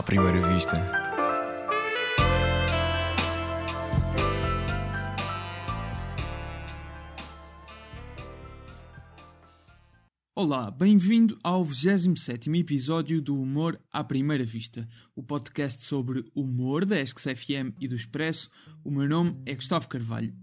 à primeira vista. Olá, bem-vindo ao 27 episódio do Humor à Primeira Vista, o podcast sobre humor da ESC-FM e do Expresso. O meu nome é Gustavo Carvalho.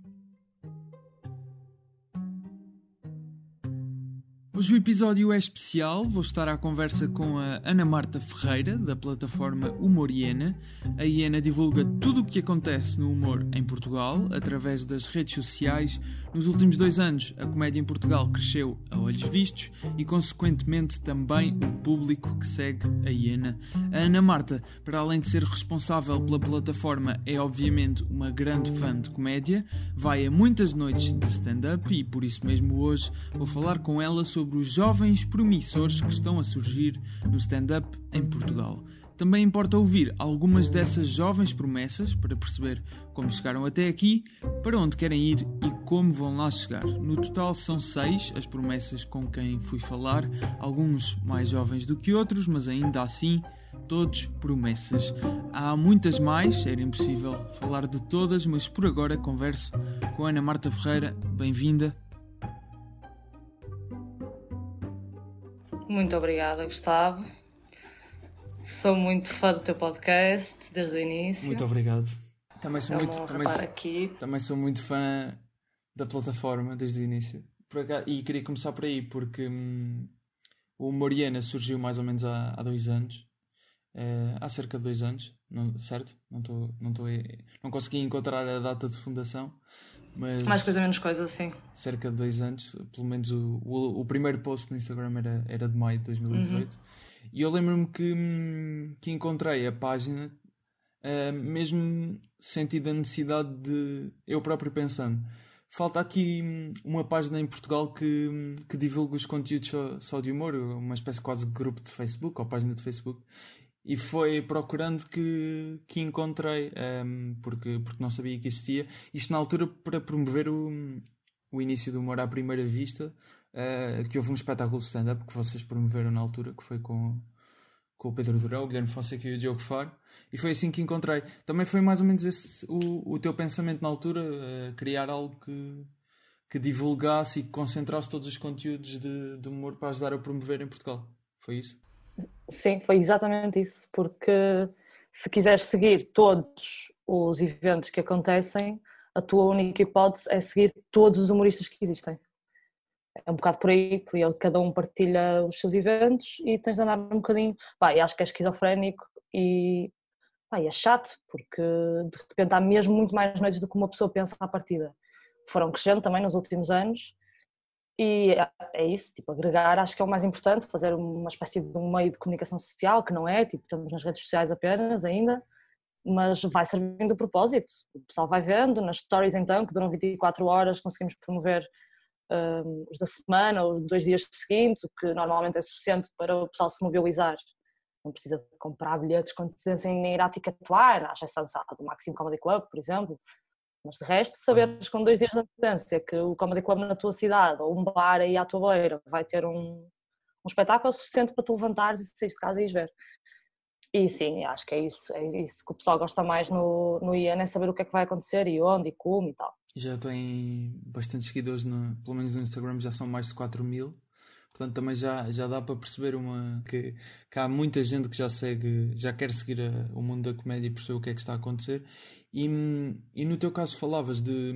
Hoje o episódio é especial, vou estar à conversa com a Ana Marta Ferreira, da plataforma Humor Iena. A Iena divulga tudo o que acontece no humor em Portugal, através das redes sociais. Nos últimos dois anos, a comédia em Portugal cresceu a olhos vistos e, consequentemente, também o público que segue a Iena. A Ana Marta, para além de ser responsável pela plataforma, é obviamente uma grande fã de comédia, vai a muitas noites de stand-up e, por isso mesmo, hoje vou falar com ela sobre sobre os jovens promissores que estão a surgir no stand-up em Portugal. Também importa ouvir algumas dessas jovens promessas para perceber como chegaram até aqui, para onde querem ir e como vão lá chegar. No total são seis as promessas com quem fui falar, alguns mais jovens do que outros, mas ainda assim todos promessas. Há muitas mais, era impossível falar de todas, mas por agora converso com Ana Marta Ferreira. Bem-vinda. Muito obrigada, Gustavo. Sou muito fã do teu podcast desde o início. Muito obrigado. Também sou, é muito, também, sou, aqui. também sou muito fã da plataforma desde o início. E queria começar por aí, porque hum, o Moriana surgiu mais ou menos há, há dois anos. É, há cerca de dois anos, não, certo? Não, tô, não, tô, não consegui encontrar a data de fundação, mas Mais coisa, menos coisa, sim. Cerca de dois anos, pelo menos o, o, o primeiro post no Instagram era, era de maio de 2018. Uhum. E eu lembro-me que, que encontrei a página, uh, mesmo sentindo a necessidade de eu próprio pensando. Falta aqui uma página em Portugal que, que divulga os conteúdos só, só de humor, uma espécie quase de grupo de Facebook ou página de Facebook e foi procurando que, que encontrei, um, ehm, porque, porque não sabia que existia. Isto na altura para promover o, o início do humor à primeira vista, uh, que houve um espetáculo stand-up que vocês promoveram na altura, que foi com, com o Pedro Durão, o Guilherme Fonseca e o Diogo Faro, e foi assim que encontrei. Também foi mais ou menos esse o, o teu pensamento na altura, uh, criar algo que, que divulgasse e que concentrasse todos os conteúdos de, de humor para ajudar a promover em Portugal. Foi isso? Sim, foi exatamente isso, porque se quiseres seguir todos os eventos que acontecem, a tua única hipótese é seguir todos os humoristas que existem. É um bocado por aí, porque cada um partilha os seus eventos e tens de andar um bocadinho. Pá, acho que é esquizofrénico e, pá, e é chato, porque de repente há mesmo muito mais noites do que uma pessoa pensa à partida. Foram crescendo também nos últimos anos e é, é isso, tipo, agregar acho que é o mais importante, fazer uma espécie de um meio de comunicação social, que não é, tipo, estamos nas redes sociais apenas ainda, mas vai servindo o propósito. O pessoal vai vendo, nas stories então, que duram 24 horas, conseguimos promover um, os da semana, os dois dias seguintes, o que normalmente é suficiente para o pessoal se mobilizar. Não precisa comprar bilhetes com antecedência nem ir à atuar, à exceção do Maximo Comedy Club, por exemplo, mas de resto, saberes com dois dias de antecedência que o Comedy Club na tua cidade ou um bar aí à tua beira vai ter um, um espetáculo suficiente para tu levantares e sair de casa e ir ver. E sim, acho que é isso, é isso que o pessoal gosta mais no, no IAN, é saber o que é que vai acontecer e onde e como e tal. Já tem bastantes seguidores, no, pelo menos no Instagram já são mais de 4 mil. Portanto, também já, já dá para perceber uma, que, que há muita gente que já segue, já quer seguir a, o mundo da comédia e perceber o que é que está a acontecer. E, e no teu caso falavas de,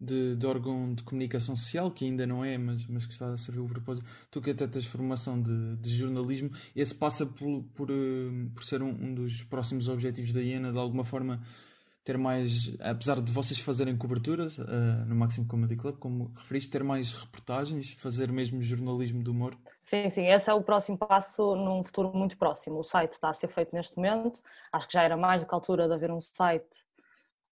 de, de, órgão de comunicação social, que ainda não é, mas, mas que está a servir o propósito. Tu que até tens formação de, de jornalismo, esse passa por, por, eh, por ser um, um dos próximos objetivos da IENA, de alguma forma ter mais, apesar de vocês fazerem coberturas uh, no Máximo Comedy Club, como referiste, ter mais reportagens, fazer mesmo jornalismo do humor? Sim, sim, esse é o próximo passo num futuro muito próximo. O site está a ser feito neste momento, acho que já era mais do que a altura de haver um site.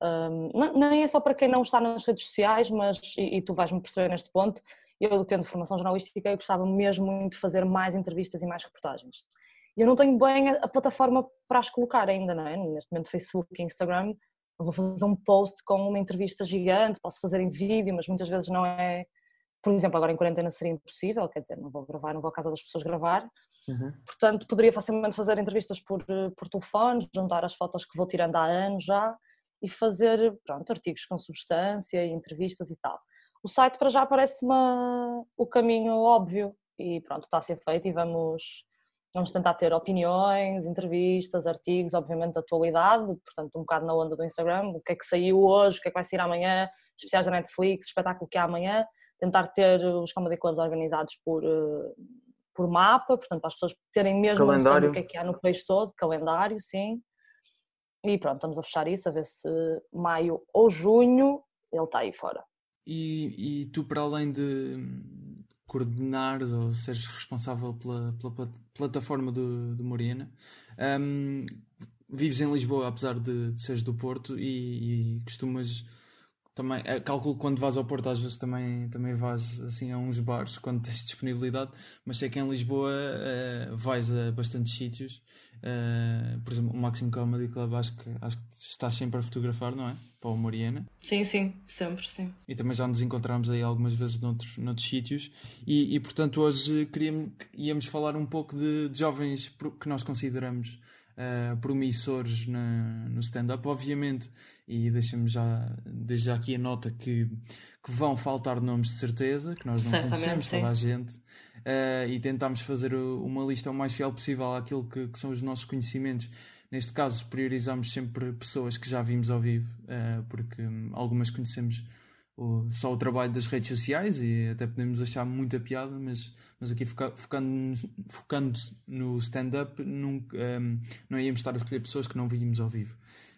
Um, não, nem é só para quem não está nas redes sociais, mas, e, e tu vais-me perceber neste ponto, eu tendo formação jornalística, eu gostava mesmo muito de fazer mais entrevistas e mais reportagens. Eu não tenho bem a, a plataforma para as colocar ainda, não é? Neste momento Facebook e Instagram vou fazer um post com uma entrevista gigante, posso fazer em vídeo, mas muitas vezes não é. Por exemplo, agora em quarentena seria impossível, quer dizer, não vou gravar, não vou à casa das pessoas gravar, Uhum. Portanto, poderia facilmente fazer entrevistas por, por telefone, juntar as fotos que vou tirando há anos já e fazer pronto, artigos com substância, entrevistas e tal. O site para já parece-me o caminho óbvio e pronto, está a ser feito e vamos, vamos tentar ter opiniões, entrevistas, artigos, obviamente de atualidade, portanto um bocado na onda do Instagram, o que é que saiu hoje, o que é que vai sair amanhã, especiais da Netflix, espetáculo que há amanhã, tentar ter os comedy clubs organizados por, eh, por mapa, portanto para as pessoas terem mesmo calendário. noção do que é que há no país todo, calendário, sim. E pronto, estamos a fechar isso, a ver se maio ou junho ele está aí fora. E, e tu, para além de coordenares ou seres responsável pela, pela plataforma do, do Morena, um, vives em Lisboa, apesar de, de seres do Porto, e, e costumas também, eh, calculo quando vais ao Porto às vezes também, também vais assim a uns bares quando tens disponibilidade, mas sei que em Lisboa uh, vais a bastantes sítios, uh, por exemplo o Máximo Comedy Club acho que, acho que estás sempre a fotografar, não é? Para o Mariana. Sim, sim, sempre, sim. E também já nos encontramos aí algumas vezes noutros, noutros sítios e, e portanto hoje queríamos, íamos falar um pouco de, de jovens que nós consideramos uh, promissores na, no stand-up, obviamente, e deixamos já, desde já aqui a nota que, que vão faltar nomes de certeza, que nós não Certamente, conhecemos sim. toda a gente, uh, e tentámos fazer uma lista o mais fiel possível àquilo que, que são os nossos conhecimentos. Neste caso, priorizamos sempre pessoas que já vimos ao vivo, uh, porque um, algumas conhecemos só o trabalho das redes sociais e até podemos achar muita piada, mas, mas aqui foca, focando, focando no stand-up, um, não íamos estar a escolher pessoas que não víamos ao vivo.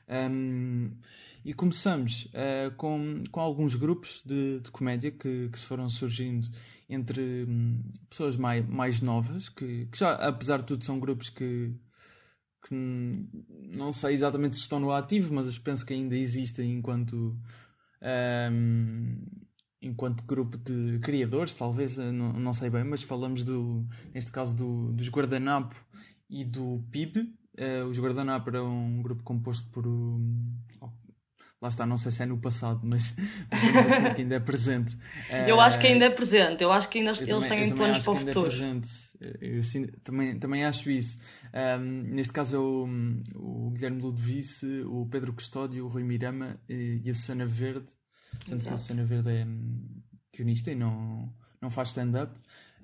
Um, e começamos uh, com, com alguns grupos de, de comédia que, que se foram surgindo entre um, pessoas mais, mais novas, que, que, já, apesar de tudo, são grupos que, que não sei exatamente se estão no ativo, mas penso que ainda existem enquanto um, enquanto grupo de criadores, talvez, eh, não, não sei bem, mas falamos do, neste caso do, dos Guardanapo e do PIB. Uh, eh, os Guardanapo era um grupo composto por. Um, oh, lá está, não sei se é no passado, mas, que ainda é presente. eu acho que ainda é presente, eu acho que ainda eles também, têm planos para o é futuro. É eu, também, também acho isso. Um, neste caso é o, o Guilherme Ludovice, o Pedro Custódio, o Rui Mirama e, e a Susana Verde. Portanto, a Susana Verde é guionista e não, não faz stand-up.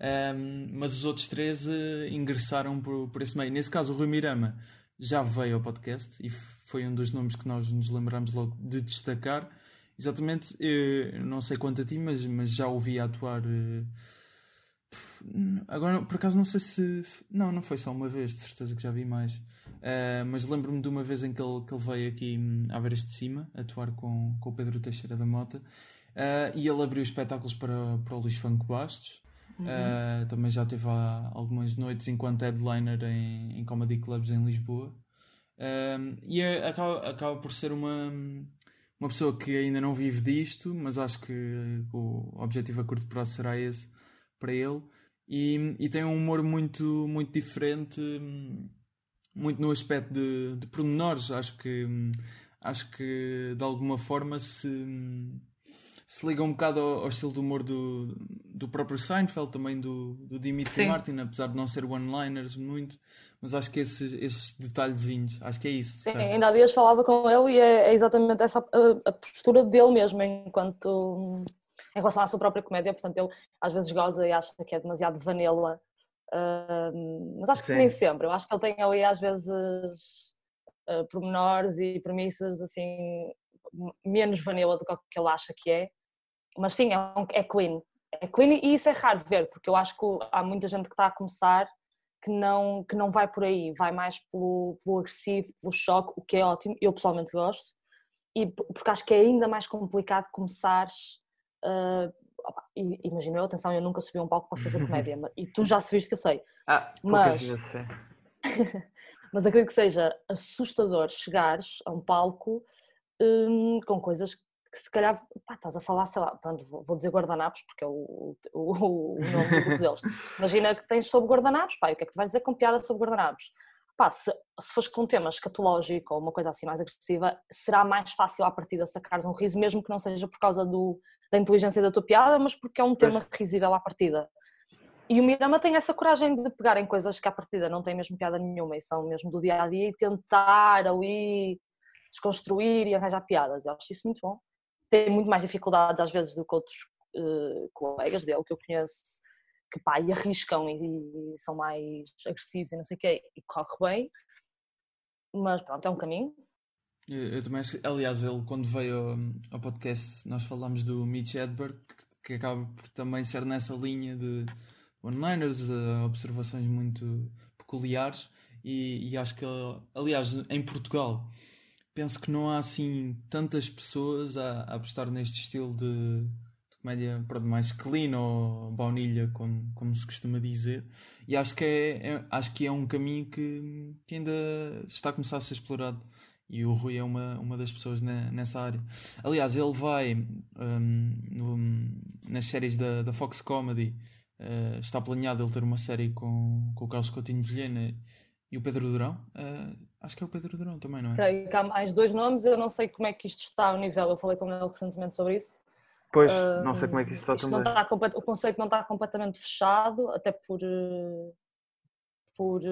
Um, mas os outros três uh, ingressaram por, por esse meio. Nesse caso, o Rui Mirama já veio ao podcast e foi um dos nomes que nós nos lembramos logo de destacar. Exatamente, eu não sei quanto a ti, mas, mas já ouvi atuar. Uh, Agora, por acaso, não sei se. Não, não foi só uma vez, de certeza que já vi mais. Uh, mas lembro-me de uma vez em que ele, que ele veio aqui hum, à Veras de Cima atuar com, com o Pedro Teixeira da Mota uh, e ele abriu espetáculos para, para o Luís Franco Bastos. Uhum. Uh, também já teve algumas noites enquanto headliner em, em comedy clubs em Lisboa. e é, acaba, acaba por ser uma, uma pessoa que ainda não vive disto, mas acho que o objetivo a curto prazo será esse para ele e, e tem um humor muito, muito diferente, muito no aspecto de, de pormenores. Acho que, acho que de alguma forma se, se liga um bocado ao, ao estilo do humor do, do próprio Seinfeld, também do, do Dimitri Sim. Martin, apesar de não ser one-liners muito, mas acho que esses, esses detalhezinhos, acho que é isso. Sim, ainda há dias falava com ele e é, é exatamente essa a, a postura dele mesmo, enquanto em relação à sua própria comédia, portanto ele às vezes goza e acha que é demasiado vanilla, uh, mas acho que Sim. nem sempre, eu acho que ele tem ali às vezes uh, pormenores e premissas assim menos vanilla do que ele acha que é, mas sim, é, um, é clean, é clean e isso é raro ver, porque eu acho que há muita gente que está a começar que não, que não vai por aí, vai mais pelo, pelo agressivo, pelo choque, o que é ótimo, eu pessoalmente gosto, e porque acho que é ainda mais complicado começares Uh, imagina eu, atenção, eu nunca subi um palco para fazer comédia, e tu já subiste que eu sei. Ah, mas, mas acredito que seja assustador chegares a um palco um, com coisas que se calhar pá, estás a falar, sei lá, pronto, vou dizer guardanapos porque é o, o, o nome do grupo deles. Imagina que tens sobre guardanapos, pá, o que é que tu vais dizer com piada sobre guardanapos? Pá, se, se fores com um tema escatológico ou uma coisa assim mais agressiva, será mais fácil à partida sacares um riso, mesmo que não seja por causa do, da inteligência da tua piada, mas porque é um tema risível à partida. e o Mirama tem essa coragem de pegar em coisas que à partida não têm mesmo piada nenhuma e são mesmo do dia a dia e tentar ali desconstruir e arranjar piadas. Eu acho isso muito bom. Tem muito mais dificuldades às vezes do que outros uh, colegas dele que eu conheço que pá, e arriscam e, e, são mais agressivos e não sei o quê e corre bem. Mas pronto, é um caminho. Eu, eu também, aliás, ele quando veio ao, ao, podcast nós falámos do Mitch Edberg que, que acaba por também ser nessa linha de one-liners, uh, observações muito peculiares e, e, acho que, aliás, em Portugal penso que não há assim tantas pessoas a, apostar neste estilo de comédia pronto, mais clean ou baunilha, como, como se costuma dizer, e acho que é, é, acho que é um caminho que, que ainda está a começar a ser explorado e o Rui é uma, uma das pessoas na, nessa área. Aliás, ele vai um, no, nas séries da, da Fox Comedy Uh, está planeado ele ter uma série com, com o Carlos Coutinho Vilhena e o Pedro Durão. Uh, acho que é o Pedro Durão também, não é? Creio que há mais dois nomes, eu não sei como é que isto está ao nível, eu falei com ele recentemente sobre isso. Pois, uh, não sei como é que isto está também. Está, o conceito não está completamente fechado, até por, por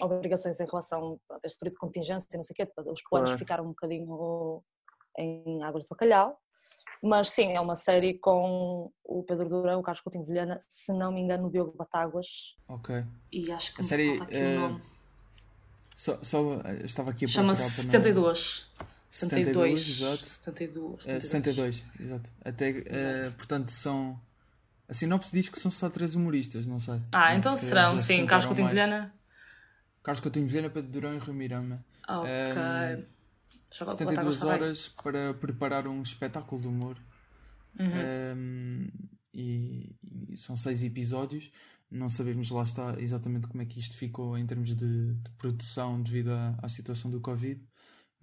obrigações em relação a este período de contingência e não sei o quê, os planos claro. ficaram um bocadinho em águas de bacalhau. Mas sim, é uma série com o Pedro Durão, o Carlos Coutinho Vilhena, se não me engano, o Diogo Batáguas. Ok. E acho que a série, falta aqui uh, o nome. Só, só estava aqui a Chama-se 72. 72, 72, exato. 72, 72. Uh, 72, exato. Até, exato. Uh, portanto, são. A sinopse diz que são só três humoristas, não sei. Ah, então serão, sim. Carlos Coutinho Vilhena. Carlos Coutinho Vilhena, Pedro Durão e Rui Mirama. Ok. Um, 72 horas para preparar um espetáculo de humor. Uhum. Um, e, e, são seis episódios. Não sabemos lá está exatamente como é que isto ficou em termos de, de produção devido à, à, situação do Covid.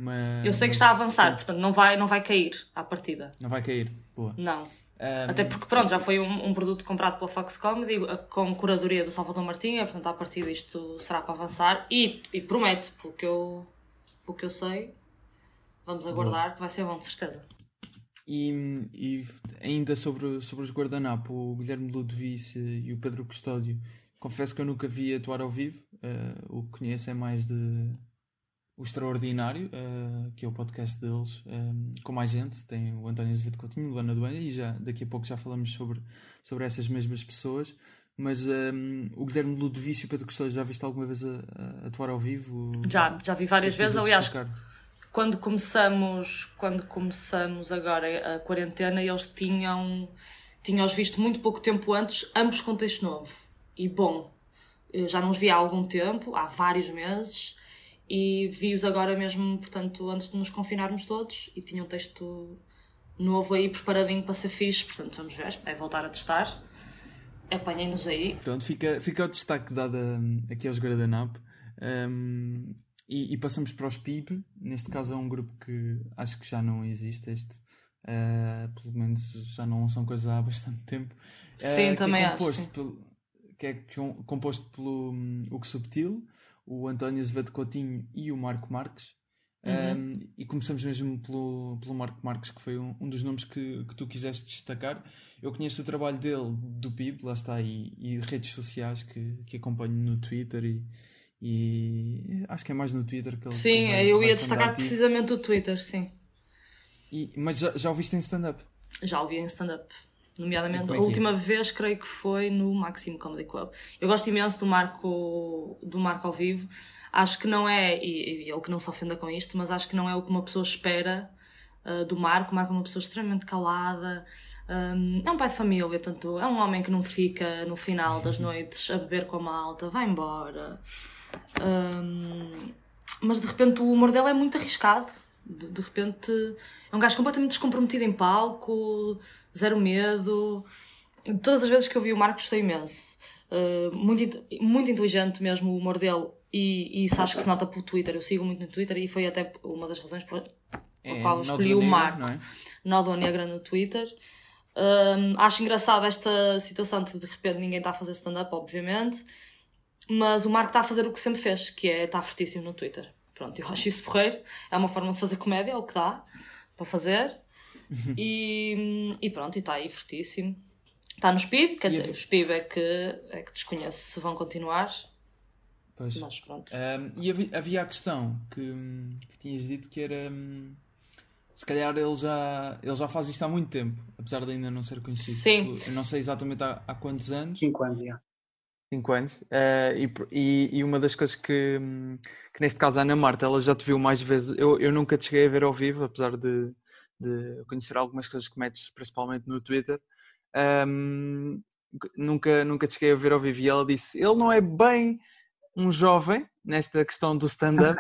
Mas, Eu sei que está a avançar, portanto não vai, não vai cair à partida. Não vai cair, boa. Não. Um... Até porque, pronto, já foi um, um, produto comprado pela Fox Comedy com curadoria do Salvador Martinha, portanto, à partida isto será para avançar e, e promete, porque eu, porque eu sei, Vamos aguardar, Boa. que vai ser bom, de certeza. E, e ainda sobre, sobre os guardanapo, o Guilherme Ludovice e o Pedro Custódio, confesso que eu nunca vi atuar ao vivo. Uh, o que conheço é mais de o Extraordinário, uh, que é o podcast deles, um, eh, com mais gente. Tem o António Azevedo Coutinho, Luana Duane, e já, daqui a pouco já falamos sobre, sobre essas mesmas pessoas. Mas um, o Guilherme Ludovice e o Pedro Custódio, já viste alguma vez a, a atuar ao vivo? Já, já vi várias vezes, aliás. Destacar? quando começamos, quando começamos agora a quarentena, eles tinham, tinham-os visto muito pouco tempo antes, ambos com texto novo. E bom, já não os vi há algum tempo, há vários meses, e vi-os agora mesmo, portanto, antes de nos confinarmos todos, e tinham um texto novo aí preparadinho para ser fixe, portanto, vamos ver, é voltar a testar. Apanhem-nos aí. Pronto, fica, fica o destaque dado aqui aos Gradanap. Um, e, e, passamos para os PIB, neste caso é um grupo que acho que já não existe, este, uh, pelo menos já não são coisas há bastante tempo. Sim, uh, também é acho. Pelo, que é composto pelo um, Hugo Subtil, o António Azevedo Coutinho e o Marco Marques. Uhum. Um, e começamos mesmo pelo, pelo Marco Marques, que foi um, um dos nomes que, que tu quiseste destacar. Eu conheço o trabalho dele do PIB, lá está, e, e redes sociais que, que acompanho no Twitter e, e acho que é mais no Twitter que ele Sim, eu ia destacar precisamente o Twitter, sim. E, mas já, já ouviste em stand-up? Já ouvi em stand-up. Nomeadamente, é a é? última vez creio que foi no Maximo Comedy Club. Eu gosto imenso do Marco, do Marco ao vivo. Acho que não é, e, e ele que não se ofenda com isto, mas acho que não é o que uma pessoa espera uh, do Marco. O Marco é uma pessoa extremamente calada, um, é um pai de família, portanto, é um homem que não fica no final das noites a beber com a malta, vai embora. Um, mas de repente o humor dele é muito arriscado. De, de, repente é um gajo completamente descomprometido em palco, zero medo. Todas as vezes que eu vi o Marcos gostei imenso. Uh, muito, muito inteligente mesmo o humor dele e, e, isso acho que se nota pelo Twitter. Eu sigo muito no Twitter e foi até uma das razões por, por é, qual eu escolhi o Marco. É? Nódoa Negra no Twitter. Um, acho engraçado esta situação de de repente ninguém está a fazer stand-up, obviamente. Mas o Marco está a fazer o que sempre fez, que é estar fortíssimo no Twitter. Pronto, eu acho isso porreiro. É uma forma de fazer comédia, é o que dá para fazer. e, e pronto, e está aí fortíssimo. Está no SPIB, quer dizer, o SPIB é que, é que desconhece se vão continuar. Pois. Mas pronto. Um, e havia, havia, a questão que, que tinhas dito que era. Um, se calhar ele já, ele já faz isto há muito tempo, apesar de ainda não ser conhecido. Sim. Eu não sei exatamente há, há quantos anos. Cinco anos, já. Cinco anos. Uh, e, e, uma das coisas que, que, neste caso, a Ana Marta, ela já te viu mais vezes. Eu, eu nunca te cheguei a ver ao vivo, apesar de, de conhecer algumas coisas que metes, principalmente no Twitter. Um, nunca, nunca te cheguei a ver ao vivo e ela disse: ele não é bem um jovem nesta questão do stand-up,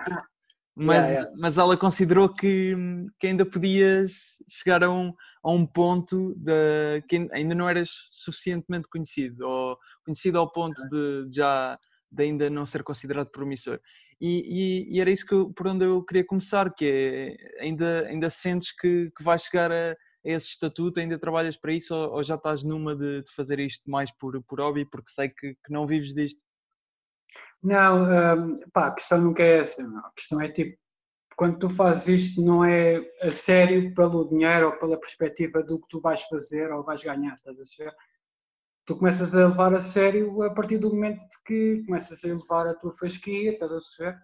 mas, yeah, yeah. mas ela considerou que, que ainda podias chegar a um, a um ponto de, que ainda não eras suficientemente conhecido, ou conhecido ao ponto de já de ainda não ser considerado promissor. E, e, e era isso que eu, por onde eu queria começar, que é, ainda, ainda sentes que, que vais chegar a, a, esse estatuto, ainda trabalhas para isso, ou, ou já estás numa de, de, fazer isto mais por, por hobby, porque sei que, que não vives disto? Não, um, pá, a questão nunca é essa. Não. A questão é tipo, quando tu fazes isto, não é a sério pelo dinheiro ou pela perspectiva do que tu vais fazer ou vais ganhar, estás a ver? Tu começas a levar a sério a partir do momento que começas a elevar a tua fasquia, estás a ver?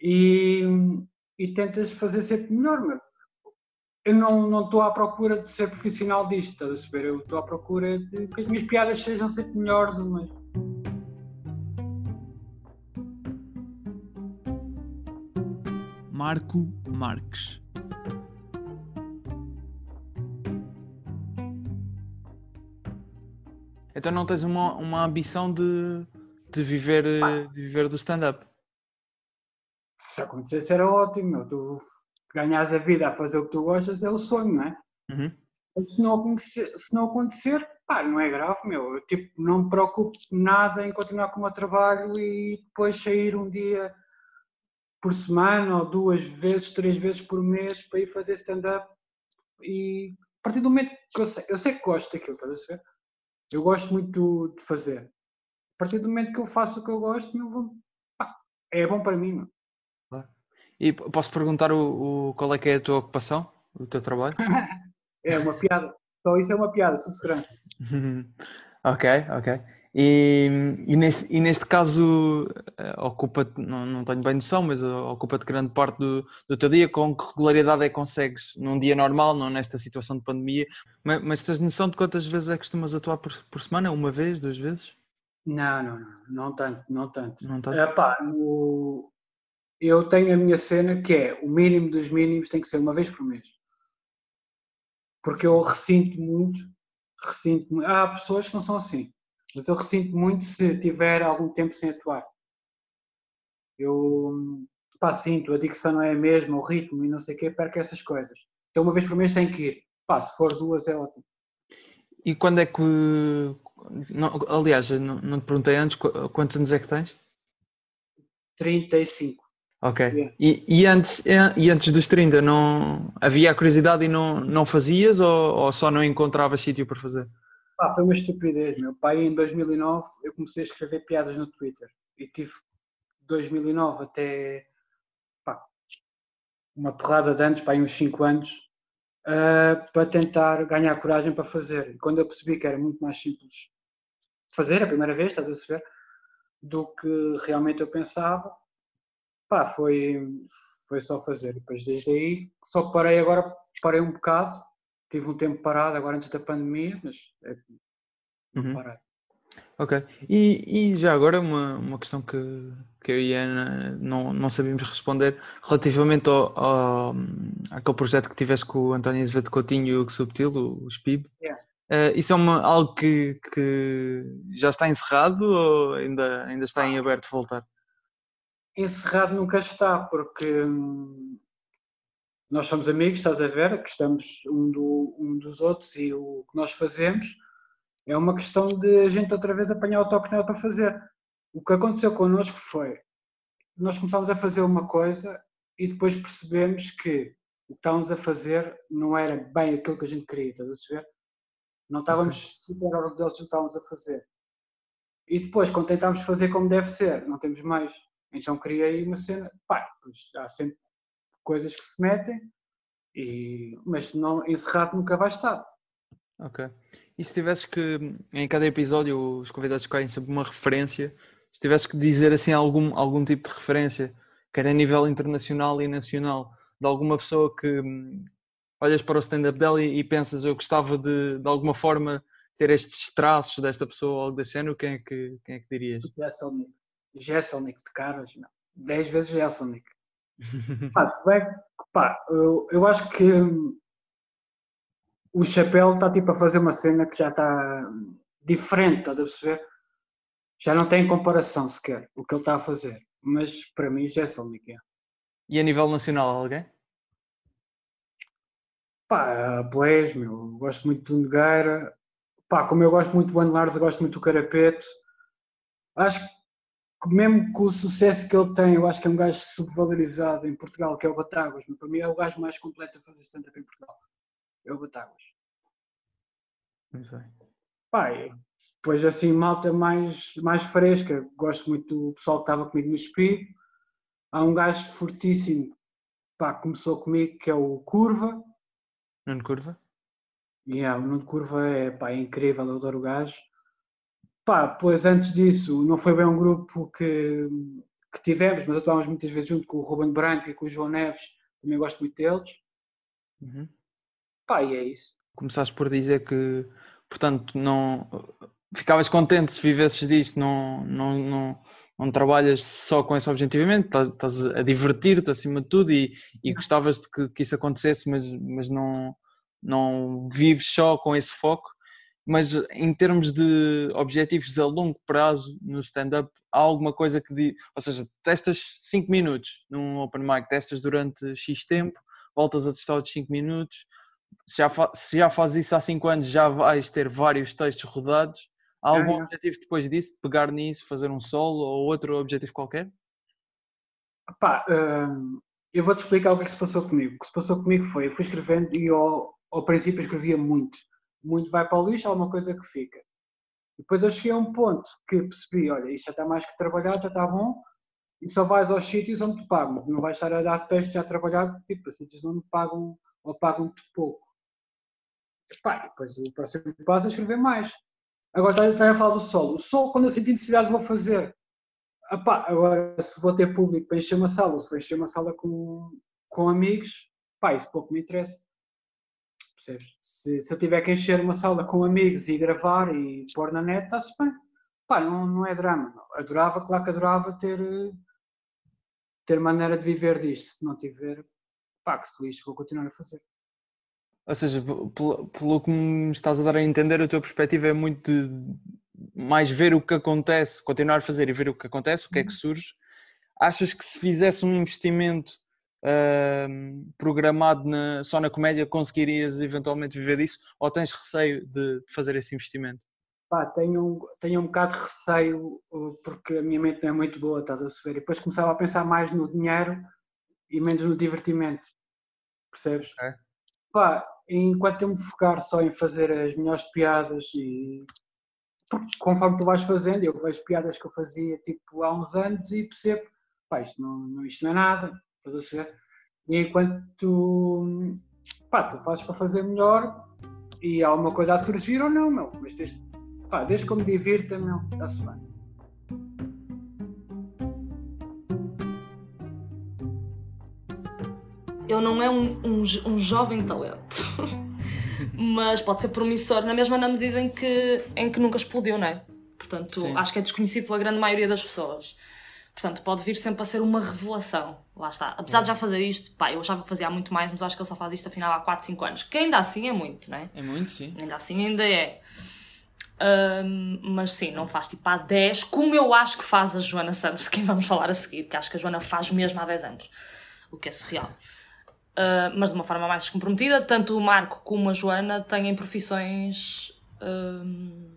E, e tentas fazer sempre melhor, meu. Eu não, não estou à procura de ser profissional disto, estás a ver? Eu estou à procura de que as minhas piadas sejam sempre melhores umas Marco Marques. Então não tens uma, uma ambição de, de, viver, de viver do stand-up? Se acontecesse era ótimo, tu ganhas a vida a fazer o que tu gostas é o sonho, não é? Uhum. Se, não acontecer, se não acontecer, pá, não é grave, meu. Eu tipo, não me preocupo nada em continuar com o meu trabalho e depois sair um dia por semana ou duas vezes, três vezes por mês para ir fazer stand-up e a partir do momento que eu sei, eu sei que gosto daquilo, estás a? Eu gosto muito de fazer. A partir do momento que eu faço o que eu gosto, meu, pá, é bom para mim. Meu. E posso perguntar o, o, qual é que é a tua ocupação, o teu trabalho? é uma piada. Só isso é uma piada, sou segurança. ok, ok. E, e, neste, e neste caso uh, ocupa-te, não, não tenho bem noção, mas ocupa-te grande parte do, do teu dia. Com que regularidade é que consegues num dia normal, não nesta situação de pandemia? Mas, mas tens noção de quantas vezes é que costumas atuar por, por semana? Uma vez, duas vezes? Não, não, não, não tanto, não tanto. Não tanto? Epá, no... Eu tenho a minha cena que é o mínimo dos mínimos tem que ser uma vez por mês. Porque eu ressinto muito, ressinto muito. Há pessoas que não são assim mas eu ressinto muito se tiver algum tempo sem atuar. Eu pá, sinto, a dicção não é a mesma, o ritmo e não sei o quê, perco essas coisas. Então uma vez por mês tem que ir. Pá, se for duas é ótimo. E quando é que. Não, aliás, não, não te perguntei antes, quantos anos é que tens? 35. Ok. Yeah. E, e, antes, e antes dos 30, não, havia a curiosidade e não, não fazias ou, ou só não encontravas sítio para fazer? Foi uma estupidez, meu pai. Em 2009 eu comecei a escrever piadas no Twitter e tive 2009 até pá, uma porrada de anos, pá, uns 5 anos, uh, para tentar ganhar coragem para fazer. E quando eu percebi que era muito mais simples fazer a primeira vez, estás a perceber, do que realmente eu pensava, pá, foi, foi só fazer. Depois desde aí só parei agora, parei um bocado tive um tempo parado agora antes da pandemia, mas é uhum. parar. Ok. E, e, já agora uma, uma questão que, que eu e a Ana não, não sabíamos responder relativamente ao, ao, àquele projeto que tiveste com o António Azevedo Coutinho e o Subtil, o, o SPIB. Yeah. Uh, isso é uma, algo que, que já está encerrado ou ainda, ainda está em aberto voltar? Encerrado nunca está, porque hum, nós somos amigos, estás a ver, gostamos um, do, um dos outros e o que nós fazemos é uma questão de a gente outra vez apanhar o toque nela para fazer. O que aconteceu connosco foi, nós começámos a fazer uma coisa e depois percebemos que o que estávamos a fazer não era bem aquilo que a gente queria, estás a ver? Não estávamos super orgulhosos do que estávamos a fazer. E depois, quando tentámos fazer como deve ser, não temos mais. Então criei uma cena, pá, pois há sempre coisas que se metem, e, mas não, encerrado nunca vai estar. Ok. E se tivesses que, em cada episódio, os convidados escolhem sempre uma referência, se tivesses que dizer assim algum, algum tipo de referência, quer a nível internacional e nacional, de alguma pessoa que hum, olhas para o stand-up dela e, e, pensas eu gostava de, de alguma forma ter estes traços desta pessoa ou algo desse género, quem é que, quem é que dirias? Jesselnick. Jesselnick de caras, não. Dez vezes Jesselnick. Pá, se bem, pá, eu, eu acho que hum, o Chapéu está tipo a fazer uma cena que já está diferente, estás a perceber? Já não tem comparação sequer o que ele está a fazer. Mas para mim já é só é. E a nível nacional, alguém? Pá, pois, meu, gosto muito do Nogueira. Pá, como eu gosto muito do Anelares, eu gosto muito do Carapeto. Acho que mesmo com o sucesso que ele tem, eu acho que é um gajo subvalorizado em Portugal, que é o Batáguas. Mas para mim é o gajo mais completo a fazer stand-up em Portugal. É o Batáguas. Bem. Pá, depois assim, malta mais, mais fresca. Gosto muito do pessoal que estava comigo no Espírito. Há um gajo fortíssimo, pá, começou comigo, que é o Curva. Nuno Curva? Yeah, o Nuno Curva é, pá, é incrível, eu adoro o gajo. Pá, pois antes disso, não foi bem um grupo que, que tivemos, mas atuámos muitas vezes junto com o Ruben Branco e com o João Neves, também gosto muito deles. Uhum. Pá, e é isso. Começaste por dizer que, portanto, não ficavas contente se vivesses disto, não, não, não, não trabalhas só com esse objetivamente, estás, estás a divertir-te acima de tudo e, e gostavas de que, que, isso acontecesse, mas, mas não, não vives só com esse foco. Mas em termos de objetivos a longo prazo no stand-up, há alguma coisa que diz, ou seja, testas 5 minutos num open mic, testas durante X tempo, voltas a testar outros 5 minutos, se já, se já fazes isso há 5 anos, já vais ter vários textos rodados Há algum é, objetivo depois disso, de pegar nisso, fazer um solo ou outro objetivo qualquer? Pá, hum, eu vou-te explicar o que, é que se passou comigo. O que se passou comigo foi, eu fui escrevendo e ao, ao princípio escrevia muito. Muito vai para o lixo, há uma coisa que fica. Depois eu cheguei a um ponto que percebi, olha, isto já está mais que trabalhado, já está bom, e só vais aos sítios onde te pagam. Não vais estar a dar texto já trabalhado, tipo, os sítios me pagam ou pagam-te pouco. Pá, depois o próximo passo é escrever mais. Agora está a falar do solo. O solo, quando eu sentir necessidade, vou fazer. Epá, agora, se vou ter público para encher uma sala, ou se vou encher uma sala com, com amigos, pá, isso pouco me interessa. Se, se eu tiver que encher uma sala com amigos e gravar e pôr na net, está-se bem. Pá, não, não é drama. Não. Adorava, claro que adorava ter, ter maneira de viver disto. Se não tiver, pá, que se lixe, vou continuar a fazer. Ou seja, pelo, pelo que me estás a dar a entender, a tua perspectiva é muito de mais ver o que acontece, continuar a fazer e ver o que acontece, o que é que uhum. surge. Achas que se fizesse um investimento uh, programado na, só na comédia, conseguirias eventualmente viver disso? Ou tens receio de, de fazer esse investimento? Pá, tenho, tenho um bocado de receio porque a minha mente não é muito boa, estás a saber? E depois começava a pensar mais no dinheiro e menos no divertimento, percebes? É. Pá, enquanto eu me focar só em fazer as melhores piadas e porque conforme tu vais fazendo, eu vejo piadas que eu fazia tipo há uns anos e percebo, pá, isto não, isto não é nada, estás a ser? E enquanto tu, pá, tu fazes para fazer melhor e há alguma coisa a surgir ou não, meu, mas desde, pá, desde que eu me divirta, meu, está-se bem. ele não é um, um, um jovem talento, mas pode ser promissor na mesma na medida em que, em que nunca explodiu, não é? Portanto, Sim. acho que é desconhecido pela grande maioria das pessoas. Portanto, pode vir sempre a ser uma revelação. Lá está. Apesar de já fazer isto, pá, eu achava que fazia há muito mais, mas acho que ele só faz isto afinal há 4, 5 anos. Que ainda assim é muito, não é? É muito, sim. Ainda assim ainda é. Um, mas sim, não faz tipo há 10, como eu acho que faz a Joana Santos, de quem vamos falar a seguir, que acho que a Joana faz mesmo há 10 anos. O que é surreal. Uh, mas de uma forma mais descomprometida. Tanto o Marco como a Joana têm profissões. Uh,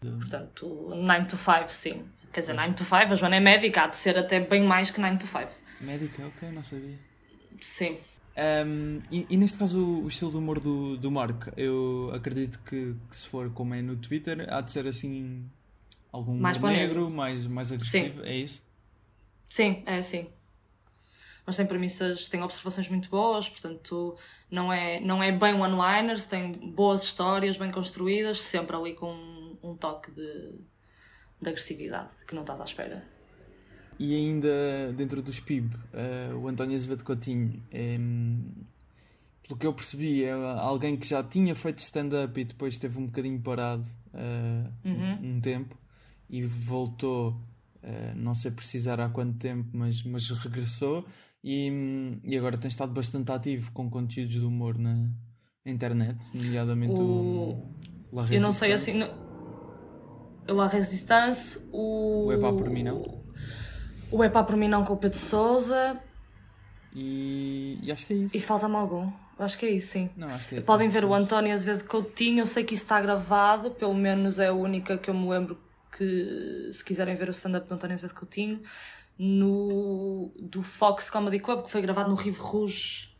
portanto, 9 to 5, sim. Quer dizer, 9 to 5, a Joana é médica, há de ser até bem mais que 9 to 5. Médica, ok, não sabia. Sim. Um, e, e, neste caso, o, o, estilo de humor do, do Marco, eu acredito que, que, se for como é no Twitter, há de ser assim. algum mais negro, negro, mais, mais agressivo, sim. é isso? Sim, é assim. mas tem premissas, tem observações muito boas, portanto não é, não é bem one-liners, tem boas histórias bem construídas, sempre ali com um, um toque de, de agressividade que não estás à espera. E ainda dentro dos PIB, uh, o António Azevedo Coutinho, é, pelo que eu percebi, é alguém que já tinha feito stand-up e depois esteve um bocadinho parado uh, uhum. um tempo e voltou, uh, não sei precisar há quanto tempo, mas, mas regressou e, e agora tem estado bastante ativo com conteúdos de humor na internet, nomeadamente o, o Eu não sei assim. O La Resistance, o. O Epá por mim não. O Epá por mim não com o Pedro Souza. E, e acho que é isso. E falta-me algum. Acho que é isso, sim. Não, acho que é, Podem ver o António Azevedo Coutinho. Eu sei que isso está gravado, pelo menos é a única que eu me lembro que, se quiserem ver o stand-up do António Azevedo Coutinho, no, do Fox Comedy Club, que foi gravado no Rive Rouge.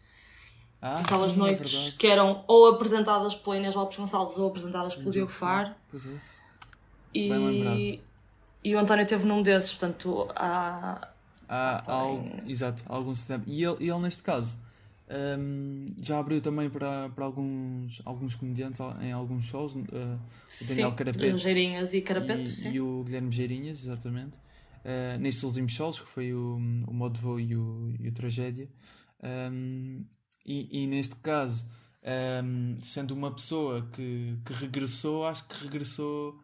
Ah, Aquelas sim, é noites é que eram ou apresentadas pela Inês Lopes Gonçalves ou apresentadas pelo Diogo Faro. Pois é. E, e o António teve num desses, portanto há. Há, há, exato, há algum stand-up. E ele, ele, neste caso, um, já abriu também para, para alguns, alguns comediantes em alguns shows. Uh, o Daniel Carapetes. Geirinhas e Carapeto, e, sim. E o Guilherme Geirinhas, exatamente. Uh, nestes últimos shows, que foi o, o Modo Voo e o, e o Tragédia. Um, e, e, neste caso, um, sendo uma pessoa que, que regressou, acho que regressou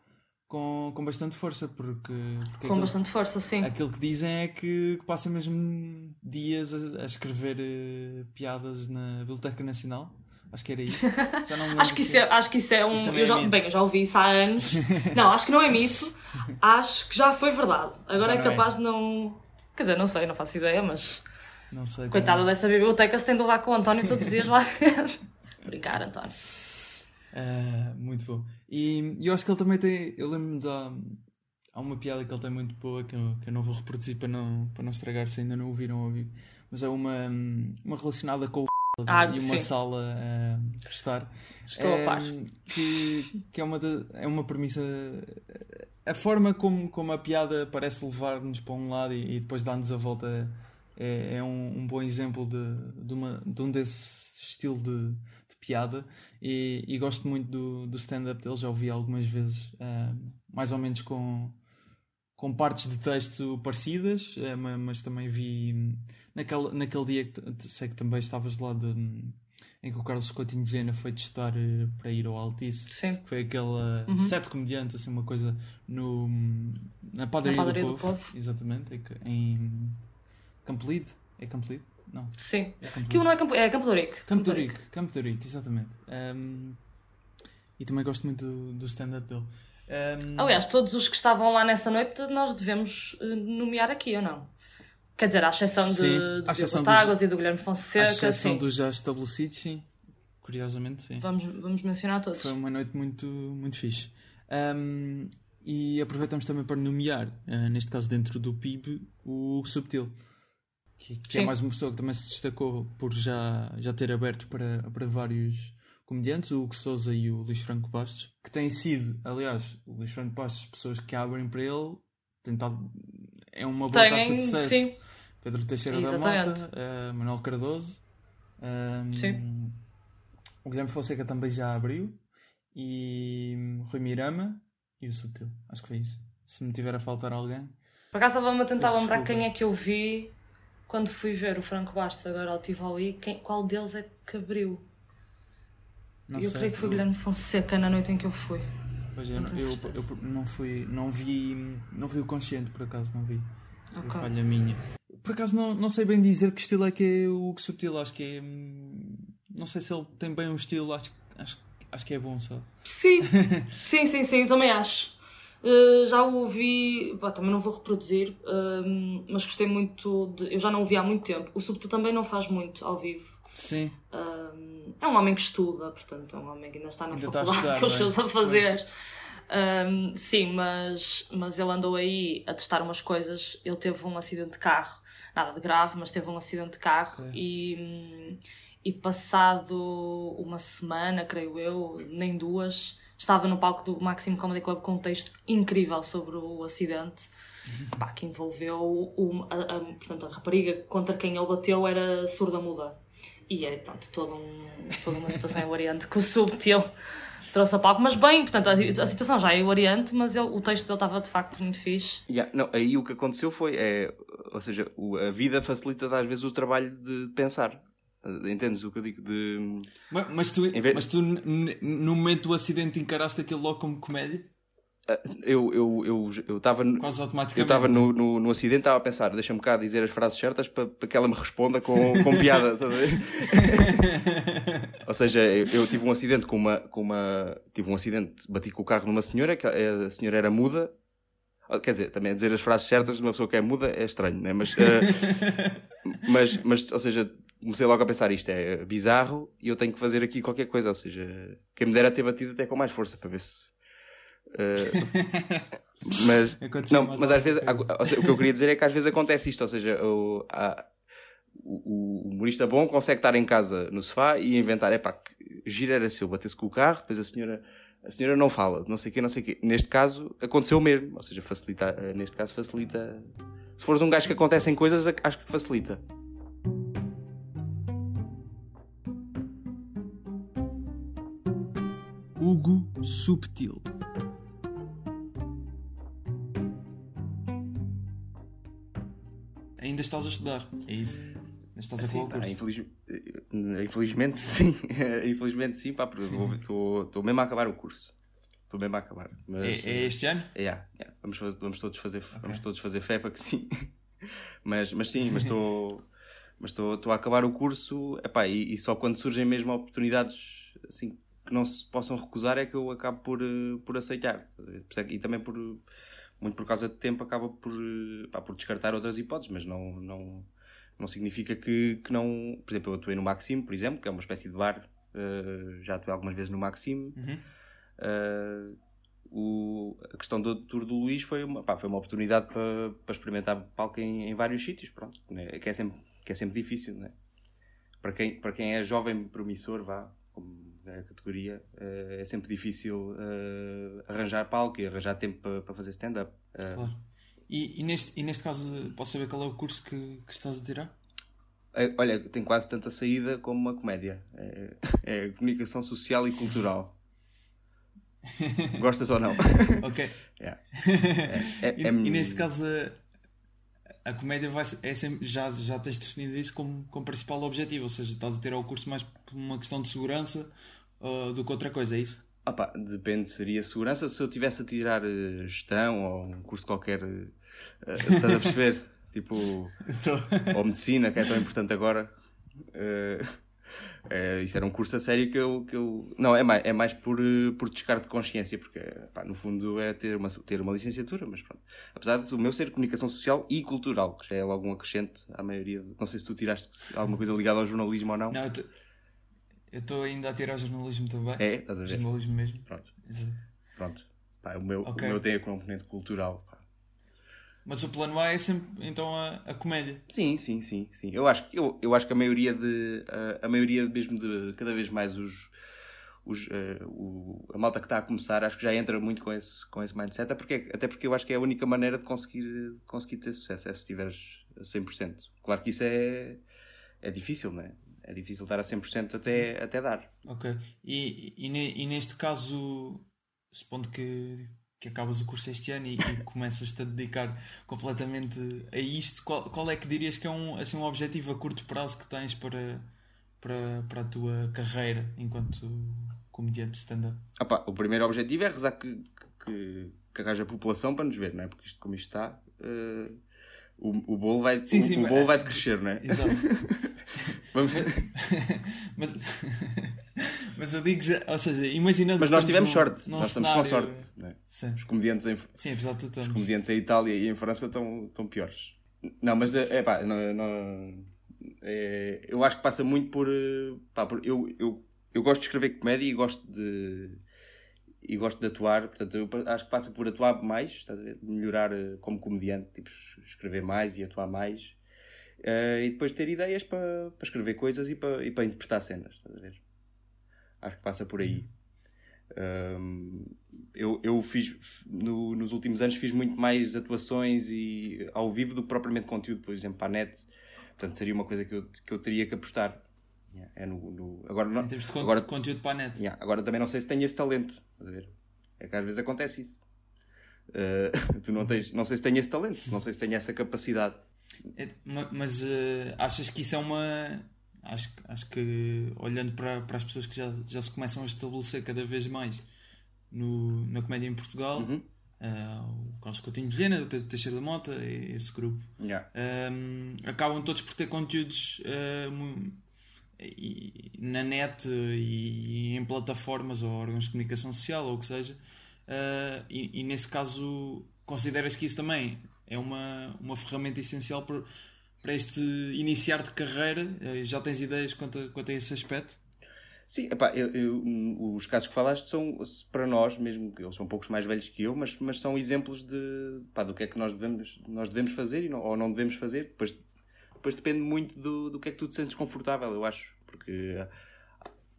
com, com bastante força, porque. porque com bastante força, sim. Aquilo que dizem é que, que passa mesmo dias a, a escrever uh, piadas na Biblioteca Nacional. Acho que era isso. acho, que isso é, acho que isso é um. Isso eu já, é bem, eu já ouvi isso há anos. não, acho que não é mito. Acho que já foi verdade. Agora já é capaz é. de não. Quer dizer, não sei, não faço ideia, mas. Não sei. Coitada como... dessa biblioteca se tem de levar com o António todos os dias lá. Brincar, António. Uh, muito bom. E eu acho que ele também tem. Eu lembro-me da. Há uma piada que ele tem muito boa que eu, que eu não vou reproduzir para não, para não estragar se ainda não ouviram ouvir. Mas é uma, uma relacionada com o ah, e uma sim. sala a estar. Estou é, a par. Que, que é, uma de, é uma premissa. A forma como, como a piada parece levar-nos para um lado e, e depois dá-nos a volta é, é um, um, bom exemplo de, de, uma, de um desse estilo de, piada e, e gosto muito do, do stand-up dele, já ouvi algumas vezes, uh, mais ou menos com, com partes de texto parecidas, uh, mas também vi naquele, naquele dia que sei que também estavas lá de, em que o Carlos Coutinho Vilhena foi testar uh, para ir ao Altice. Sim. Foi aquela uhum. sete comediantes, assim, uma coisa no, na padaria, na padaria do, do, povo, povo. Exatamente, em Campolide. É Campolide? Não. Sim. É Aquilo não é Campo, é Campo do Rico. Campo do Rico, Campo exatamente. Um, e também gosto muito do, do stand-up dele. Um, Aliás, todos os que estavam lá nessa noite nós devemos eh, nomear aqui, ou não? Quer dizer, à exceção sim, de, do Diogo Táguas e do Guilherme Fonseca. À exceção sim. dos já estabelecidos, sim. Curiosamente, sim. Vamos, vamos mencionar todos. Foi uma noite muito, muito fixe. Um, e aproveitamos também para nomear, uh, neste caso dentro do PIB, o Subtil que, que é mais uma pessoa que também se destacou por já, já ter aberto para, para vários comediantes, o Hugo Souza e o Luís Franco Bastos, que têm sido, aliás, o Luís Franco Bastos, pessoas que abrem para ele, tentado, é uma boa Tem, taxa de sucesso. Sim. Pedro Teixeira Exatamente. da Mota, uh, Manuel Cardoso, um, sim. o Guilherme Fonseca também já abriu, e Rui Mirama e o Subtil. Acho que foi isso. Se me tiver a faltar alguém. Por acaso estava-me a tentar lembrar quem é que eu vi quando fui ver o Franco Bastos agora ao Tivoli, quem, qual deles é que abriu? Não eu sei, creio que foi o Guilherme Fonseca na noite em que eu fui. Pois é, não eu, eu, eu, não fui, não vi, não vi o consciente por acaso, não vi. Okay. falha minha. Por acaso não, não sei bem dizer que estilo é que é o que subtil, acho que é. Hum, não sei se ele tem bem um estilo, acho, acho, acho que é bom só. Sim, sim, sim, sim, também acho. Uh, já o ouvi, também não vou reproduzir, uh, mas gostei muito de. Eu já não ouvi há muito tempo. O Subtil também não faz muito ao vivo. Sim. Uh, é um homem que estuda, portanto, é um homem que ainda está na ainda faculdade está estudar, com os seus a fazer. sim, mas, mas ele andou aí a testar umas coisas. Ele teve um acidente de carro, nada de grave, mas teve um acidente de carro e, e passado uma semana, creio eu, nem duas estava no palco do Maximum Comedy Club com um texto incrível sobre o acidente pá, que envolveu o, a, a, portanto, a rapariga contra quem ele bateu era surda-muda. E é, pronto, todo um, toda uma situação oriente que o subtil trouxe a palco. Mas bem, portanto, a, a situação já é oriente, mas ele, o texto dele estava de facto muito fixe. Yeah, não, aí o que aconteceu foi, é, ou seja, a vida facilita às vezes o trabalho de pensar. Entendes o que eu digo? De... Mas, mas tu, vez... mas tu no momento do acidente encaraste aquilo logo como comédia? Ah, eu eu eu eu estava quase automaticamente eu estava no, no, no, acidente estava a pensar deixa-me cá dizer as frases certas para, para que ela me responda com, com piada ou seja eu, eu, tive um acidente com uma com uma tive um acidente bati com o carro numa senhora que a senhora era muda ah, quer dizer também dizer as frases certas de uma pessoa que é muda é estranho né mas uh, mas mas ou seja comecei logo a pensar isto é bizarro e eu tenho que fazer aqui qualquer coisa ou seja quem me dera ter batido até com mais força para ver se Uh, mas, não, mas às vezes, seja, o que eu queria dizer é que às vezes acontece isto, ou seja, o, a, o, o humorista bom consegue estar em casa no sofá e inventar, é pá, gira era seu, batesse com o carro, depois a senhora, a senhora não fala, não sei o quê, não sei o quê. Neste caso, aconteceu mesmo, ou seja, facilita, eh, neste caso facilita. Se fores um gajo que acontecem coisas, acho que facilita. Hugo Subtil Ainda estás a estudar, é isso? Ainda estás a assim, pá, infeliz... Infelizmente sim, infelizmente sim, pá, estou mesmo a acabar o curso. Estou mesmo a acabar. Mas... É, é, este ano? É, é. Vamos, fazer, vamos, todos fazer, okay. vamos todos fazer fé para que sim. mas, mas sim, mas estou mas estou a acabar o curso epá, e, e só quando surgem mesmo oportunidades assim que não se possam recusar é que eu acabo por, eh, por aceitar. E também por muito por causa de tempo, acaba por, pá, por descartar outras hipóteses, mas não, não, não significa que, que não. Por exemplo, eu atuei no Maxime, por exemplo, que é uma espécie de bar, uh, já atuei algumas vezes no Maxime. Uhum. Uh, o, a questão do tour do Luís foi uma, pá, foi uma oportunidade para, para experimentar palco em, em vários sítios, pronto, né? que, é sempre, que é sempre difícil, né? para, quem, para quem é jovem promissor, vá, como a categoria, uh, é sempre difícil uh, arranjar palco e arranjar tempo para, para fazer stand-up. Uh, claro. E, e, neste, e neste caso, posso saber qual é o curso que, que estás a tirar? Olha, tem quase tanta saída como uma comédia. É, é comunicação social e cultural. Gostas ou não? Ok. Yeah. É, é, e, e, neste caso, a, comédia vai, é sempre, já, já tens definido isso como, como principal objetivo, ou seja, estás a ter o curso mais por uma questão de segurança uh, do que outra coisa, é isso? Opa, depende, seria segurança se eu tivesse a tirar uh, gestão ou um curso qualquer, uh, estás a perceber? tipo, ou medicina, que é tão importante agora. Uh, é, isso era um curso a sério que eu. Que eu não, é mais, é mais por, por descarte de consciência, porque pá, no fundo é ter uma, ter uma licenciatura, mas pronto. Apesar do meu ser comunicação social e cultural, que já é logo um acrescente à maioria. Não sei se tu tiraste alguma coisa ligada ao jornalismo ou não. Não, eu estou ainda a tirar jornalismo também. É, estás a ver? Jornalismo mesmo. Pronto. Exato. Pronto. Pá, o, meu, okay. o meu tem a componente cultural. Mas o plano A é sempre então a, a comédia. Sim, sim, sim, sim. Eu acho, eu, eu acho que a maioria de a, a maioria mesmo de cada vez mais os, os uh, o, a malta que está a começar acho que já entra muito com esse, com esse mindset, até porque, até porque eu acho que é a única maneira de conseguir, conseguir ter sucesso, é se estiveres a 100%. Claro que isso é, é difícil, não é? É difícil dar a 100% até, até dar. Ok. E, e, e neste caso, supondo que que acabas o curso este ano e, e começas-te a dedicar completamente a isto, qual, qual, é que dirias que é um, assim, um objetivo a curto prazo que tens para, para, para a tua carreira enquanto comediante stand-up? o primeiro objetivo é rezar que, que, que haja população para nos ver, não é? Porque isto, como isto está, uh, o, o bolo vai, sim, o, sim, o bolo vai crescer, não é? Exato. Vamos... mas, mas eu digo já, ou seja, imaginando. Mas nós tivemos sorte, nós estamos com sorte. Né? Os comediantes em, Sim, apesar de Os comediantes em Itália e em França estão, estão piores. Não, mas é pá, não, não, é, eu acho que passa muito por. Pá, por eu, eu, eu gosto de escrever comédia e gosto de. E gosto de atuar, portanto, eu acho que passa por atuar mais, melhorar eh, como comediante, tipo, escrever mais e atuar mais. Uh, e depois ter ideias para, para escrever coisas e para, e para interpretar cenas, estás a ver? Acho que passa por aí. Um, eu, eu fiz, no, nos últimos anos, fiz muito mais atuações e ao vivo do que propriamente conteúdo, por exemplo, para a net. Portanto, seria uma coisa que eu, que eu teria que apostar. Yeah, é no, no, agora, não, Em termos de con- agora, conteúdo para a net. yeah, agora também não sei se tenho esse talento. Estás a ver? É que às vezes acontece isso. Uh, tu não tens, não sei se tenho esse talento, não sei se tenho essa capacidade. É, ma- mas eh, achas que isso é uma. Acho, que- acho que olhando para, para as pessoas que já, já se começam a estabelecer cada vez mais no, na comédia em Portugal, Uhum. eh, o Carlos Coutinho de Vilhena, o Pedro Teixeira da Mota, esse grupo, Yeah. um, acabam todos por ter conteúdos uh, e- na net e em plataformas ou órgãos de comunicação social ou o que seja. Uh, e, e nesse caso, consideras que isso também é uma, uma ferramenta essencial para, para este iniciar de carreira? Uh, Já tens ideias quanto a, quanto a esse aspecto? Sim, epá, eu- eu- os casos que falaste são, para nós, mesmo que eles são poucos mais velhos que eu, mas, mas são exemplos de, pá, do que é que nós devemos, nós devemos fazer não- ou não devemos fazer. Depois, depois depende muito do, do que é que tu te sentes confortável, eu acho. Porque,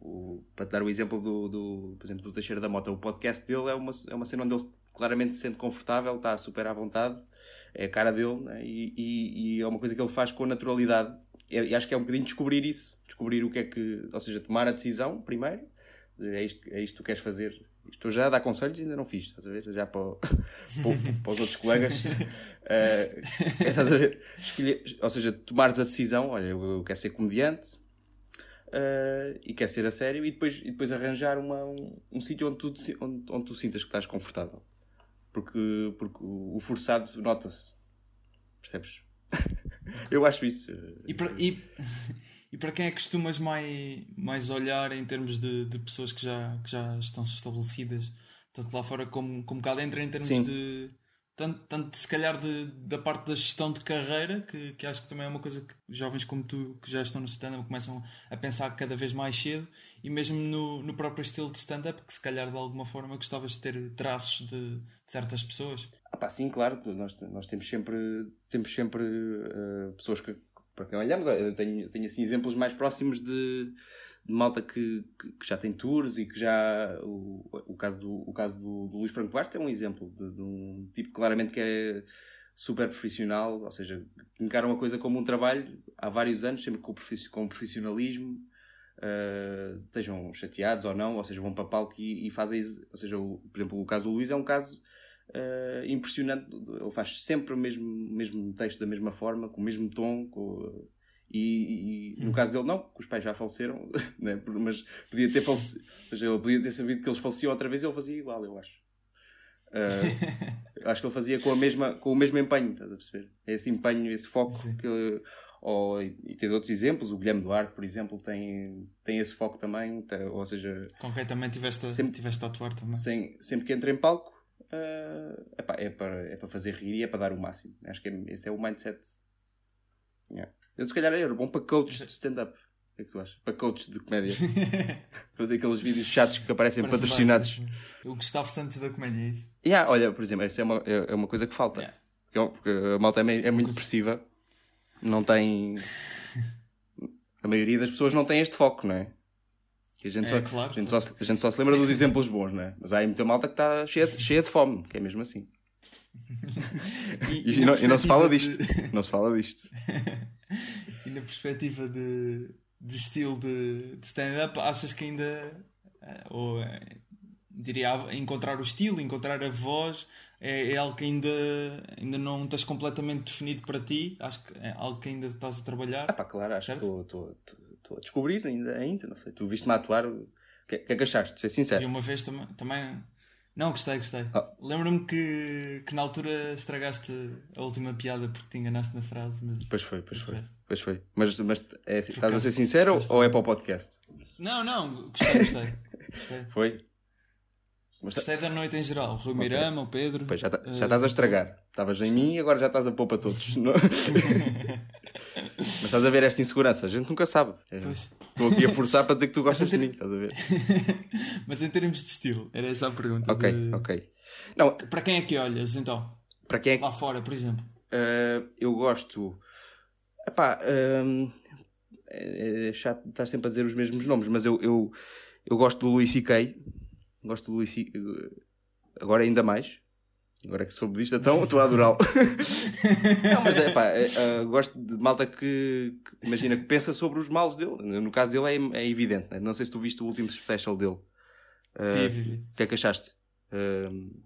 o- para te dar o exemplo do, do, por exemplo, do Teixeira da Mota, o podcast dele é uma, é uma cena onde ele claramente se sente confortável, está super à vontade, é a cara dele né? e, e, e é uma coisa que ele faz com naturalidade. E e acho que é um bocadinho descobrir isso, descobrir o que é que, ou seja, tomar a decisão primeiro, é isto, é isto que tu queres fazer. Estou já a dar conselhos e ainda não fiz, estás a ver? Já para, o- para, para os outros colegas. Eh, estás a ver? Escolher, ou seja, tomares a decisão, olha, eu, eu quero ser comediante eh, e quero ser a sério e depois, e depois arranjar uma, um, um sítio onde tu, onde, onde tu sintas que estás confortável. Porque, porque o forçado nota-se. Percebes? eu acho isso. eh, E para, e, e para quem é que costumas mais, mais olhar em termos de, de pessoas que já, que já estão estabelecidas, tanto lá fora como, como cá dentro, em termos Sim. de. Tanto, tanto se calhar de, da parte da gestão de carreira, que, que acho que também é uma coisa que jovens como tu, que já estão no stand-up, começam a pensar cada vez mais cedo, e mesmo no, no próprio estilo de stand-up, que se calhar de alguma forma gostavas de ter traços de, de certas pessoas. Ah pá, sim, claro, nós, nós temos sempre, temos sempre eh, pessoas que, para quem olhamos, eu tenho, tenho assim exemplos mais próximos de malta que, que, que já tem tours e que já, o, o caso, do, o caso do, do Luís Franco Bastos é um exemplo de, de um tipo claramente que é super profissional, ou seja, encara uma coisa como um trabalho há vários anos, sempre com, com profissionalismo, eh, estejam chateados ou não, ou seja, vão para palco e, e fazem, ou seja, o- por exemplo, o caso do Luís é um caso eh, impressionante. Ele faz sempre o mesmo, mesmo texto da mesma forma, com o mesmo tom. com- e, e no caso dele, não, que os pais já faleceram, né? mas podia ter seja, ele podia ter sabido que eles faleciam outra vez e ele fazia igual, eu acho. Eu acho que ele fazia com, a mesma, com o mesmo empenho, estás a perceber? É esse empenho, esse foco Sim. que. Ou, e tens outros exemplos, o Guilherme Duarte, por exemplo, tem, tem esse foco também, tem- ou seja, Concretamente, tiveste Sempre- tiveste a atuar também. sem, sempre que entra em palco, eh, epá, é, para, é para fazer rir e é para dar o máximo. Acho que é- esse é o mindset. Yeah. Eu, se calhar, era bom para coaches de stand-up. O que é que tu achas? Para coaches de comédia. Fazer aqueles vídeos chatos que aparecem Parece patrocinados. bem. O Gustavo Santos da comédia, é isso? Yeah, olha, por exemplo, essa é uma, é, é uma coisa que falta. Yeah. Porque, é- porque a malta é, é muito depressiva. Não tem. A maioria das pessoas não tem este foco, não é? Que a gente, É, só, claro, a, gente só, se- a gente só se lembra dos exemplos bons, não é? Mas há aí muita malta que está cheia, de- cheia de fome, que é mesmo assim. E, na não, e não se fala disto. de- Não se fala disto. e na perspectiva de, de estilo de, de stand-up, achas que ainda. eh, Ou eh, diria encontrar o estilo, encontrar a voz, é, é algo que ainda, ainda não tens completamente definido para ti? Acho que é algo que ainda estás a trabalhar. Ah pá, claro, acho Certo? que estou- a descobrir ainda, ainda, não sei. Tu viste-me a atuar, o que, que é que achaste? De ser E sincero. uma vez também. também... Não, gostei, gostei. Ah. Lembro-me que, que na altura estragaste a última piada porque te enganaste na frase, mas. Pois foi, pois foi. Pois foi. Mas, mas é, assim, estás a ser sincero ou- gostei. ou é para o podcast? Não, não, gostei, gostei. gostei. Foi? Mas, Gostei da noite em geral. O Rui Mirama, o Pedro. Pois, já, tá- eh, já estás a estragar. Estavas em mim e agora já estás a pôr para todos. Não- Mas estás a ver esta insegurança. A gente nunca sabe. É, Pois. Estou aqui a forçar para dizer que tu gostas de mim. Estás a ver? Mas em termos de estilo, era essa a pergunta. Ok, de- ok. Não, Para quem é que olhas então? para quem é que. Lá fora, por exemplo. Uh, eu gosto. Epá, um, é, é chato estar sempre a dizer os mesmos nomes, mas eu, eu, eu gosto do Luís C.K. Gosto do Luís C... Agora ainda mais. Agora que soube disto, então estou a adorá-lo. não, mas é pá, é, gosto de malta que, que, imagina, que pensa sobre os males dele. No caso dele é, é evidente. Né? Não sei se tu viste o último special dele. Uh, O que é que achaste? Uh,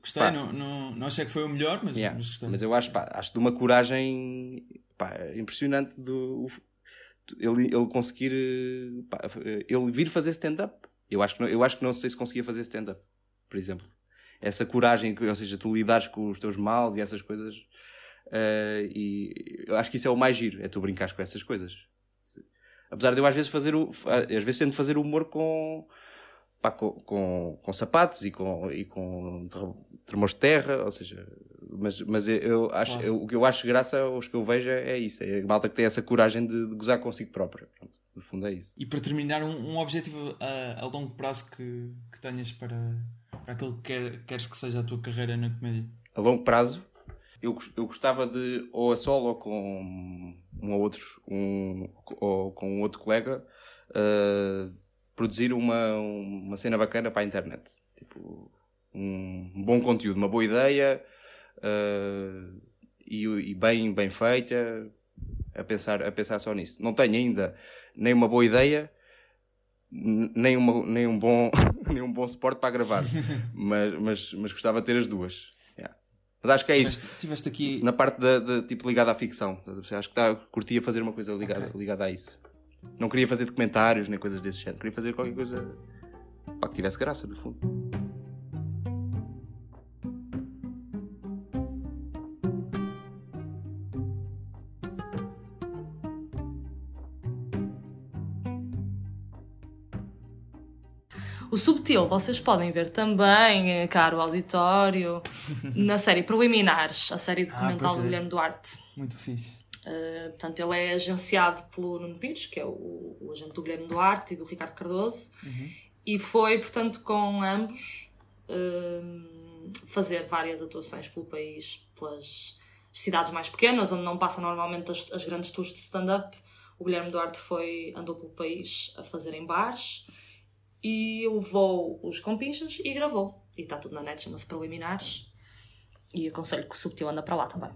Gostei, não, não, não achei que foi o melhor, mas, yeah, mas gostei. Mas eu acho, pá, acho de uma coragem pá, impressionante do ele, ele conseguir pá, ele vir fazer stand-up. Eu acho, que não, eu acho que não sei se conseguia fazer stand-up, por exemplo. Essa coragem, ou seja, tu lidares com os teus males e essas coisas. Uh, e eu acho que isso é o mais giro, é tu brincares com essas coisas. Apesar de eu às vezes fazer o, às vezes tento fazer humor com, pá, com, com, com, sapatos e com, e com tremores de terra, ou seja, mas, mas eu acho, claro. eu, o que eu acho graça aos que eu vejo é, é isso, é a malta que tem essa coragem de, de gozar consigo própria. Pronto, no fundo é isso. E para terminar, um, um objetivo a, a, longo prazo que, que tenhas para, para aquilo que quer, queres que seja a tua carreira na comédia? A longo prazo, eu, eu gostava de, ou a solo ou com um ou outro, um, ou com um outro colega, uh, produzir uma, uma cena bacana para a internet. Tipo, um, bom conteúdo, uma boa ideia uh, e, e, bem, bem feita, a pensar, a pensar só nisso. Não tenho ainda nem uma boa ideia, nem, uma, nem, um, bom, nem um bom suporte para gravar, mas, mas, mas gostava de ter as duas. Yeah. Mas acho que é isso. Tiveste, tiveste aqui... Na parte de, de, tipo ligada à ficção. Acho que tá, curtia fazer uma coisa ligada, okay. ligada a isso. Não queria fazer documentários nem coisas desse género. Queria fazer qualquer coisa para que tivesse graça, no fundo. O Subtil vocês podem ver também, eh, caro auditório, na série Preliminares, a série documental ah, é. do Guilherme Duarte. Muito fixe. Uh, portanto, ele é agenciado pelo Nuno Pires, que é o, o agente do Guilherme Duarte e do Ricardo Cardoso, uhum. e foi, portanto, com ambos uh, fazer várias atuações pelo país, pelas cidades mais pequenas, onde não passam normalmente as, as grandes tours de stand-up. O Guilherme Duarte foi, andou pelo país a fazer em bares e levou os compinchas e gravou. E está tudo na net, chama-se Preliminares. E aconselho que o Subtil anda para lá também.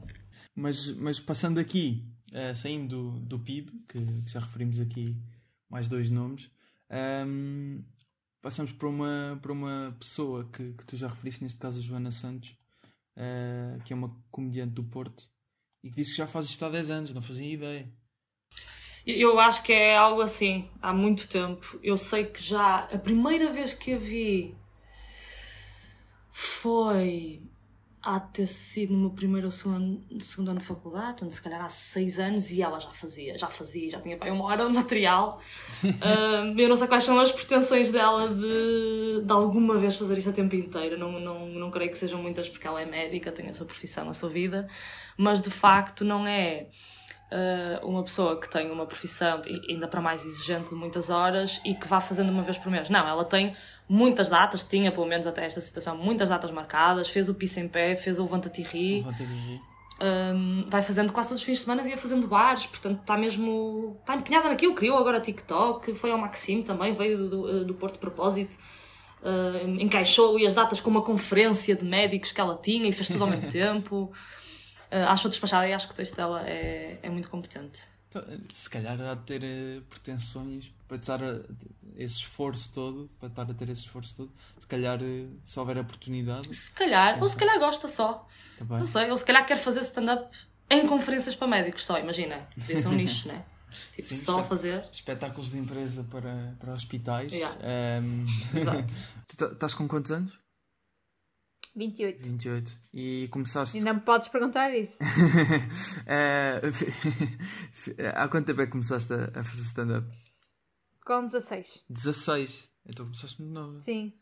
Mas, mas passando aqui, uh, saindo do, do PIB, que, que, já referimos aqui mais dois nomes, um, ehm, passamos para uma, para uma pessoa que, que tu já referiste, neste caso a Joana Santos, uh, que é uma comediante do Porto, e que disse que já faz isto há 10 anos, não fazia ideia. Eu acho que é algo assim, há muito tempo. Eu sei que já a primeira vez que a vi foi há de ter sido no meu primeiro ou segundo, segundo ano de faculdade, portanto, se calhar há seis anos, e ela já fazia, já fazia, já tinha bem uma hora de material. uh, eu não sei quais são as pretensões dela de, de alguma vez fazer isto a tempo inteiro. Não, não, não creio que sejam muitas, porque ela é médica, tem a sua profissão, a sua vida, mas de facto não é. Uh, uma pessoa que tem uma profissão ainda para mais exigente de muitas horas e que vá fazendo uma vez por mês. Não, ela tem muitas datas, tinha pelo menos até esta situação, muitas datas marcadas, fez o Pisse em Pé, fez o Levanta-te e Ri. Um, vai fazendo quase todos os fins de semana e ia fazendo bares, portanto está mesmo. está empenhada naquilo, criou agora TikTok, foi ao Maxime também, veio do, do Porto de Propósito, uh, encaixou e as datas com uma conferência de médicos que ela tinha e fez tudo ao mesmo tempo. Uh, acho despachada e acho que o texto dela é, é muito competente. Então, se calhar há de ter uh, pretensões para estar a, esse esforço todo, para estar a ter esse esforço todo, se calhar uh, se houver oportunidade. Se calhar, ou se calhar gosta só. Tá não sei, ou se calhar quer fazer stand-up em conferências para médicos só, imagina. Podia ser um nicho, né? Tipo, Sim, só fazer. Espetáculos de empresa para, para hospitais. Yeah. Um... Exato. Estás com quantos anos? 28. 28. E começaste. Ainda me podes perguntar isso. é... Há quanto tempo é que começaste a, fazer stand-up? Com 16. 16? Então começaste muito nova. Sim.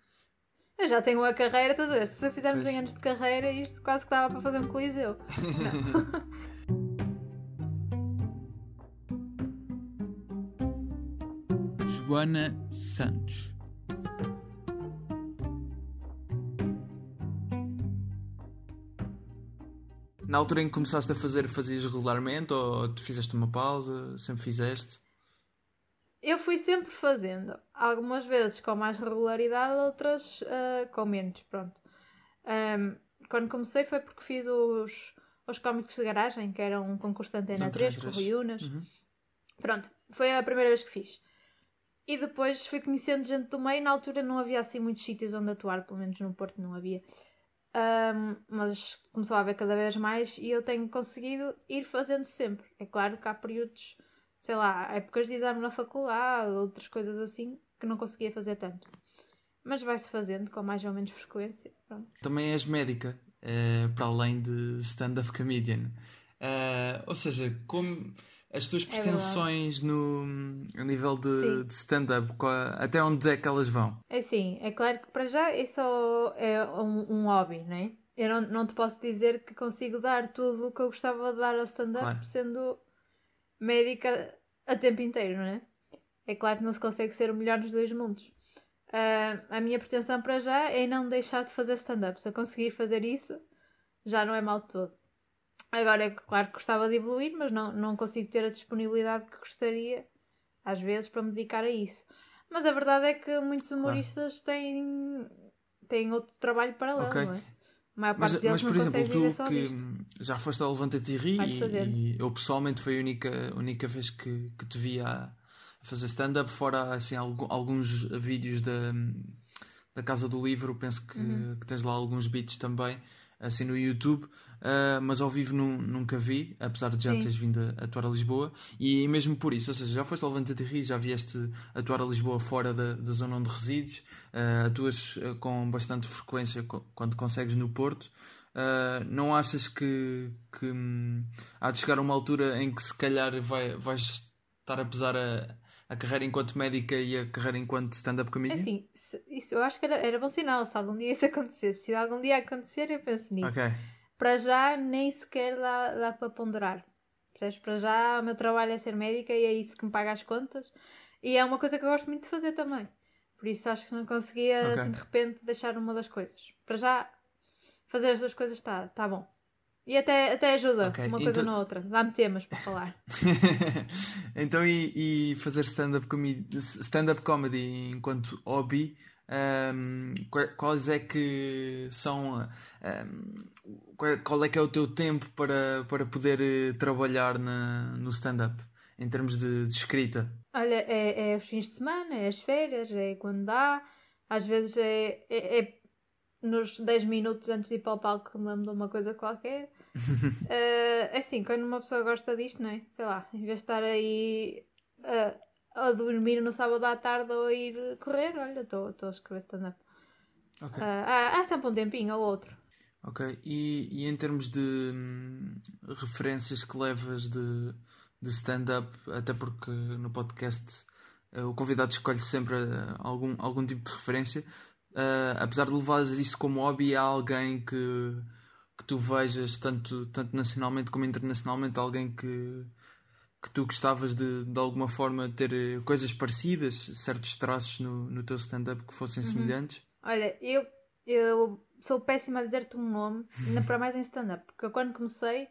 Eu já tenho uma carreira, estás a ver? Se fizermos em anos de carreira, isto quase que dava para fazer um coliseu. Joana Santos. Na altura em que começaste a fazer, fazias regularmente ou tu fizeste uma pausa? Sempre fizeste? eu fui sempre fazendo. Algumas vezes com mais regularidade, outras uh, com menos, pronto. Um, quando comecei foi porque fiz os, os cómicos de garagem, que eram um concurso de Antena 3, com o Rui Unas. Uhum. Pronto, foi a primeira vez que fiz. E depois fui conhecendo gente do meio. Na altura não havia assim muitos sítios onde atuar, pelo menos no Porto não havia. Um, mas começou a haver cada vez mais e eu tenho conseguido ir fazendo sempre. É claro que há períodos, sei lá, épocas de exame na faculdade, outras coisas assim, que não conseguia fazer tanto. Mas vai-se fazendo com mais ou menos frequência. Pronto. Também és médica, uh, para além de stand-up comedian. Uh, ou seja, como as tuas é pretensões é no, no nível de, de stand-up, até onde é que elas vão? É sim, é claro que para já isso é um, um hobby, não é? Eu não, não te posso dizer que consigo dar tudo o que eu gostava de dar ao stand-up claro. sendo médica a tempo inteiro, não é? É claro que não se consegue ser o melhor dos dois mundos. Uh, a minha pretensão para já é não deixar de fazer stand-up. Se eu conseguir fazer isso, já não é mal de todo. Agora, é claro que gostava de evoluir, mas não, não consigo ter a disponibilidade que gostaria, às vezes, para me dedicar a isso. Mas a verdade é que muitos humoristas claro. têm, têm outro trabalho paralelo, okay. não é? A maior parte mas, deles mas, por não exemplo, tu que disto. já foste ao Levanta-te e Ri e, e, eu pessoalmente foi a única, única vez que, que te vi a, a fazer stand-up, fora assim, alguns vídeos da, da Casa do Livro, penso que, uhum. que tens lá alguns beats também assim no YouTube, uh, mas ao vivo nunca vi, apesar de já Sim. teres vindo a atuar a Lisboa, e mesmo por isso, ou seja, já foste ao Levante de Rio, já vieste atuar a Lisboa fora da, da zona onde resides, uh, atuas uh, com bastante frequência quando consegues no Porto. Uh, não achas que, que hum, há de chegar a uma altura em que se calhar vai, vais estar a pesar a, a carreira enquanto médica e a carreira enquanto stand-up comedian? É assim, isso eu acho que era, era bom sinal se algum dia isso acontecesse. Se algum dia acontecer, eu penso nisso. Okay. Para já, nem sequer dá, dá para ponderar. Percebes? Para já, o meu trabalho é ser médica e é isso que me paga as contas. E é uma coisa que eu gosto muito de fazer também. Por isso acho que não conseguia, okay. assim, de repente, deixar uma das coisas. Para já, fazer as duas coisas está tá bom. E até, até ajuda okay. uma coisa então... na outra. Dá-me temas para falar. então, e, e fazer stand-up comedy, stand comedy enquanto hobby, um, quais é que são. Um, qual é que é o teu tempo para, para poder eh, trabalhar na, no stand-up? Em termos de, de, escrita? Olha, é, é os fins de semana, é as férias, é quando dá. Às vezes é, é, é nos 10 minutos antes de ir para o palco me lembro de uma coisa qualquer. uh, assim, quando uma pessoa gosta disto, não é? Sei lá, em vez de estar aí uh, a dormir no sábado à tarde ou a ir correr, olha, estou a escrever stand-up. Okay. Uh, há, há sempre um tempinho ou outro. Ok, e, e em termos de hum, referências que levas de, de stand-up, até porque no podcast o convidado escolhe sempre algum, algum tipo de referência, uh, apesar de levares isto como hobby, há alguém que, que tu vejas, tanto, tanto nacionalmente como internacionalmente, alguém que, que tu gostavas de, de alguma forma ter eh, coisas parecidas, certos traços no, no teu stand-up que fossem uhum. semelhantes? Olha, eu, eu sou péssima a dizer-te um nome, ainda para mais em stand-up, porque quando comecei,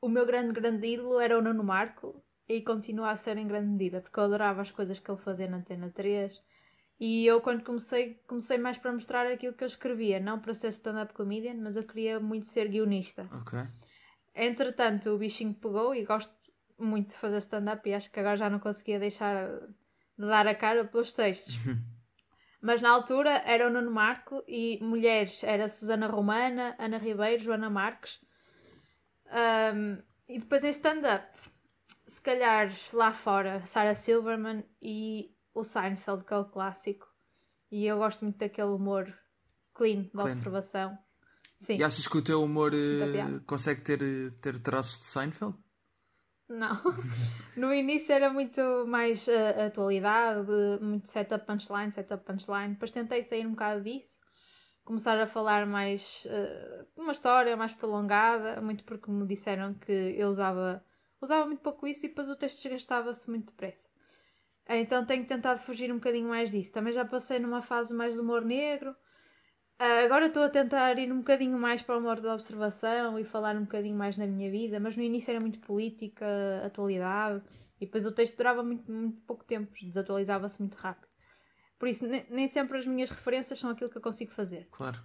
o meu grande, grande ídolo era o Nuno Marco e continua a ser em grande medida, porque eu adorava as coisas que ele fazia na Antena 3 e eu, quando comecei, comecei mais para mostrar aquilo que eu escrevia, não para ser stand-up comedian, mas eu queria muito ser guionista. Ok. Entretanto, o bichinho pegou e gosto muito de fazer stand-up e acho que agora já não conseguia deixar de dar a cara pelos textos. mas na altura era o Nuno Marco e mulheres era Susana Romana, Ana Ribeiro, Joana Marques. Um, e depois em stand-up, se calhar lá fora, Sarah Silverman e o Seinfeld, que é o clássico. E eu gosto muito daquele humor clean, de clean. observação. Sim. E achas que o teu humor uh, consegue ter, ter traços de Seinfeld? Não. no início era muito mais uh, atualidade, muito setup punchline, setup punchline. Depois tentei sair um bocado disso. Começar a falar mais uh, uma história mais prolongada, muito porque me disseram que eu usava, usava muito pouco isso e depois o texto desgastava-se muito depressa. Então tenho tentado fugir um bocadinho mais disso. Também já passei numa fase mais de humor negro. Uh, agora estou a tentar ir um bocadinho mais para o humor da observação e falar um bocadinho mais na minha vida, mas no início era muito política, atualidade, E depois o texto durava muito, muito pouco tempo, desatualizava-se muito rápido. Por isso, nem, nem sempre as minhas referências são aquilo que eu consigo fazer. Claro.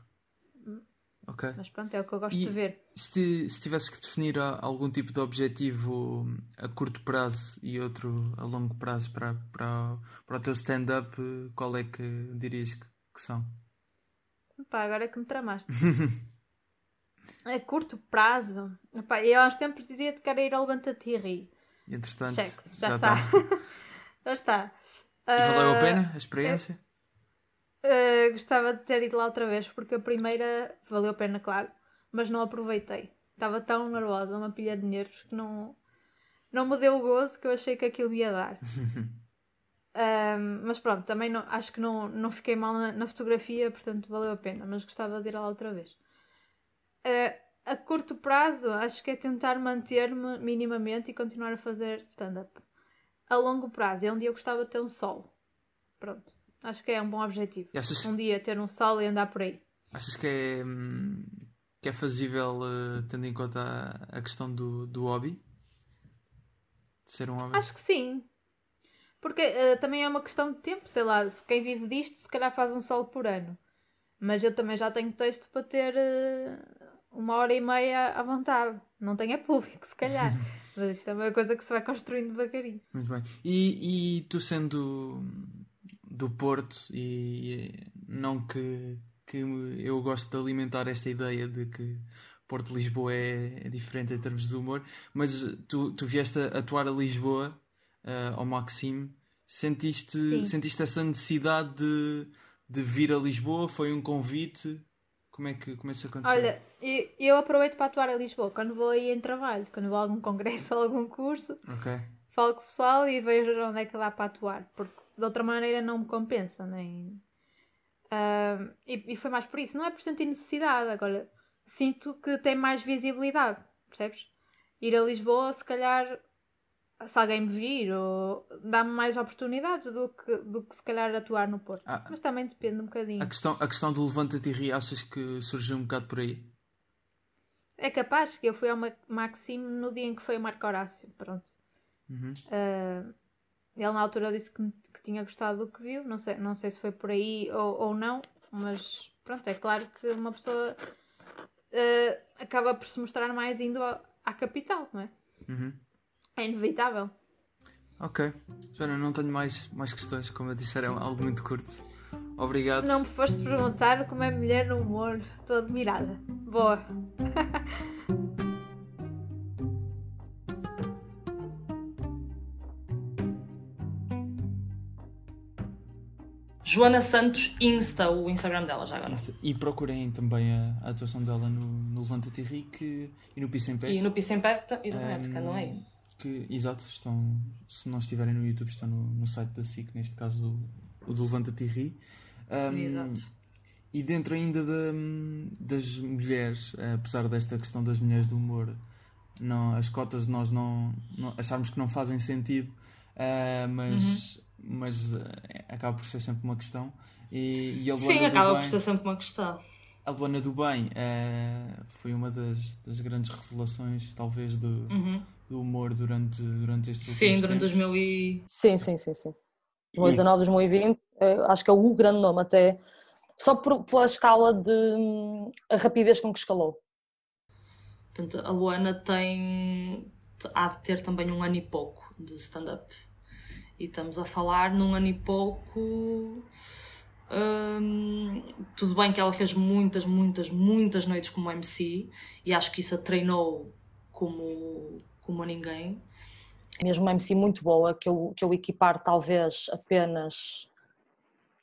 Ok. Mas pronto, é o que eu gosto E- de ver. Se, se tivesses que definir a- algum tipo de objetivo a curto prazo e outro a longo prazo para, para, para o teu stand-up, qual é que dirias que, que são? Pá, agora é que me tramaste. a curto prazo. Epá, eu uns tempos dizia-te que era ir ao Levanta-te e ri. Entretanto, Cheque, já, está. já está. E valeu a Ah, pena a experiência? Uh, gostava de ter ido lá outra vez, porque a primeira valeu a pena, claro, mas não aproveitei. Estava tão nervosa, uma pilha de nervos, que não, não me deu o gozo que eu achei que aquilo me ia dar. Um, mas pronto, também não, acho que não, não fiquei mal na, na fotografia, portanto valeu a pena, mas gostava de ir lá outra vez. Uh, a curto prazo, acho que é tentar manter-me minimamente e continuar a fazer stand-up. A longo prazo, é um dia eu gostava de ter um solo. Pronto, acho que é um bom objetivo. Achas, Um dia ter um solo e andar por aí. achas que, é, hum, que é fazível eh, tendo em conta a, a questão do, do hobby? De ser um hobby? Acho que sim. Porque eh, também é uma questão de tempo, sei lá, se quem vive disto se calhar faz um solo por ano. Mas eu também já tenho texto para ter eh, uma hora e meia à vontade. Não tenho é público, se calhar. Mas isto é uma coisa que se vai construindo devagarinho. Muito bem. E, e tu sendo do Porto, e não que, que eu gosto de alimentar esta ideia de que Porto de Lisboa é, é diferente em termos de humor, mas tu, tu vieste a atuar a Lisboa, eh, ao Maxime, sentiste, Sim. sentiste essa necessidade de, de vir a Lisboa? Foi um convite? Como é que como é que isso aconteceu? Olha, eu, eu aproveito para atuar a Lisboa quando vou aí em trabalho, quando vou a algum congresso ou algum curso, falo com o pessoal e vejo onde é que dá para atuar, porque de outra maneira não me compensa, nem. Ahm, e, e foi mais por isso, não é por sentir necessidade, agora sinto que tem mais visibilidade, percebes? Ir a Lisboa, se calhar, se alguém me vir, ou dá-me mais oportunidades do que, do que se calhar atuar no Porto. Ah, Mas também depende um bocadinho. A questão, a questão do levanta-te e ri, achas que surgiu um bocado por aí? É capaz que eu fui ao Ma- Maxime no dia em que foi o Marco Horácio, pronto. Uhum. Ah, ele na altura disse que, que tinha gostado do que viu, não sei, não sei se foi por aí ou, ou não, mas pronto, é claro que uma pessoa ah, acaba por se mostrar mais indo à, à capital, não é? Uhum. É inevitável. Ok. Joana, não tenho mais, mais questões. Como eu disse, era algo muito curto. Obrigado. Não me foste perguntar como é mulher no humor, estou admirada. Boa. Joana Santos Insta, o Instagram dela já agora. E procurem também a, a atuação dela no, no Levanta-te e e no and Pack, E no Peace Impact, exatamente, Ehm, que andam aí. que, exato, estão, se não estiverem no YouTube, estão no, no site da SIC, neste caso o, o do Levanta-te e Ri. Um, Exato. E dentro ainda da- das mulheres, apesar desta questão das mulheres do humor, não, as cotas de nós não, não- acharmos que não fazem sentido, ah, mas, Uhum. Mas ah, acaba por ser sempre uma questão. E, e a Luana Sim, acaba Bem- por ser sempre uma questão. a Luana do Bem ah, foi uma das, das grandes revelações, talvez, do, Uhum. do humor durante, durante estes Sim, durante tempos. 2000 e... Sim, sim, sim, sim. 2019, 2020, eh, acho que é o grande nome, até só por, pela escala de a rapidez com que escalou. Portanto, a Luana tem... há de ter também um ano e pouco de stand-up. E estamos a falar num ano e pouco... hum, tudo bem que ela fez muitas, muitas, muitas noites como MC e acho que isso a treinou como, como a ninguém. Mesmo uma MC muito boa, que eu, que eu equipar talvez apenas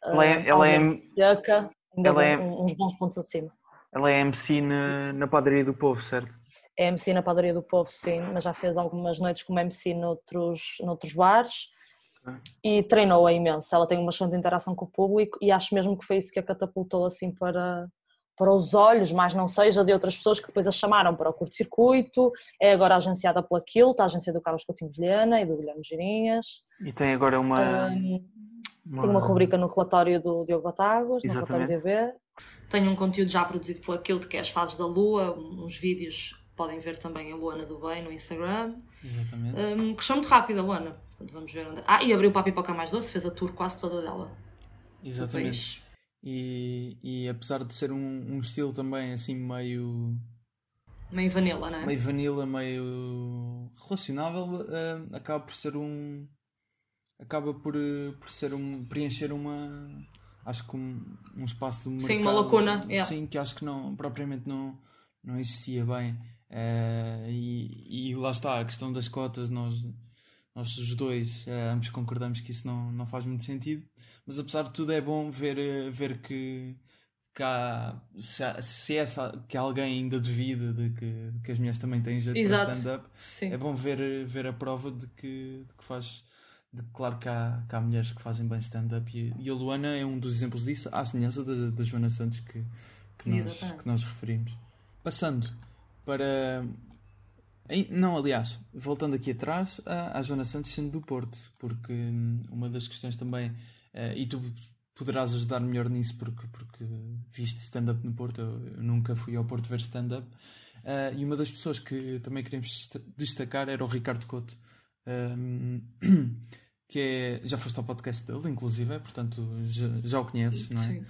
Ela é- ah, ela é- seca, ela é- uns bons pontos acima. Ela é MC na, na padaria do povo, certo? É MC na Padaria do Povo, sim, mas já fez algumas noites como MC noutros, noutros bares. E treinou-a imenso. Ela tem uma excelente interação com o público e acho mesmo que foi isso que a catapultou assim para, para os olhos, mais não seja de outras pessoas que depois a chamaram para o curto-circuito. É agora agenciada pela Quilt, a agência do Carlos Coutinho Vilhena e do Guilherme Girinhas. E tem agora uma. Ahm, Tem uma rubrica no relatório do Diogo Batáguas, no relatório. DB. Tenho um conteúdo já produzido pela Kilt, que é as fases da lua, uns vídeos podem ver também a Luana do Bem no Instagram. Exatamente. Um, cresceu muito rápido a Luana, portanto vamos ver onde. Ah, e abriu para a Pipoca Mais Doce, fez a tour quase toda dela. Exatamente. E, e apesar de ser um, um estilo também assim meio. Meio vanilla, não é? Meio vanilla, meio relacionável, uh, acaba por ser um. Acaba por, uh, por ser um. preencher uma. Acho que um, um espaço do mercado. Sim, uma lacuna. Sim, Yeah. que acho que não, propriamente não, não existia bem. Uh, e, e lá está, a questão das cotas, nós, nós os dois uh, ambos concordamos que isso não, não faz muito sentido, mas apesar de tudo é bom ver, uh, ver que, que, há, se, há- se é essa, que alguém ainda duvida de que, de que as mulheres também têm jeito para stand-up. É bom ver, ver a prova de que, de que faz. De, que claro que há, que há mulheres que fazem bem stand-up e, e a Luana é um dos exemplos disso, à semelhança da, da Joana Santos que, que, nós, que nós referimos. Passando para. Não, aliás, voltando aqui atrás, à, Joana Santos sendo do Porto, porque hum, uma das questões também, eh, e tu poderás ajudar melhor nisso porque, porque viste stand-up no Porto, eu, nunca fui ao Porto ver stand-up, eh, e uma das pessoas que também queremos desta- destacar era o Ricardo Couto, hum, que é, já foste ao podcast dele, inclusive, portanto já, já o conheces, não é? Sim.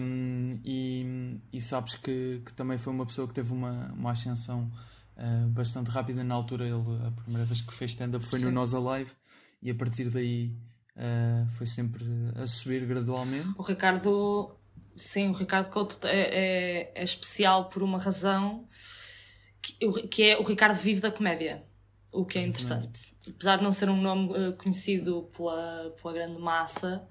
Um, e, e sabes que, que também foi uma pessoa que teve uma, uma ascensão uh, bastante rápida na altura. Ele, a primeira vez que fez stand-up foi no Sim. Nós Alive e a partir daí uh, foi sempre a subir gradualmente. O Ricardo, sim, o Ricardo Couto é, é, é especial por uma razão que, que é o Ricardo vive da comédia, o que é Exatamente. interessante. Apesar de não ser um nome eh, conhecido pela, pela grande massa,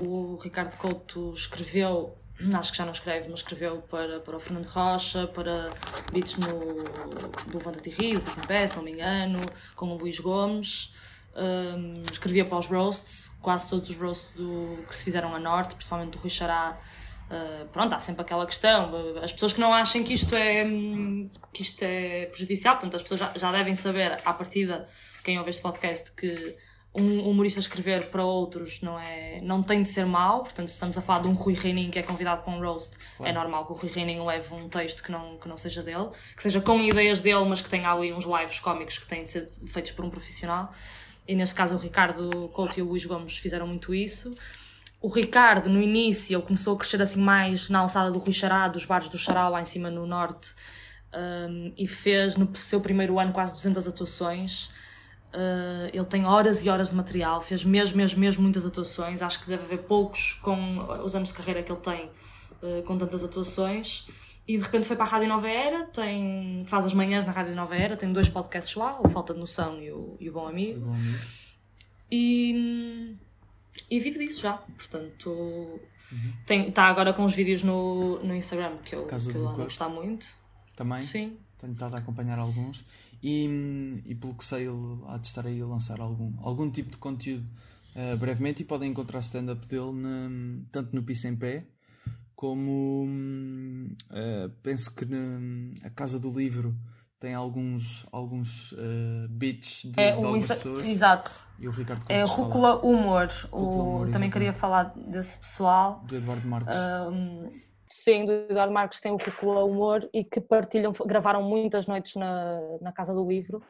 o Ricardo Couto escreveu, acho que já não escreve, mas escreveu para, para o Fernando Rocha, para beats no, do Levanta-te Rio, do Pé, se não me engano, com o Luís Gomes. Um, escrevia para os roasts, quase todos os roasts do, que se fizeram a norte, principalmente do Rui Xará. Uh, pronto, há sempre aquela questão. As pessoas que não achem que isto é, hum, que isto é prejudicial, portanto, as pessoas já, já devem saber, à partida, quem ouve este podcast, que um humorista escrever para outros não, é, não tem de ser mau. Portanto, se estamos a falar de um Rui Reininho que é convidado para um roast, Claro. é normal que o Rui Reininho leve um texto que não, que não seja dele, que seja com ideias dele, mas que tenha ali uns lives cómicos que têm de ser feitos por um profissional. E neste caso o Ricardo Couto e o Luís Gomes fizeram muito isso. O Ricardo, no início, ele começou a crescer assim mais na alçada do Rui Xará, dos bares do Xará, lá em cima no norte, um, e fez no seu primeiro ano quase 200 atuações. Uh, ele tem horas e horas de material, fez mesmo, mesmo, mesmo muitas atuações. Acho que deve haver poucos com os anos de carreira que ele tem uh, com tantas atuações. E de repente foi para a Rádio Nova Era, tem, faz as manhãs na Rádio Nova Era, tem dois podcasts lá, o Falta de Noção e o, e o Bom Amigo. Bom amigo. E, e vive disso já, portanto está agora com os vídeos no, no Instagram que eu, que eu ando a gostar muito. Também? Sim, tenho estado a acompanhar alguns. E, e pelo que sei ele há de estar aí a lançar algum, algum tipo de conteúdo uh, brevemente e podem encontrar stand-up dele na- tanto no Piso em Pé como hum, uh, penso que na a Casa do Livro tem alguns, alguns uh, beats de, é de o algumas Insta... pessoas Exato. e o Ricardo É Rúcula Humor. Rúcula o... Humor, Também exatamente. queria falar desse pessoal. do Eduardo Marques Um, Sim, do Eduardo Marques tem o Cúpula Humor e que partilham, gravaram muitas noites na, na Casa do Livro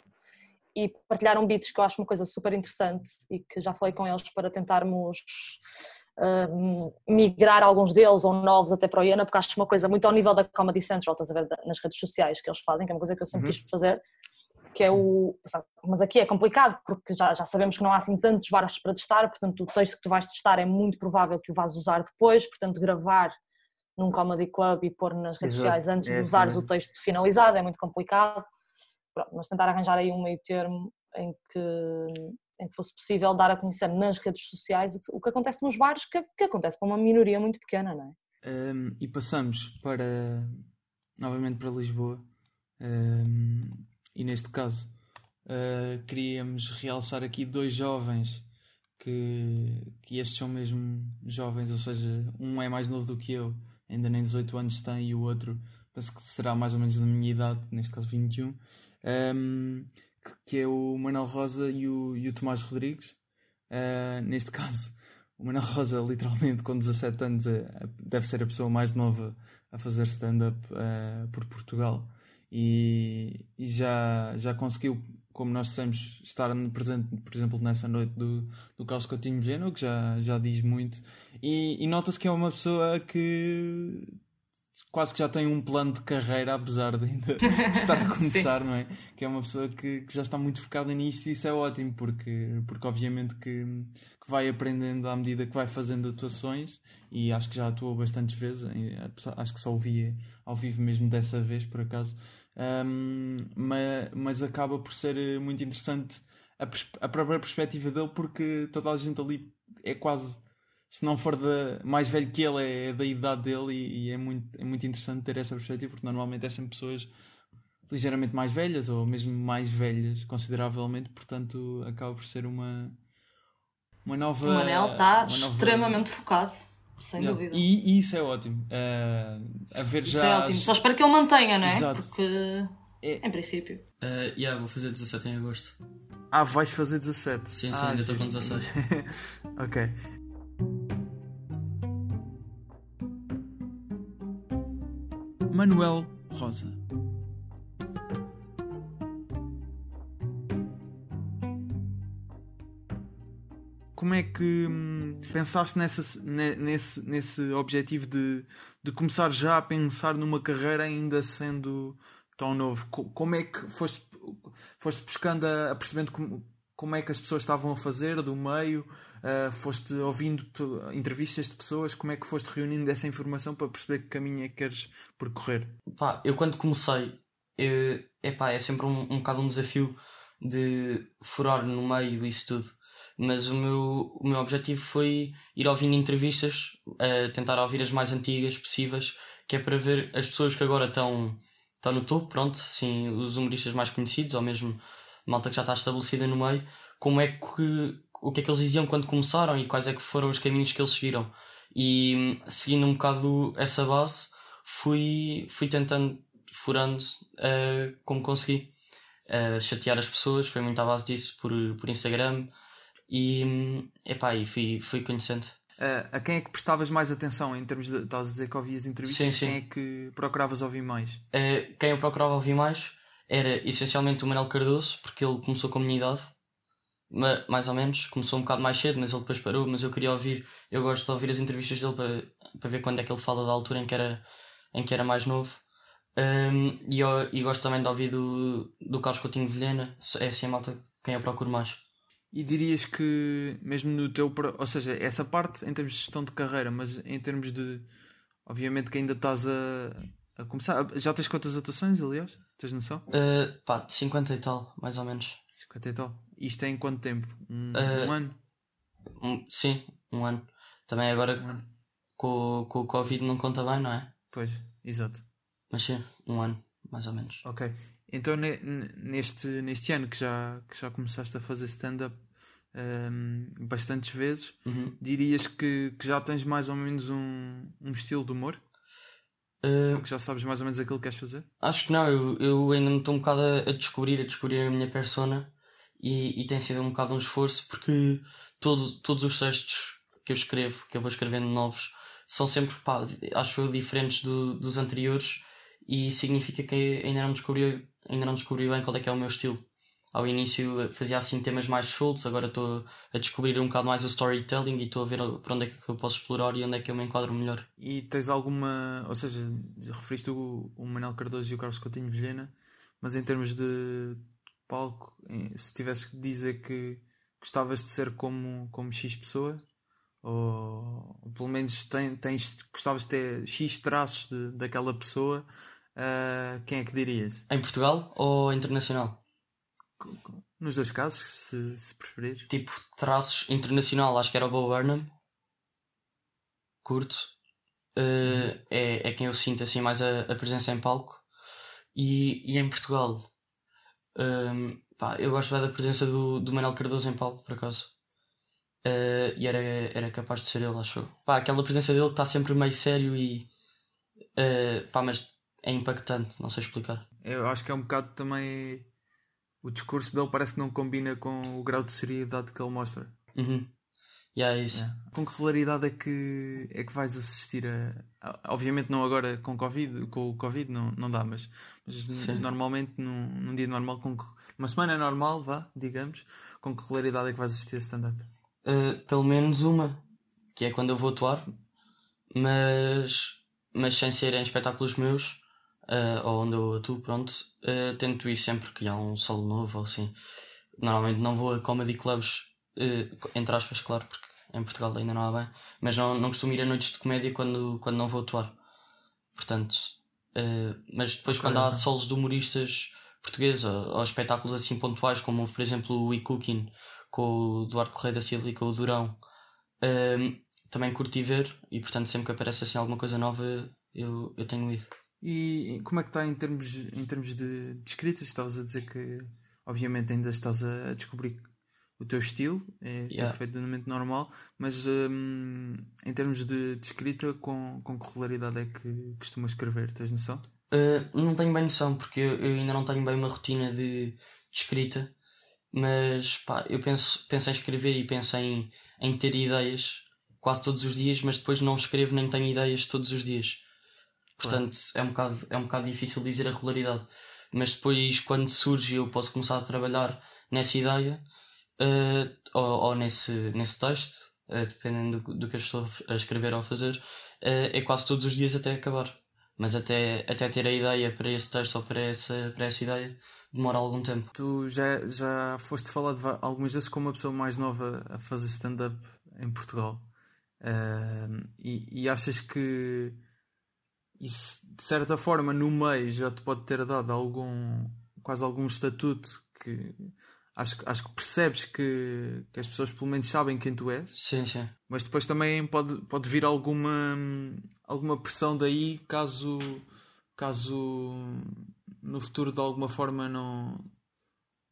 e partilharam beats que eu acho uma coisa super interessante e que já falei com eles para tentarmos hum, migrar alguns deles ou novos até para o Iena, porque acho uma coisa muito ao nível da Comedy Central, estás a ver, nas redes sociais que eles fazem, que é uma coisa que eu sempre Uhum. quis fazer, que é o... Mas aqui é complicado porque já, já sabemos que não há assim tantos bares para testar, portanto o texto que tu vais testar é muito provável que o vás usar depois, portanto gravar num comedy club e pôr nas redes Exato, sociais antes é de assim usares o texto finalizado é muito complicado. Pronto, mas tentar arranjar aí um meio termo em que, em que fosse possível dar a conhecer nas redes sociais o que, o que acontece nos bares, que, que acontece para uma minoria muito pequena, não é? Um, e passamos para novamente para Lisboa Um, e neste caso uh, queríamos realçar aqui dois jovens que, que estes são mesmo jovens, ou seja, um é mais novo do que eu, ainda nem 18 anos tem, e o outro penso que será mais ou menos da minha idade, neste caso 21, um, que, é o Manuel Rosa e o, e o Tomás Rodrigues. Uh, neste caso, o Manuel Rosa, literalmente, com 17 anos, é- deve ser a pessoa mais nova a fazer stand-up uh, por Portugal. e, e já, já conseguiu, como nós dissemos, estar presente, por exemplo, nessa noite do, do Carlos Coutinho Vilhena, que já, já diz muito. E, e nota-se que é uma pessoa que quase que já tem um plano de carreira, apesar de ainda estar a começar, não é? Que é uma pessoa que, que, já está muito focada nisto e isso é ótimo, porque, porque obviamente que, que vai aprendendo à medida que vai fazendo atuações e acho que já atuou bastantes vezes, acho que só ouvi ao vivo mesmo dessa vez, por acaso, um, mas, mas acaba por ser muito interessante a, a própria perspectiva dele, porque toda a gente ali é quase se não for de, mais velho que ele, é, é da idade dele e, e, é, muito, é muito interessante ter essa perspectiva, porque normalmente é sempre pessoas ligeiramente mais velhas ou mesmo mais velhas, consideravelmente, portanto acaba por ser uma, uma nova. O Manel está extremamente focado, sem Não, dúvida. E, e, isso é ótimo. Uh, a ver isso já. é ótimo, só espero que ele mantenha, não é? Exato. Porque. É. Em princípio. Uh, yeah, vou fazer 17 em agosto. Ah, vais fazer 17? Sim, sim, ah, ainda estou com 16. ok. Manuel Rosa. Como é que hum, pensaste nessa, nesse, nesse objetivo de, de começar já a pensar numa carreira ainda sendo tão novo? Como é que foste, foste buscando a, a percebendo como, como é que as pessoas estavam a fazer do meio? Uh, foste ouvindo entrevistas de pessoas? Como é que foste reunindo essa informação para perceber que caminho é que queres percorrer? Pá, eu quando comecei, eu, epá, é sempre um, um bocado um desafio de furar no meio isso tudo. Mas o meu, o meu objetivo foi ir ouvindo entrevistas, uh, tentar ouvir as mais antigas possíveis, que é para ver as pessoas que agora estão, estão no topo, pronto, sim, os humoristas mais conhecidos, ou mesmo malta que já está estabelecida no meio, como é que o que é que eles diziam quando começaram e quais é que foram os caminhos que eles seguiram. E seguindo um bocado essa base, fui, fui tentando, furando uh, como consegui. Uh, chatear as pessoas, foi muito à base disso por, por Instagram e, epá, e fui, fui conhecendo. Uh, a quem é que prestavas mais atenção em termos de. Estás a dizer que ouvias entrevistas? Sim, sim. Quem é que procuravas ouvir mais? Uh, quem eu procurava ouvir mais era essencialmente o Manuel Cardoso, porque ele começou com a minha idade mais ou menos, começou um bocado mais cedo, mas ele depois parou, mas eu queria ouvir, eu gosto de ouvir as entrevistas dele para, para ver quando é que ele fala da altura em que era, em que era mais novo. Um, e, eu, e gosto também de ouvir do, do Carlos Coutinho Vilhena, é assim a malta quem eu procuro mais. E dirias que, mesmo no teu. Ou seja, essa parte em termos de gestão de carreira, mas em termos de. Obviamente que ainda estás a, a começar. Já tens quantas atuações, aliás? Tens noção? Uh, pá, 50 e tal, mais ou menos. 50 e tal. Isto é em quanto tempo? Um, Uh, um ano? Um- sim, um ano. Também agora Um ano. com, com o Covid não conta bem, não é? Pois, exato. Mas sim, um ano, mais ou menos. Ok. Então ne- ne- neste, neste ano que já, que já começaste a fazer stand-up hum, bastantes vezes, Uhum. dirias que, que já tens mais ou menos um, um estilo de humor? Uh, já sabes mais ou menos aquilo que queres fazer? Acho que não, eu, eu ainda me estou um bocado a, a descobrir, a descobrir a minha persona e, e tem sido um bocado um esforço porque todo, todos os textos que eu escrevo, que eu vou escrevendo novos, são sempre, pá, acho eu, diferentes do, dos anteriores e significa que ainda não, descobri, ainda não descobri bem qual é que é o meu estilo. Ao início fazia assim temas mais soltos, agora estou a descobrir um bocado mais o storytelling e estou a ver para onde é que eu posso explorar e onde é que eu me enquadro melhor. E tens alguma. Ou seja, referiste o, o Manuel Cardoso e o Carlos Coutinho Vilhena, mas em termos de palco, se tivesses que dizer que gostavas de ser como, como X pessoa, ou, ou pelo menos tem, tens, gostavas de ter X traços de, daquela pessoa, ah, quem é que dirias? Em Portugal ou internacional? Nos dois casos, se, se preferires. tipo traços internacional, acho que era o Bo Burnham. Curto. Uh, é, é quem eu sinto assim mais a, a presença em palco. E, e em Portugal, um, pá, eu gosto bem da presença do, do Manuel Cardoso em palco, por acaso. Uh, e era, era capaz de ser ele, acho eu. Pá, aquela presença dele está sempre meio sério e. uh, pá, mas é impactante, não sei explicar. Eu acho que é um bocado também. O discurso dele parece que não combina com o grau de seriedade que ele mostra. Uhum. Yeah, é isso. Yeah. Com que regularidade é que, é que vais assistir a. Obviamente não agora com Covid, com o Covid não, não dá, mas, mas normalmente num, num dia normal, com uma semana normal, vá, digamos, com que regularidade é que vais assistir a stand-up? Uh, pelo menos uma, que é quando eu vou atuar, mas, mas sem ser em espetáculos meus, uh, ou onde eu atuo, pronto, uh, tento ir sempre que há um solo novo ou assim. Normalmente não vou a comedy clubs, uh, entre aspas, claro, porque em Portugal ainda não há bem, mas não, não costumo ir a noites de comédia quando, quando não vou atuar. Portanto, mas depois quando há solos de humoristas portugueses ou, ou, espetáculos assim pontuais, como por exemplo o We Cooking com o Duarte Correia da Silva e com o Durão, também curti ver e portanto sempre que aparece assim alguma coisa nova eu, eu tenho ido. E como é que está em termos, em termos de, de escrita? Estavas a dizer que obviamente ainda estás a descobrir o teu estilo, é yeah. perfeitamente normal, mas um, em termos de, de, escrita, com, com que regularidade é que costumas escrever? Tens noção? Uh, não tenho bem noção, porque eu, eu, ainda não tenho bem uma rotina de, de escrita, mas pá, eu penso, penso em escrever e penso em, em ter ideias quase todos os dias, mas depois não escrevo nem tenho ideias todos os dias. Portanto, claro. é, um bocado, é um bocado difícil dizer a regularidade. Mas depois, quando surge, eu posso começar a trabalhar nessa ideia uh, ou, ou, nesse, nesse texto, uh, dependendo do, do, que eu estou a escrever ou a fazer, uh, é quase todos os dias até acabar. Mas até, até ter a ideia para esse texto ou para essa, para essa ideia demora algum tempo. Tu já, já foste falado algumas vezes como uma pessoa mais nova a fazer stand-up em Portugal. e, e achas que isso de certa forma no meio já te pode ter dado algum quase algum estatuto que acho, acho que percebes que, que as pessoas pelo menos sabem quem tu és sim, sim. mas depois também pode, pode vir alguma alguma pressão daí caso caso no futuro de alguma forma não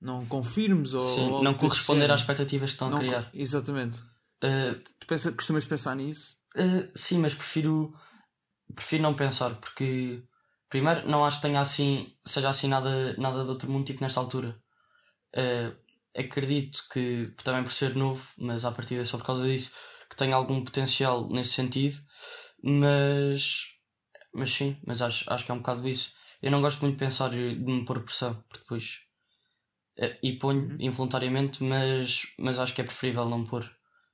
não confirmes ou, sim, ou não corresponder às expectativas que estão não, a criar exatamente uh, tu pensa, costumas pensar nisso? Uh, sim, mas prefiro prefiro não pensar porque primeiro não acho que tenha assim seja assim nada nada de outro mundo tipo nesta altura. Uh, acredito que também por ser novo mas a partir é só por causa disso que tenha algum potencial nesse sentido mas mas sim mas acho acho que é um bocado isso. Eu não gosto muito de pensar de me pôr pressão porque depois uh, e ponho uhum. involuntariamente mas mas acho que é preferível não pôr.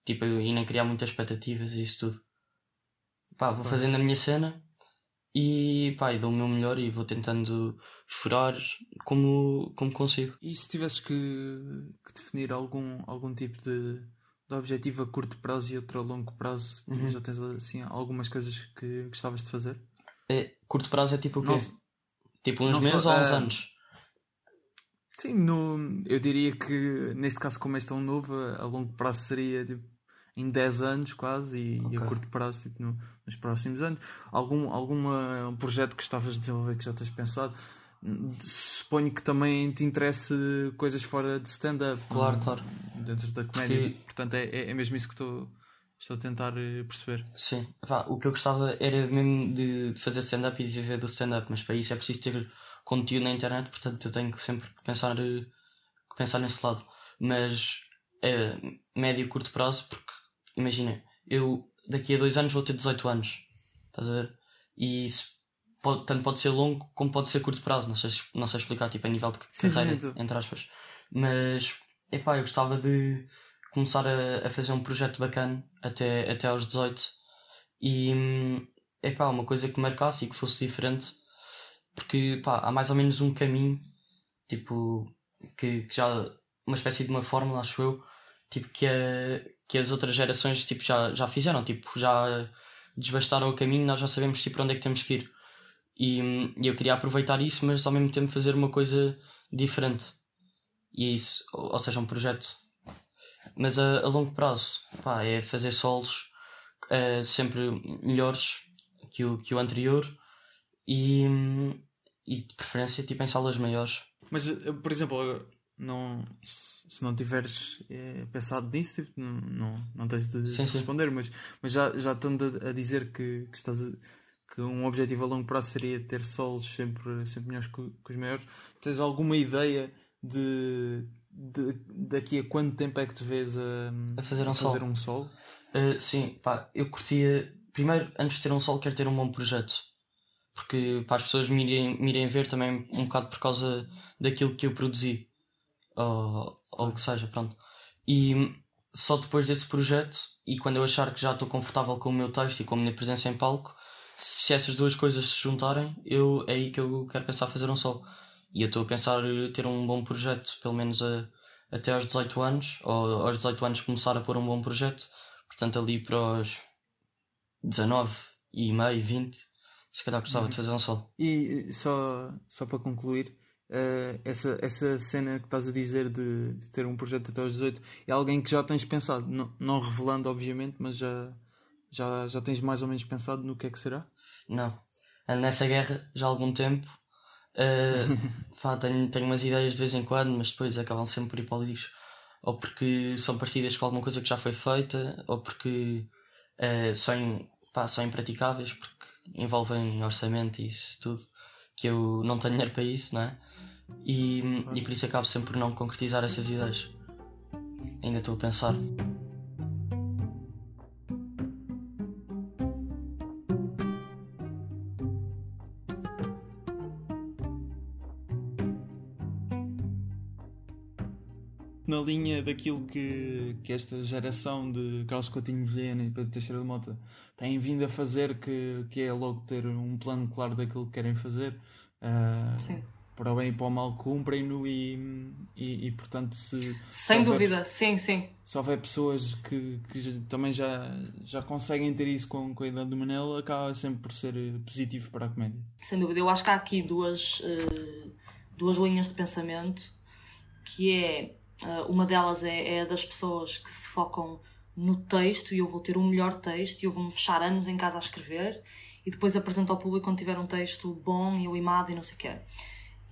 Tipo e nem criar muitas expectativas e isso tudo pá, vou fazendo a minha cena e pá, e dou o meu melhor e vou tentando furar como, como consigo. E se tivesses que, que definir algum, algum tipo de, de objetivo a curto prazo e outro a longo prazo, uhum. já tens assim algumas coisas que gostavas de fazer? É, curto prazo é tipo o quê? tipo uns meses ou uns uh, anos? Sim, no, eu diria que neste caso, como este é um novo, a longo prazo seria tipo em 10 anos quase e, okay. e a curto prazo tipo, no, nos próximos anos. Algum alguma, um projeto que estavas a desenvolver que já tens pensado? Suponho que também te interesse coisas fora de stand-up. Claro, claro. Dentro da comédia. Porque... Portanto, é, é, é mesmo isso que estou, estou a tentar eh, perceber. Sim. Epá, o que eu gostava era mesmo de, de fazer stand-up e de viver do stand-up, mas para isso é preciso ter conteúdo na internet, portanto eu tenho que sempre pensar, eh, pensar nesse lado. Mas é médio e curto prazo, porque imagina, eu daqui a dois anos vou ter 18 anos, estás a ver? E isso pode, tanto pode ser longo como pode ser curto prazo, não sei, não sei explicar, tipo, a nível de carreira, sim, entre aspas. Mas, epá, eu gostava de começar a, a fazer um projeto bacana até, até aos 18 e, epá, uma coisa que marcasse e que fosse diferente, porque, pá, há mais ou menos um caminho, tipo, que, que já, uma espécie de uma fórmula, acho eu, tipo, que é que as outras gerações tipo, já, já fizeram, tipo, já desbastaram o caminho, nós já sabemos tipo, onde é que temos que ir. E, e eu queria aproveitar isso, mas ao mesmo tempo fazer uma coisa diferente. E é isso, ou, seja, um projeto. Mas a, a longo prazo, pá, é fazer solos uh, sempre melhores que o, que o anterior e, e de preferência tipo em salas maiores. Mas, eh, por exemplo, não, se não tiveres é, pensado nisso, tipo, não, não, não tens de sim, responder, sim. Mas, mas já, já estando a dizer que, que, estás a, que um objetivo a longo prazo seria ter solos sempre, sempre melhores que, que, os maiores, tens alguma ideia de, de, daqui a quanto tempo é que te vês a, A fazer um fazer sol. um solo? Uh, sim, pá, eu curtia. Primeiro, antes de ter um solo, quero ter um bom projeto. Porque para as pessoas me irem, me irem ver também um bocado por causa daquilo que eu produzi. Ou, ou o que seja, pronto. E só depois desse projeto, e quando eu achar que já estou confortável com o meu texto e com a minha presença em palco, se essas duas coisas se juntarem, eu, é aí que eu quero pensar fazer um solo. E eu estou a pensar ter um bom projeto, pelo menos a, até aos 18 anos, ou aos 18 anos começar a pôr um bom projeto. Portanto, ali para os 19 e meio, 20, se calhar gostava de fazer um solo. E só, só para concluir, eh, essa, essa cena que estás a dizer de, de ter um projeto até aos 18 é alguém que já tens pensado, não, não revelando obviamente, mas já, já, já tens mais ou menos pensado no que é que será? Não. Ando nessa guerra já há algum tempo. Uh, pá, tenho, tenho umas ideias de vez em quando, mas depois acabam sempre por ir para o lixo. Ou porque são parecidas com alguma coisa que já foi feita, ou porque uh, são, pá, são impraticáveis, porque envolvem orçamento e isso tudo. Que eu não tenho dinheiro para isso, não é? E, e por isso acabo sempre por não concretizar essas ideias. Ainda estou a pensar. Na linha daquilo que, que esta geração de Carlos Coutinho Vilhena e Pedro Teixeira de Mota têm vindo a fazer, que, que é logo ter um plano claro daquilo que querem fazer. ah, Sim. Para o bem e para o mal cumprem-no e, e, e, portanto se Sem se houver- dúvida, sim, sim. se houver pessoas que, que também já, já conseguem ter isso com, com a idade do Manel acaba sempre por ser eh, positivo para a comédia Sem dúvida. Eu acho que há aqui duas, eh, duas linhas de pensamento, que é, eh, uma delas é, é a das pessoas que se focam no texto e eu vou ter um melhor texto e eu vou-me fechar anos em casa a escrever e depois apresento ao público quando tiver um texto bom e limado e não sei o quê.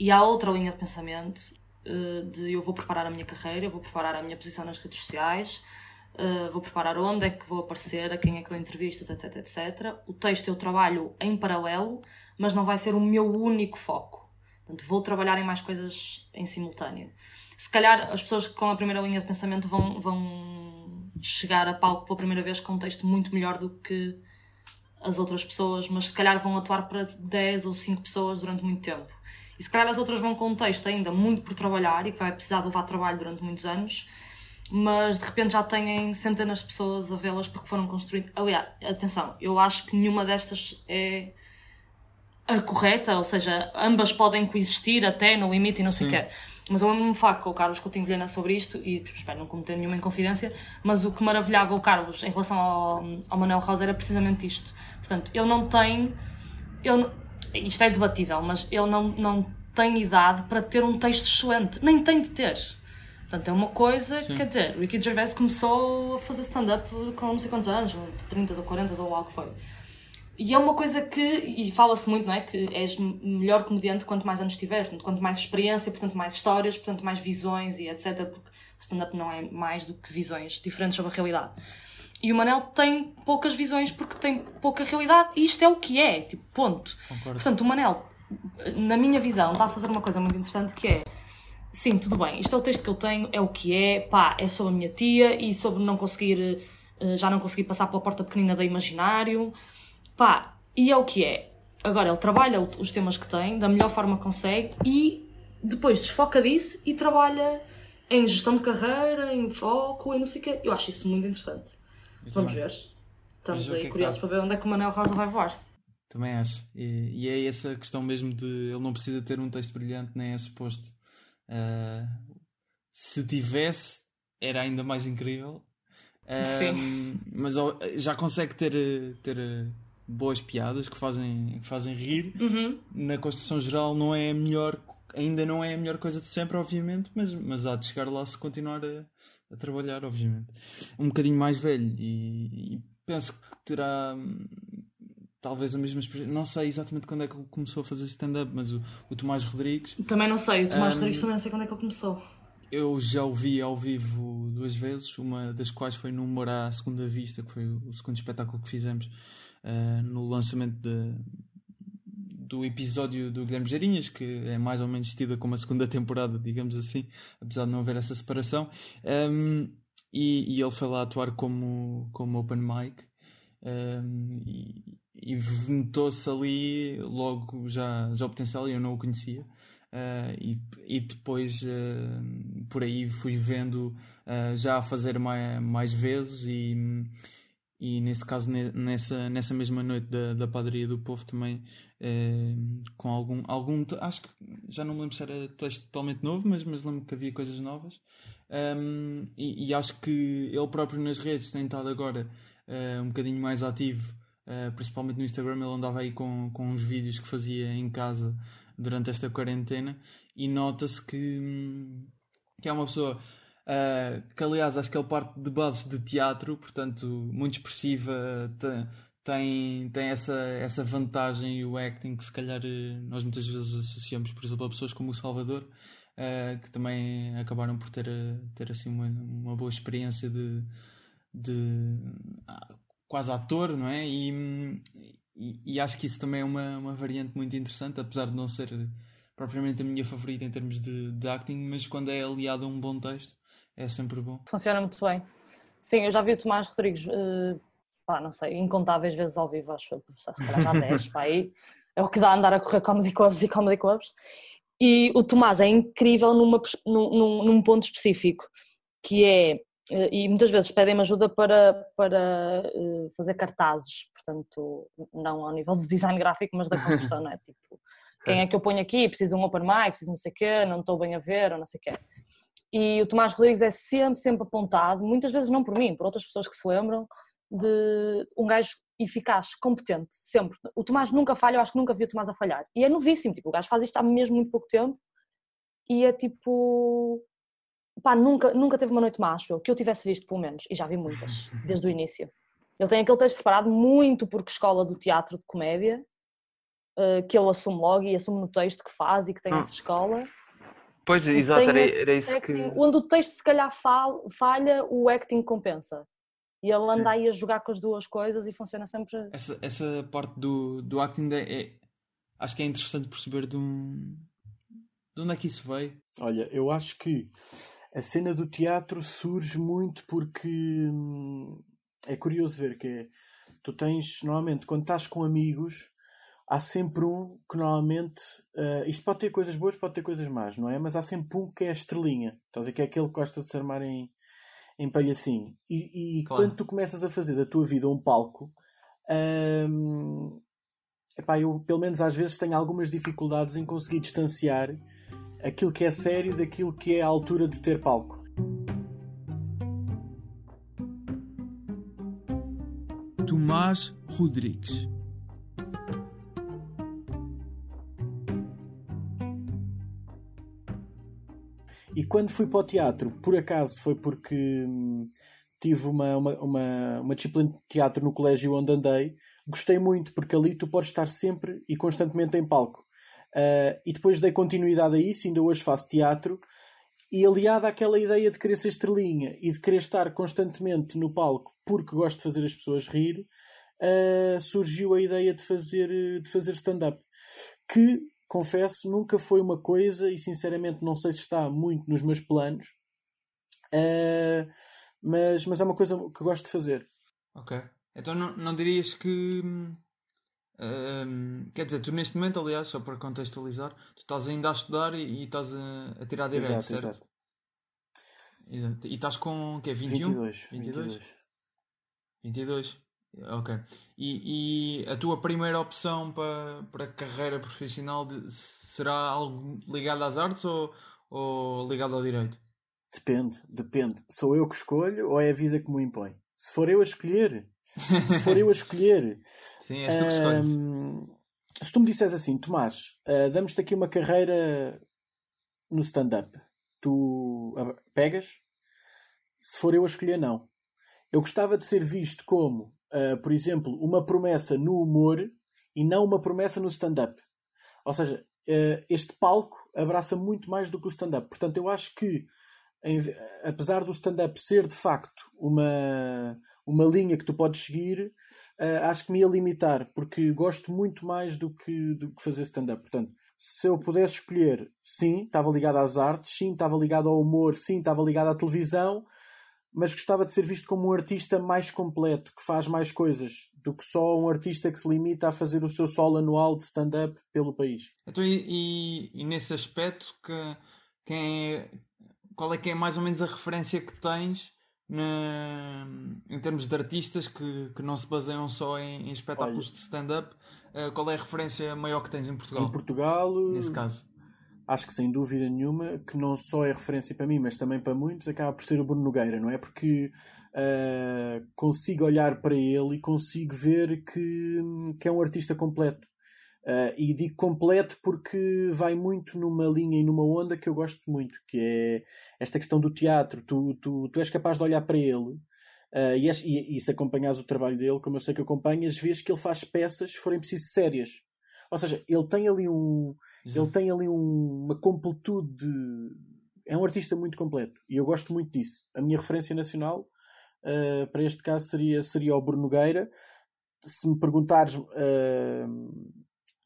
E há outra linha de pensamento eh, de eu vou preparar a minha carreira, eu vou preparar a minha posição nas redes sociais, Uh, vou preparar onde é que vou aparecer, a quem é que dou entrevistas, etc, etc. O texto eu trabalho em paralelo, mas não vai ser o meu único foco. Portanto, vou trabalhar em mais coisas em simultâneo. Se calhar as pessoas com a primeira linha de pensamento vão, vão chegar a palco pela primeira vez com um texto muito melhor do que as outras pessoas, mas se calhar vão atuar para 10 ou 5 pessoas durante muito tempo. E se calhar as outras vão com um texto ainda muito por trabalhar e que vai precisar de levar trabalho durante muitos anos, mas de repente já têm centenas de pessoas a vê-las porque foram construídas. Aliás, atenção, eu acho que nenhuma destas é a correta, ou seja, ambas podem coexistir até no limite e não sei o quê. Mas eu lembro-me falar com o Carlos Coutinho Vilhena sobre isto e espero não cometer nenhuma inconfidência, mas o que maravilhava o Carlos em relação ao, ao Manuel Rosa era precisamente isto. Portanto, ele não tem. Ele, isto é debatível, mas ele não, não tem idade para ter um texto excelente. Nem tem de ter. Portanto, é uma coisa, quer dizer, o Ricky Gervais começou a fazer stand-up com não sei quantos anos, 30 ou 40 ou algo que foi. E é uma coisa que, e fala-se muito, não é? Que és melhor comediante quanto mais anos tiver, quanto mais experiência, portanto, mais histórias, portanto, mais visões e etc. Porque o stand-up não é mais do que visões diferentes sobre a realidade. E o Manel tem poucas visões porque tem pouca realidade e isto é o que é, tipo, ponto. Concordo. Portanto, o Manel, na minha visão, está a fazer uma coisa muito interessante que é sim, tudo bem, isto é o texto que eu tenho, é o que é, pá, é sobre a minha tia e sobre não conseguir, eh, já não conseguir passar pela porta pequenina da imaginário, pá, e é o que é. Agora, ele trabalha os temas que tem da melhor forma que consegue e depois desfoca disso e trabalha em gestão de carreira, em foco e não sei o quê. Eu acho isso muito interessante. Vamos ver. Estamos aí é curiosos para ver onde é que o Manel Rosa vai voar. também acho e, e é essa questão mesmo de ele não precisa ter um texto brilhante nem é suposto Ah, se tivesse era ainda mais incrível Ah, Sim. mas já consegue ter, ter boas piadas que fazem, que fazem rir Uhum. na construção geral não é a melhor ainda não é a melhor coisa de sempre obviamente mas, mas há de chegar lá se continuar a, a trabalhar obviamente. Um bocadinho mais velho e, e penso que terá hum, talvez a mesma experiência não sei exatamente quando é que ele começou a fazer stand-up mas o, o Tomás Rodrigues. Também não sei, o Tomás Um, Rodrigues também não sei quando é que ele começou. eu já o vi ao vivo duas vezes, uma das quais foi no Humor à Segunda Vista, que foi o segundo espetáculo que fizemos ah, no lançamento de- do episódio do Guilherme Geirinhas, que é mais ou menos tida como a segunda temporada, digamos assim, apesar de não haver essa separação. Um, e, e, ele foi lá atuar como, como open mic. Um, e, e notou-se ali logo já, já o potencial e eu não o conhecia. Uh, e, e depois uh, por aí fui vendo uh, já a fazer mais, mais vezes e, e nesse caso nessa, nessa mesma noite da, da padaria do povo também com algum, algum acho que já não me lembro se era texto totalmente novo mas, mas lembro que havia coisas novas. Um, e, e, acho que ele próprio nas redes tem estado agora um bocadinho mais ativo principalmente no Instagram. Ele andava aí com, com uns vídeos que fazia em casa durante esta quarentena. E nota-se que, que é uma pessoa uh, que, aliás, acho que ele parte de bases de teatro, portanto, muito expressiva, tem, tem essa, essa vantagem e o acting que, se calhar, nós muitas vezes associamos, por exemplo, a pessoas como o Salvador. Uh, que também acabaram por ter, ter assim uma, uma boa experiência de, de quase ator, não é? E, e, e, acho que isso também é uma, uma variante muito interessante, apesar de não ser propriamente a minha favorita em termos de, de acting, mas quando é aliado a um bom texto é sempre bom. Funciona muito bem. Sim, eu já vi o Tomás Rodrigues, uh, pá, não sei, incontáveis vezes ao vivo, acho que se calhar já 10, pá, aí é o que dá andar a correr comedy clubs e comedy clubs. E o Tomás é incrível numa, num, num ponto específico, que é eh, e muitas vezes pedem-me ajuda para, para eh, fazer cartazes, portanto, não ao nível do design gráfico, mas da construção, não é? Tipo, quem é que eu ponho aqui? Preciso de um open mic, preciso não sei o quê, não estou bem a ver, ou não sei o quê. E o Tomás Rodrigues é sempre, sempre apontado, muitas vezes não por mim, por outras pessoas que se lembram, de um gajo eficaz, competente, sempre. O Tomás nunca falha, eu acho que nunca vi o Tomás a falhar. E é novíssimo, tipo, o gajo faz isto há mesmo muito pouco tempo e é tipo pá, nunca, nunca teve uma noite má, acho que eu tivesse visto pelo menos, e já vi muitas, desde o início. Ele tem aquele texto preparado muito porque escola do teatro de comédia, uh, que ele assume logo e assume no texto que faz e que tem ah. essa escola. Pois, exato, era, era isso acting, que... Onde o texto se calhar falha, o acting compensa. E ele anda aí a jogar com as duas coisas e funciona sempre... Essa, essa parte do, do acting é, é acho que é interessante perceber de, um, de onde é que isso veio. Olha, eu acho que a cena do teatro surge muito porque hum, é curioso ver que é, tu tens, normalmente, quando estás com amigos, há sempre um que normalmente. Uh, isto pode ter coisas boas, pode ter coisas más, não é? Mas há sempre um que é a estrelinha. Estás a ver que é aquele que gosta de se armar em, em palhacinho. E, e claro. quando tu começas a fazer da tua vida um palco. Um, epá, eu pelo menos às vezes tenho algumas dificuldades em conseguir distanciar aquilo que é sério daquilo que é a altura de ter palco. Tomás Rodrigues E quando fui para o teatro, por acaso foi porque hum, tive uma, uma, uma, uma, disciplina de teatro no colégio onde andei. Gostei muito porque ali tu podes estar sempre e constantemente em palco. Uh, e depois dei continuidade a isso, ainda hoje faço teatro, e aliado àquela ideia de querer ser estrelinha e de querer estar constantemente no palco porque gosto de fazer as pessoas rir, uh, surgiu a ideia de fazer, de fazer stand-up. Que, confesso, nunca foi uma coisa, e sinceramente não sei se está muito nos meus planos, uh, mas, mas é uma coisa que gosto de fazer. Ok. Então não, não dirias que um, quer dizer, tu neste momento, aliás, só para contextualizar, tu estás ainda a estudar e, e estás a, a tirar direito, exato, certo? Exato. exato. E estás com o quê? 21? 22. 22? 22. Ok. E, e a tua primeira opção para, para carreira profissional de, será algo ligado às artes ou, ou ligado ao direito? Depende, depende. Sou eu que escolho ou é a vida que me impõe? Se for eu a escolher, se for eu a escolher. Sim, és tu que escolhes. Um, se tu me disseres assim, Tomás, uh, damos-te aqui uma carreira no stand-up, tu pegas? Se for eu a escolher, não. Eu gostava de ser visto como, uh, por exemplo, uma promessa no humor e não uma promessa no stand-up. Ou seja, este palco abraça muito mais do que o stand-up. Portanto, eu acho que, em, apesar do stand-up ser de facto uma uma linha que tu podes seguir, uh, acho que me ia limitar, porque gosto muito mais do que, do que fazer stand-up. Portanto, se eu pudesse escolher, sim, estava ligado às artes, sim, estava ligado ao humor, sim, estava ligado à televisão, mas gostava de ser visto como um artista mais completo, que faz mais coisas, do que só um artista que se limita a fazer o seu solo anual de stand-up pelo país. Então, e, e, e, nesse aspecto, que, quem é, qual é que é mais ou menos a referência que tens na, em termos de artistas que, que não se baseiam só em, em espetáculos Olha, de stand-up? Uh, qual é a referência maior que tens em Portugal? Em Portugal, nesse caso acho que sem dúvida nenhuma que não só é referência para mim, mas também para muitos, acaba por ser o Bruno Nogueira, não é? Porque uh, consigo olhar para ele e consigo ver que, que é um artista completo. Uh, e digo completo porque vai muito numa linha e numa onda que eu gosto muito, que é esta questão do teatro. Tu, tu, tu és capaz de olhar para ele uh, e, e, e se acompanhas o trabalho dele, como eu sei que acompanhas, vês que ele faz peças, se forem preciso, sérias. Ou seja, ele tem ali um, ele tem ali um, uma completude. De... É um artista muito completo e eu gosto muito disso. A minha referência nacional uh, para este caso seria, seria o Bruno Nogueira. Se me perguntares. Uh,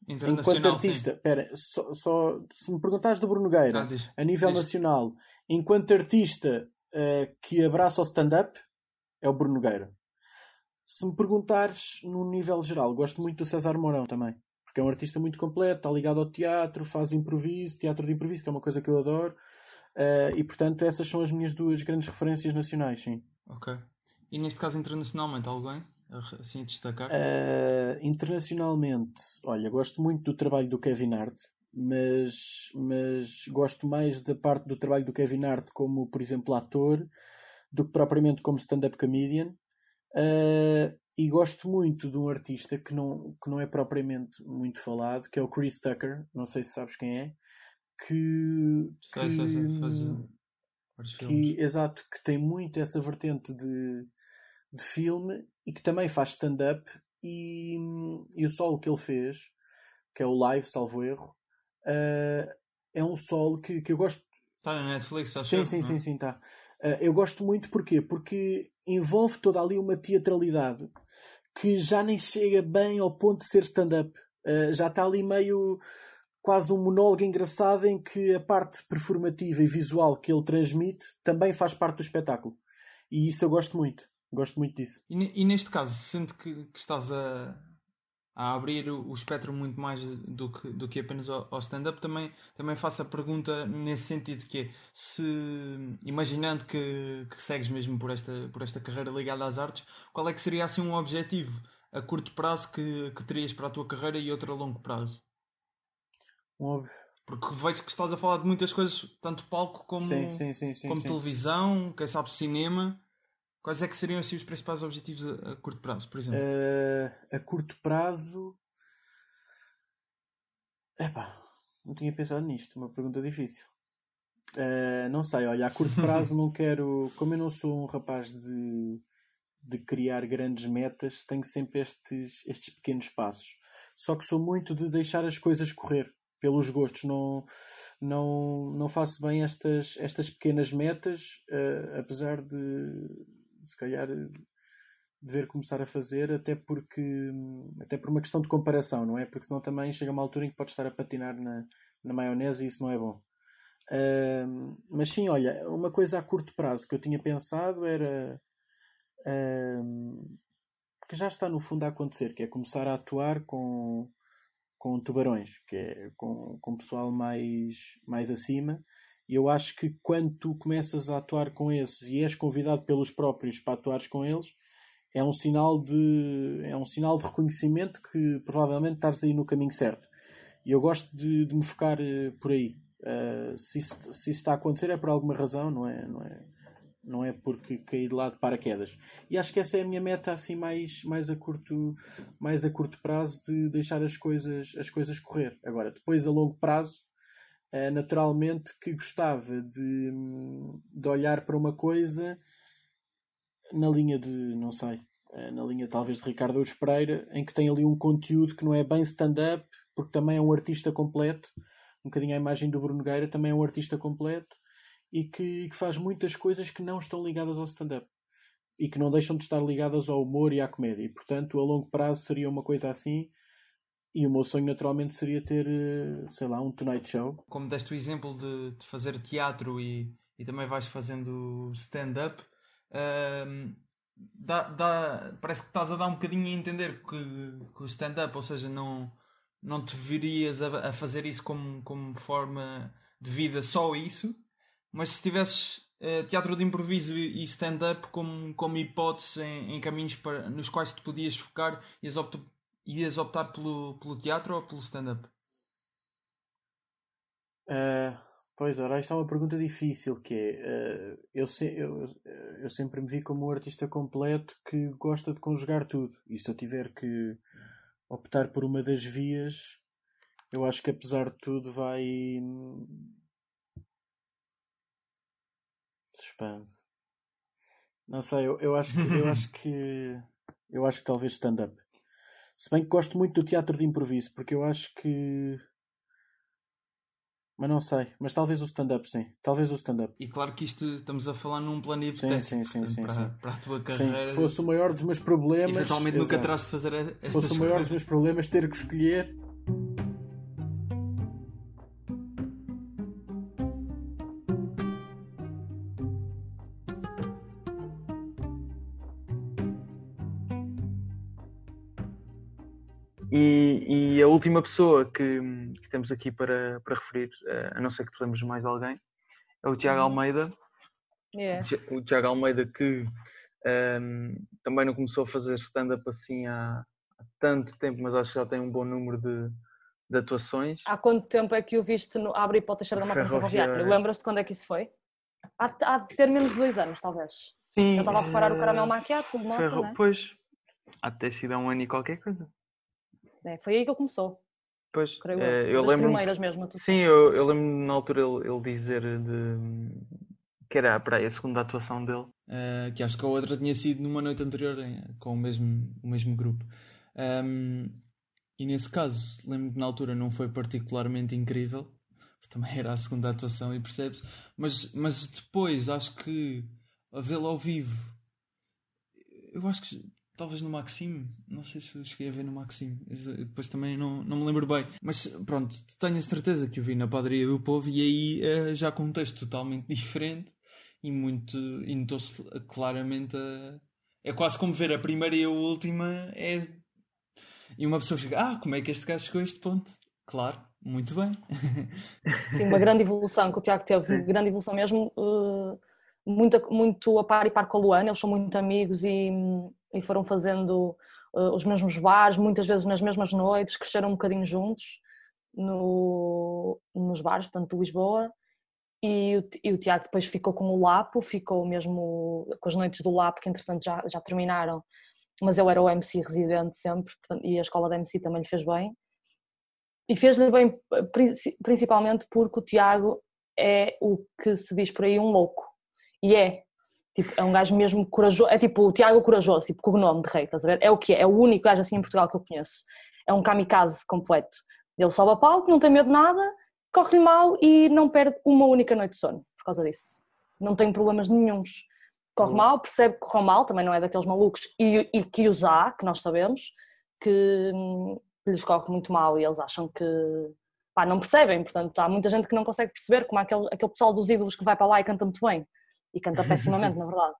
enquanto artista, espera, só, só, se me perguntares do Bruno Nogueira ah, a nível diz. nacional, enquanto artista uh, que abraça o stand-up, é o Bruno Nogueira. Se me perguntares no nível geral, gosto muito do César Mourão também porque é um artista muito completo, está ligado ao teatro, faz improviso, teatro de improviso, que é uma coisa que eu adoro. Uh, e portanto, essas são as minhas duas grandes referências nacionais, sim. Ok. E neste caso, internacionalmente, alguém assim a destacar? Uh, internacionalmente, olha, gosto muito do trabalho do Kevin Hart, mas, mas gosto mais da parte do trabalho do Kevin Hart como, por exemplo, ator, do que propriamente como stand-up comedian. Uh, e gosto muito de um artista que não, que não é propriamente muito falado, que é o Chris Tucker, não sei se sabes quem é, que, sei, que, sei, sei. Faz que exato, que tem muito essa vertente de, de filme e que também faz stand-up e, e o solo que ele fez, que é o live, salvo erro, uh, é um solo que, que eu gosto. Está na Netflix, sim, sim, sim, sim, sim, está. Uh, eu gosto muito porquê? Porque envolve toda ali uma teatralidade que já nem chega bem ao ponto de ser stand-up. Uh, já está ali meio quase um monólogo engraçado em que a parte performativa e visual que ele transmite também faz parte do espetáculo. E isso eu gosto muito. Gosto muito disso. E, e neste caso, sente que, que estás a, a abrir o, o, espectro muito mais do que, do que apenas ao, ao stand-up, também, também faço a pergunta nesse sentido que é, se imaginando que, que segues mesmo por esta, por esta carreira ligada às artes, qual é que seria assim um objetivo a curto prazo que, que terias para a tua carreira e outro a longo prazo? Óbvio. Porque vejo que estás a falar de muitas coisas, tanto palco como, sim, sim, sim, como televisão, quem sabe cinema. Quais é que seriam assim, os principais objetivos a, a curto prazo, por exemplo? Uh, a curto prazo. Epá, não tinha pensado nisto, uma pergunta difícil. Uh, não sei, olha, a curto prazo não quero. Como eu não sou um rapaz de, de criar grandes metas, tenho sempre estes, estes pequenos passos. Só que sou muito de deixar as coisas correr pelos gostos. Não, não, não faço bem estas, estas pequenas metas, uh, apesar de se calhar dever começar a fazer, até porque até por uma questão de comparação, não é? Porque senão também chega uma altura em que pode estar a patinar na, na maionese e isso não é bom. Uh, mas sim, olha, uma coisa a curto prazo que eu tinha pensado era uh, que já está no fundo a acontecer, que é começar a atuar com, com tubarões, que é com, com pessoal mais, mais acima eu acho que quando tu começas a atuar com esses e és convidado pelos próprios para atuares com eles, é um sinal de, é um sinal de reconhecimento que provavelmente estás aí no caminho certo. E eu gosto de, de me focar uh, por aí. Uh, se, isso, se isso está a acontecer é por alguma razão, não é, não é, não é porque caí de lado de paraquedas. E acho que essa é a minha meta assim mais, mais, a, curto, mais a curto prazo de deixar as coisas, as coisas correr. Agora, depois a longo prazo eh, naturalmente que gostava de, de olhar para uma coisa na linha de, não sei, eh, na linha talvez de Ricardo Ures Pereira, em que tem ali um conteúdo que não é bem stand-up, porque também é um artista completo, um bocadinho a imagem do Bruno Gueira, também é um artista completo, e que, que faz muitas coisas que não estão ligadas ao stand-up. e que não deixam de estar ligadas ao humor e à comédia. E, portanto, a longo prazo seria uma coisa assim. E o meu sonho, naturalmente, seria ter, eh, sei lá, um Tonight Show. Como deste o exemplo de, de fazer teatro e, e também vais fazendo stand-up, ehm, dá, dá, parece que estás a dar um bocadinho a entender que, que o stand-up, ou seja, não, não te virias a, a, fazer isso como, como forma de vida, só isso, mas se tivesses uh, teatro de improviso e stand-up como, como hipótese em, em, caminhos para, nos quais te podias focar, ias, optar, ias optar pelo, pelo teatro ou pelo stand-up? Uh, pois, ora, esta é uma pergunta difícil, que é, uh, eu, se, eu, eu sempre me vi como um artista completo que gosta de conjugar tudo, e se eu tiver que optar por uma das vias, eu acho que apesar de tudo vai Suspense. Não sei, eu, eu acho que eu acho que eu acho que talvez stand-up. Se bem que gosto muito do teatro de improviso, porque eu acho que mas não sei, mas talvez o stand-up, sim. Talvez o stand-up. E claro que isto estamos a falar num plano hipotético. Sim, sim, sim, sim, para, sim. para a tua carreira. Sim, fosse o maior dos meus problemas. Eventualmente nunca terás de fazer estas Fosse o maior dos meus problemas ter que escolher E, e, a última pessoa que, que, temos aqui para, para referir, eh, a não ser que te lembres mais alguém, é o Tiago uhum. Almeida. Yes. O Tiago Almeida que um, ehm, também não começou a fazer stand-up assim há, há, tanto tempo, mas acho que já tem um bom número de, de atuações. Há quanto tempo é que o viste no Abre Teixeira da Mata Ferroviária? Lembras-te quando é que isso foi? Há, há de ter menos de dois anos, talvez. Sim. Eu estava a preparar o caramelo maquiado, de moto, ferro... né? Pois, há de ter sido há um ano e qualquer coisa. É, foi aí que ele começou. Pois, creio é, eu lembro. primeiras mesmo. Sim, eu, eu lembro na altura ele, ele dizer de, que era para aí a segunda atuação dele. Uh, que acho que a outra tinha sido numa noite anterior com o mesmo, o mesmo grupo. Um, e nesse caso, lembro que na altura não foi particularmente incrível, também era a segunda atuação e percebes, mas, mas depois acho que a vê-lo ao vivo, eu acho que Talvez no Maxime, não sei se cheguei a ver no Maxime, depois também não, não me lembro bem. Mas pronto, tenho a certeza que o vi na Padaria do Povo e aí uh, já com um texto totalmente diferente e muito. e notou-se claramente a. É quase como ver a primeira e a última. É... E uma pessoa fica, ah, como é que este gajo chegou a este ponto? Claro, muito bem. Sim, uma grande evolução que o Tiago teve, uma grande evolução mesmo. Uh, muito, muito a par e par com a Luana, eles são muito amigos e e foram fazendo uh, os mesmos bares, muitas vezes nas mesmas noites, cresceram um bocadinho juntos no, nos bares, portanto, de Lisboa. E o, e o Tiago depois ficou com o Lapo, ficou mesmo com as noites do Lapo, que entretanto já, já terminaram, mas eu era o MC residente sempre, portanto, e a escola da MC também lhe fez bem. E fez-lhe bem principalmente porque o Tiago é o que se diz por aí um louco. E é, Tipo, é um gajo mesmo corajoso, é tipo o Tiago Corajoso, tipo com o nome de rei, estás a ver? É o que é, é o único gajo assim em Portugal que eu conheço. É um kamikaze completo. Ele sobe a palco, não tem medo de nada, corre-lhe mal e não perde uma única noite de sono por causa disso. Não tem problemas nenhums. Corre uhum. mal, percebe que corre mal, também não é daqueles malucos, e, e que os há, que nós sabemos, que, que lhes corre muito mal e eles acham que pá, não percebem. Portanto, há muita gente que não consegue perceber como é aquele, aquele pessoal dos ídolos que vai para lá e canta muito bem e canta pessimamente, na verdade.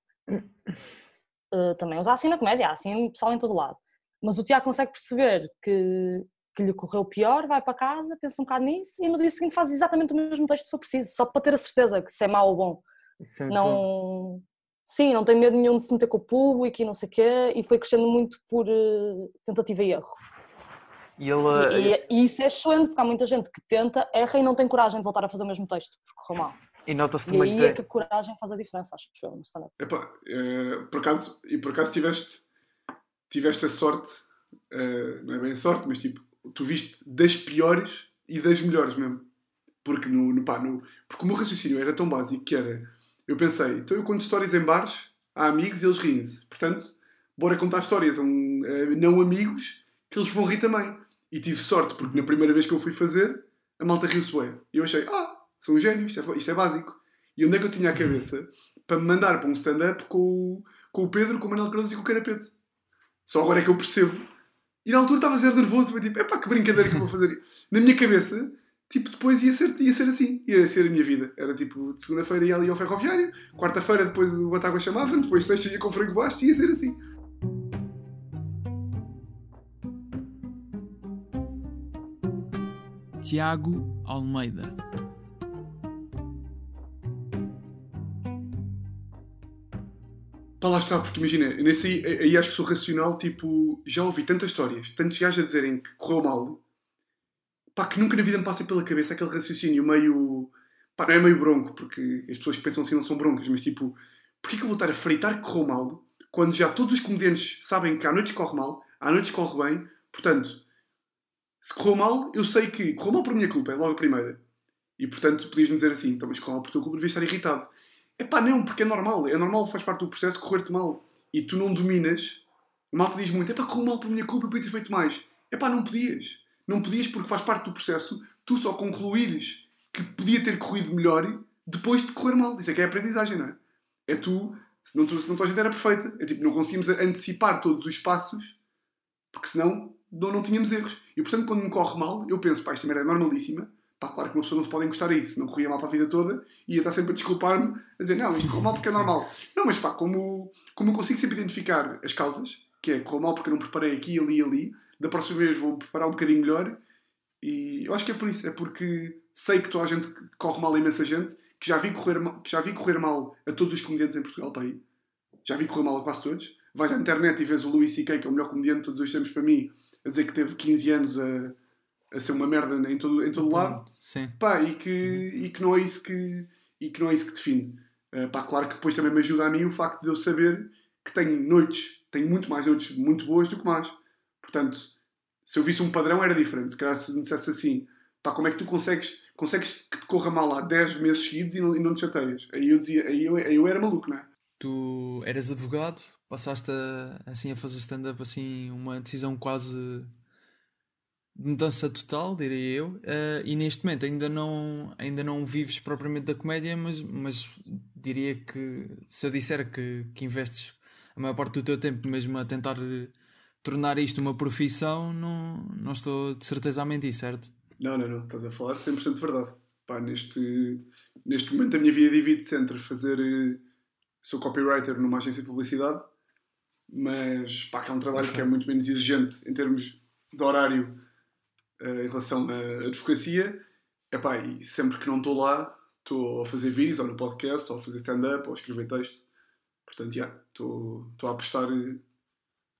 Uh, também usa assim na comédia, há assim pessoal em todo lado. Mas o Tiago consegue perceber que, que lhe correu pior, vai para casa, pensa um bocado nisso e no dia seguinte faz exatamente o mesmo texto se for preciso, só para ter a certeza que se é mau ou bom. Sim, não, sim, não tem medo nenhum de se meter com o público e não sei o quê, e foi crescendo muito por uh, tentativa e erro. E, ele... e, e, e, isso é excelente, porque há muita gente que tenta, erra e não tem coragem de voltar a fazer o mesmo texto, porque correu mal. E nota-se também e aí é que a coragem faz a diferença, acho que no stand-up. Uh, por acaso, e por acaso tiveste, tiveste a sorte, uh, não é bem a sorte, mas tipo, tu viste das piores e das melhores mesmo. Porque, no, no, pá, no, porque o meu raciocínio era tão básico que era, eu pensei, então eu conto histórias em bares, há amigos e eles riem-se. Portanto, bora contar histórias a um, não amigos que eles vão rir também. E tive sorte, porque na primeira vez que eu fui fazer, a malta riu-se bem. E eu achei, ah, sou um gênio, isto é, isto é básico. E onde é que eu tinha a cabeça para me mandar para um stand-up com, com o Pedro, com o Manuel Cardoso e com o Carapeto. Só agora é que eu percebo. E na altura estava zero nervoso, foi tipo, epá, que brincadeira que eu vou fazer. Na minha cabeça, tipo, depois ia ser, ia ser assim, ia ser a minha vida. Era tipo, de segunda-feira ia ali ao ferroviário, quarta-feira depois o Batágua chamava depois sexta ia com o frango baixo ia ser assim. Tiago Almeida. Pá, lá está, porque imagina, nesse aí, aí acho que sou racional, tipo, já ouvi tantas histórias, tantos gajos a dizerem que correu mal, pá, que nunca na vida me passa pela cabeça aquele raciocínio meio, pá, não é meio bronco, porque as pessoas que pensam assim não são broncas, mas tipo, porquê que eu vou estar a freitar que correu mal, quando já todos os comediantes sabem que há noites corre mal, há noites corre bem, portanto, se correu mal, eu sei que correu mal por minha culpa, é logo a primeira. E portanto, podias-me dizer assim, então, mas correu mal por tua culpa, devias estar irritado. É pá, não, porque é normal. É normal, faz parte do processo correr-te mal. E tu não dominas. O mal te diz muito, é pá, correu mal por minha culpa, eu podia ter feito mais. É pá, não podias. Não podias porque faz parte do processo tu só concluires que podia ter corrido melhor depois de correr mal. Isso é que é aprendizagem, não é? É tu, se não, se não tua gente era perfeita. É tipo, não conseguimos antecipar todos os passos porque senão não, não tínhamos erros. E portanto, quando me corre mal, eu penso, pá, esta merda é normalíssima Pá, claro que uma pessoa não se pode encostar a isso, não corria mal para a vida toda e ia estar sempre a desculpar-me, a dizer, não, isto correu mal porque é normal. Não, mas pá, como, como eu consigo sempre identificar as causas, que é correu mal porque eu não preparei aqui, ali e ali, da próxima vez vou preparar um bocadinho melhor e eu acho que é por isso, é porque sei que toda a gente corre mal a imensa gente, que já vi correr, que já vi correr mal a todos os comediantes em Portugal para aí. Já vi correr mal a quase todos. Vais à internet e vês o Louis C.K., que é o melhor comediante de todos os tempos para mim, a dizer que teve 15 anos a a ser uma merda em todo, em todo lado. Sim. pá, e, que, e que não é isso que e que não é isso que define. Uh, pá, claro que depois também me ajuda a mim o facto de eu saber que tenho noites tenho muito mais noites muito boas do que mais portanto se eu visse um padrão era diferente. Se calhar se me dissesse assim pá, como é que tu consegues consegues que te corra mal há 10 meses seguidos e não, e não te chateias? Aí eu dizia aí eu, aí eu era maluco não é? Tu eras advogado, passaste a, assim a fazer stand-up assim uma decisão quase mudança total, diria eu, uh, e neste momento ainda não, ainda não vives propriamente da comédia, mas, mas diria que se eu disser que, que investes a maior parte do teu tempo mesmo a tentar tornar isto uma profissão, não, não estou de certeza a mentir, certo? Não, não, não, estás a falar 100% de verdade. Pá, neste, neste momento a minha vida divide-se entre fazer. Eh, sou copywriter numa agência de publicidade, mas pá, que é um trabalho que é muito menos exigente em termos de horário uh, em relação à advocacia. Epá, e sempre que não estou lá, estou a fazer vídeos, ou no podcast, ou a fazer stand-up, ou a escrever texto. Portanto, já, yeah, estou a apostar.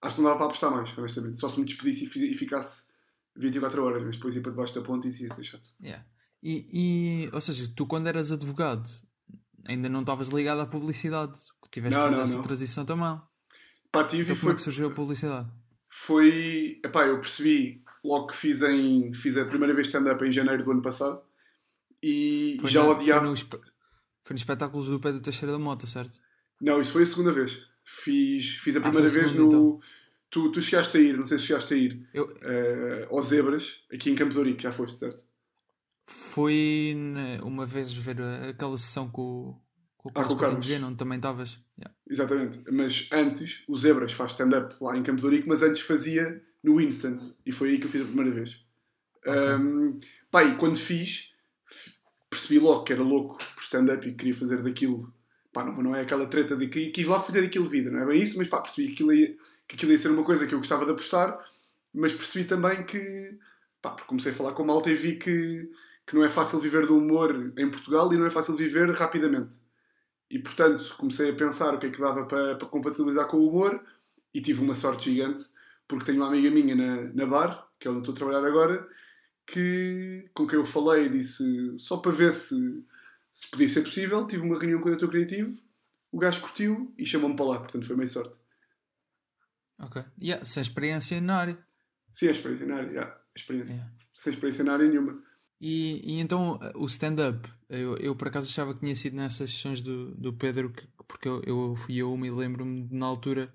Acho que não dava para apostar mais, honestamente. Só se me despedisse e ficasse 24 horas, mas depois ia para debaixo da ponte e ia ser chato. Yeah. E, e, ou seja, tu quando eras advogado ainda não estavas ligado à publicidade, tiveste não, que não, essa não. transição também. Pá, tive então, e como foi, é que surgiu a publicidade? foi. Epá, eu percebi logo que fiz, em, fiz a primeira vez stand-up em janeiro do ano passado e Foi já no- odiava. Foi, foi nos espetáculos do Pedro Teixeira da Mota, certo? Não, isso foi a segunda vez. Fiz, fiz a Ah, primeira foi a vez segunda, no. Tu, tu chegaste a ir, não sei se chegaste a ir, Eu, eh, ao Zebras, aqui em Campo de Ourique, já foste, certo? fui uma vez ver aquela sessão com, o- com o Ah, Carlos com o Carlos. onde também estavas. Yeah. Exatamente. Mas antes, o Zebras faz stand-up lá em Campo de Ourique, mas antes fazia no Winston. E foi aí que eu fiz a primeira vez. Um, pá, e quando fiz, percebi logo que era louco por stand-up e queria fazer daquilo. Pá, não, não é aquela treta de que quis logo fazer daquilo vida, não é bem isso, mas pá, percebi que aquilo, ia, que aquilo ia ser uma coisa que eu gostava de apostar, mas percebi também que, pá, porque comecei a falar com malta e vi que, que não é fácil viver do humor em Portugal e não é fácil viver rapidamente. E portanto comecei a pensar o que é que dava para, para compatibilizar com o humor e tive uma sorte gigante porque tenho uma amiga minha na, na bar, que é onde estou a trabalhar agora, que, com quem eu falei disse só para ver se, se podia ser possível. Tive uma reunião com o diretor criativo, o gajo curtiu e chamou-me para lá, portanto foi meio sorte. Ok. Yeah, sem experiência na área. Sim, a experiência na área, yeah, experiência. Yeah. Sem experiência na área nenhuma. E, e então o stand-up, eu, eu por acaso achava que tinha sido nessas sessões do, do Pedro, que- porque eu, eu fui a uma e lembro-me na altura,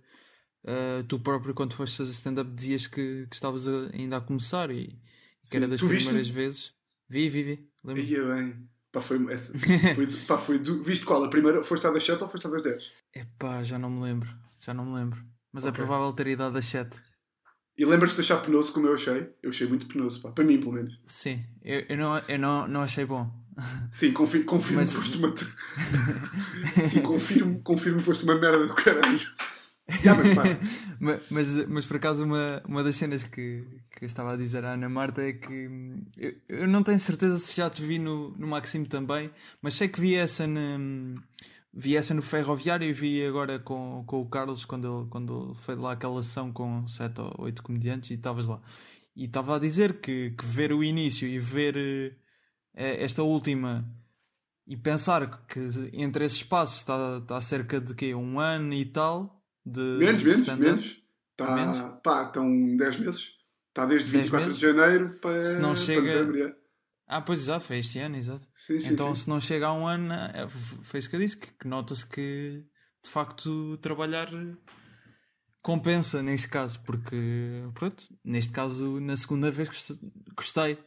ah, tu próprio, quando foste fazer stand-up, dizias que, que estavas a- ainda a começar e que Sim, era das tu viste? primeiras vezes. Vi, vi, vi. Lembro. Ia bem. Pá, foi, essa, foi, pá, foi do, viste qual? A primeira, foste à das 7 ou foste à das 10? Epá, já não me lembro. Já não me lembro. Mas é Ok. provável ter idade a 7. E lembras-te de achar penoso como eu achei? Eu achei muito penoso, pá. Para mim, pelo menos. Sim, eu, eu, não, eu não, não achei bom. Sim, confirmo, confirmo Mas- foste uma. Sim, confirmo, confirmo foste uma merda do caralho. Mas mas, mas por acaso uma, uma das cenas que, que eu estava a dizer à Ana Marta é que hum, eu, eu não tenho certeza se já te vi no, no Maximo também, mas sei que vi essa, na, vi essa no Ferroviário e vi agora com, com o Carlos quando ele, quando ele lá aquela sessão com sete ou oito comediantes e estavas lá. E estava a dizer que, que ver o início e ver eh, eh, esta última e pensar que entre esse espaço está, está cerca de quê? Um ano e tal de Menos, menos, menos. Tá, Menos? pá, estão 10 meses. Está desde 10 24 meses? de janeiro para, Se não para chega- novembro. já. Ah, pois exato, foi este ano, exato. Sim, sim, então, sim. se não chega a um ano, é, foi isso que eu disse, que, que nota-se que de facto trabalhar compensa neste caso, porque pronto, neste caso na segunda vez gost- gostei.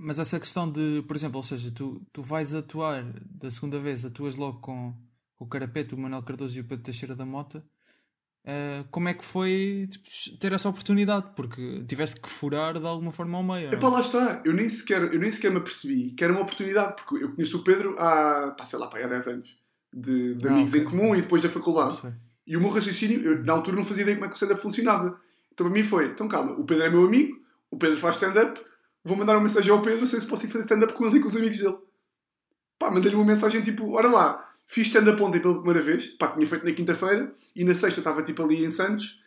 Mas essa questão de, por exemplo, ou seja, tu, tu vais atuar da segunda vez, atuas logo com o Carapeto, o Manuel Cardoso e o Pedro Teixeira da Mota. Eh, como é que foi tipo, ter essa oportunidade? Porque tiveste que furar de alguma forma ao meio. não? Epá, lá está. Eu nem, sequer, eu nem sequer me apercebi que era uma oportunidade, porque eu conheço o Pedro há, pá, sei lá, pá, há 10 anos. De, de Ah, amigos ok. em comum e depois da faculdade. E o meu raciocínio, eu na altura não fazia ideia como é que o stand-up funcionava. Então para mim foi, então calma, o Pedro é meu amigo, o Pedro faz stand-up, vou mandar uma mensagem ao Pedro, sei se posso ir fazer stand-up com ele e com os amigos dele. Pá, mandei-lhe uma mensagem tipo, olha lá, fiz stand-up ontem pela primeira vez, pá, tinha feito na quinta-feira, e na sexta estava tipo ali em Santos,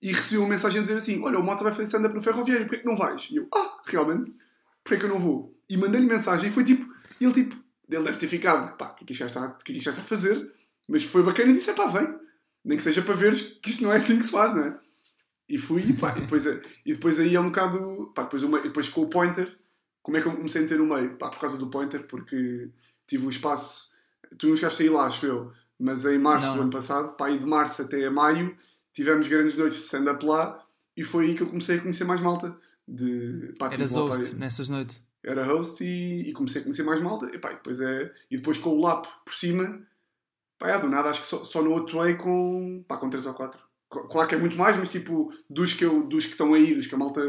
e recebi uma mensagem a dizer assim, olha, o Mota vai fazer stand-up no Ferroviário, porquê que não vais? E eu, ah, realmente? Porquê que eu não vou? E mandei-lhe mensagem, e foi tipo, ele tipo, ele deve ter ficado, pá, o que é que já está, que é já está a fazer? Mas foi bacana e disse, pá, vem. Nem que seja para veres que isto não é assim que se faz, não é? E fui, e pá, e depois, e depois aí é um bocado, pá, depois, meio- depois com o Pointer, como é que eu comecei a meter no meio? Pá, por causa do Pointer, porque tive um espaço, tu não chegaste a ir lá, acho eu, mas em março Não, do ano passado, pá, e de março até a maio, tivemos grandes noites de stand-up lá, e foi aí que eu comecei a conhecer mais malta. De, pá, Eras pá, host nessas noites. era host e, e comecei a conhecer mais malta e, pá, e depois é e depois com o lap por cima pá, é, do nada acho que só, só no atuei com pá, com 3 ou 4 claro que é muito mais mas tipo dos que, eu, dos que estão aí dos que a malta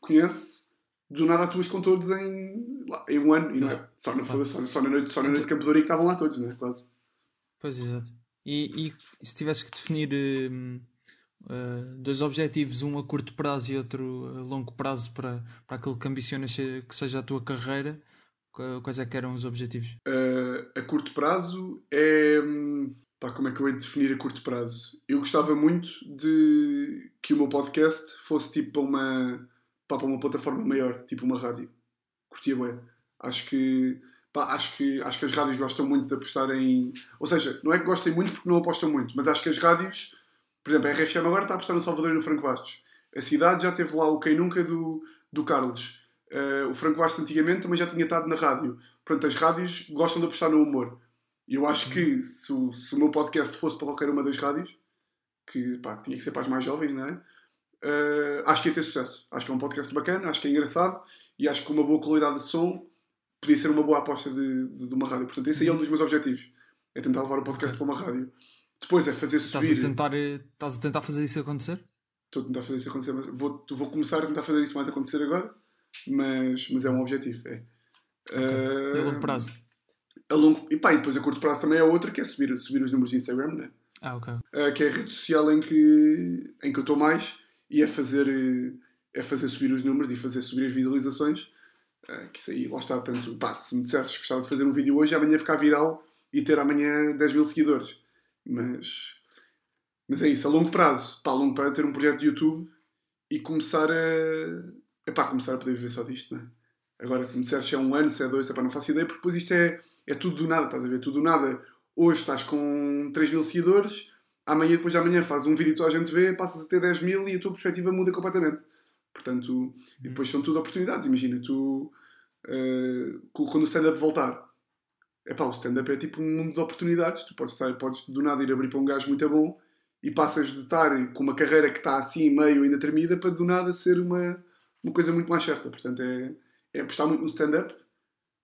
conhece do nada atuas com todos em, em um ano e não é só na, só, só na noite só na noite de Campo Ouro que estavam lá todos né quase Pois, exato. E, e se tivesses que definir hum, uh, dois objetivos, um a curto prazo e outro a longo prazo para, para aquilo que ambicionas que seja a tua carreira, qu- quais é que eram os objetivos? Uh, a curto prazo é. hum, Pá, como é que eu hei de definir a curto prazo? Eu gostava muito de que o meu podcast fosse tipo uma, pá, para uma plataforma maior, tipo uma rádio. Curtia bem. Acho que, pá, acho, que, acho que as rádios gostam muito de apostar em. Ou seja, não é que gostem muito porque não apostam muito, mas acho que as rádios, por exemplo, a RFM agora está a apostar no Salvador e no Franco Bastos. A cidade já teve lá o Quem Nunca do, do Carlos. Uh, o Franco Bastos antigamente também já tinha estado na rádio. Portanto, as rádios gostam de apostar no humor. E eu acho que se, se o meu podcast fosse para qualquer uma das rádios, que pá, tinha que ser para as mais jovens, não é? Uh, acho que ia ter sucesso. Acho que é um podcast bacana, acho que é engraçado e acho que com uma boa qualidade de som podia ser uma boa aposta de, de, de uma rádio. Portanto, esse aí é um dos meus objetivos. É tentar levar o podcast para uma rádio. Depois é fazer Estás a, subir. tentar, eh, estás a tentar fazer isso acontecer? Estou a tentar fazer isso acontecer, mas vou, vou começar a tentar fazer isso mais acontecer agora, mas, mas é um objetivo. É. E a longo Uh, prazo? a longo- E pá, e depois a curto prazo também é outra, que é subir, subir os números de Instagram, né? Ah, ok. Uh, que é a rede social em que, em que eu estou mais e é fazer, uh, é fazer subir os números e fazer subir as visualizações. Uh, que isso aí, lá está, tanto, pá, se me dissesses que gostava de fazer um vídeo hoje, amanhã ficar viral e ter amanhã 10 mil seguidores. Mas, mas é isso, a longo prazo, pá, a longo prazo ter um projeto de YouTube e começar a, epá, começar a poder viver só disto, não é? Agora, se me disseres se é um ano, se é dois, epá, não faço ideia, porque depois isto é, é tudo do nada, estás a ver? Tudo do nada. Hoje estás com 3 mil seguidores, amanhã, depois de amanhã, fazes um vídeo que toda a gente vê, passas a ter 10 mil e a tua perspectiva muda completamente. Portanto, e depois são tudo oportunidades. Imagina, tu, eh, quando o stand-up voltar, epá, o stand-up é tipo um mundo de oportunidades. Tu podes, estar, podes do nada ir abrir para um gajo muito bom e passas de estar com uma carreira que está assim, meio ainda tremida, para do nada ser uma, uma coisa muito mais certa. Portanto, é, é apostar muito no stand-up,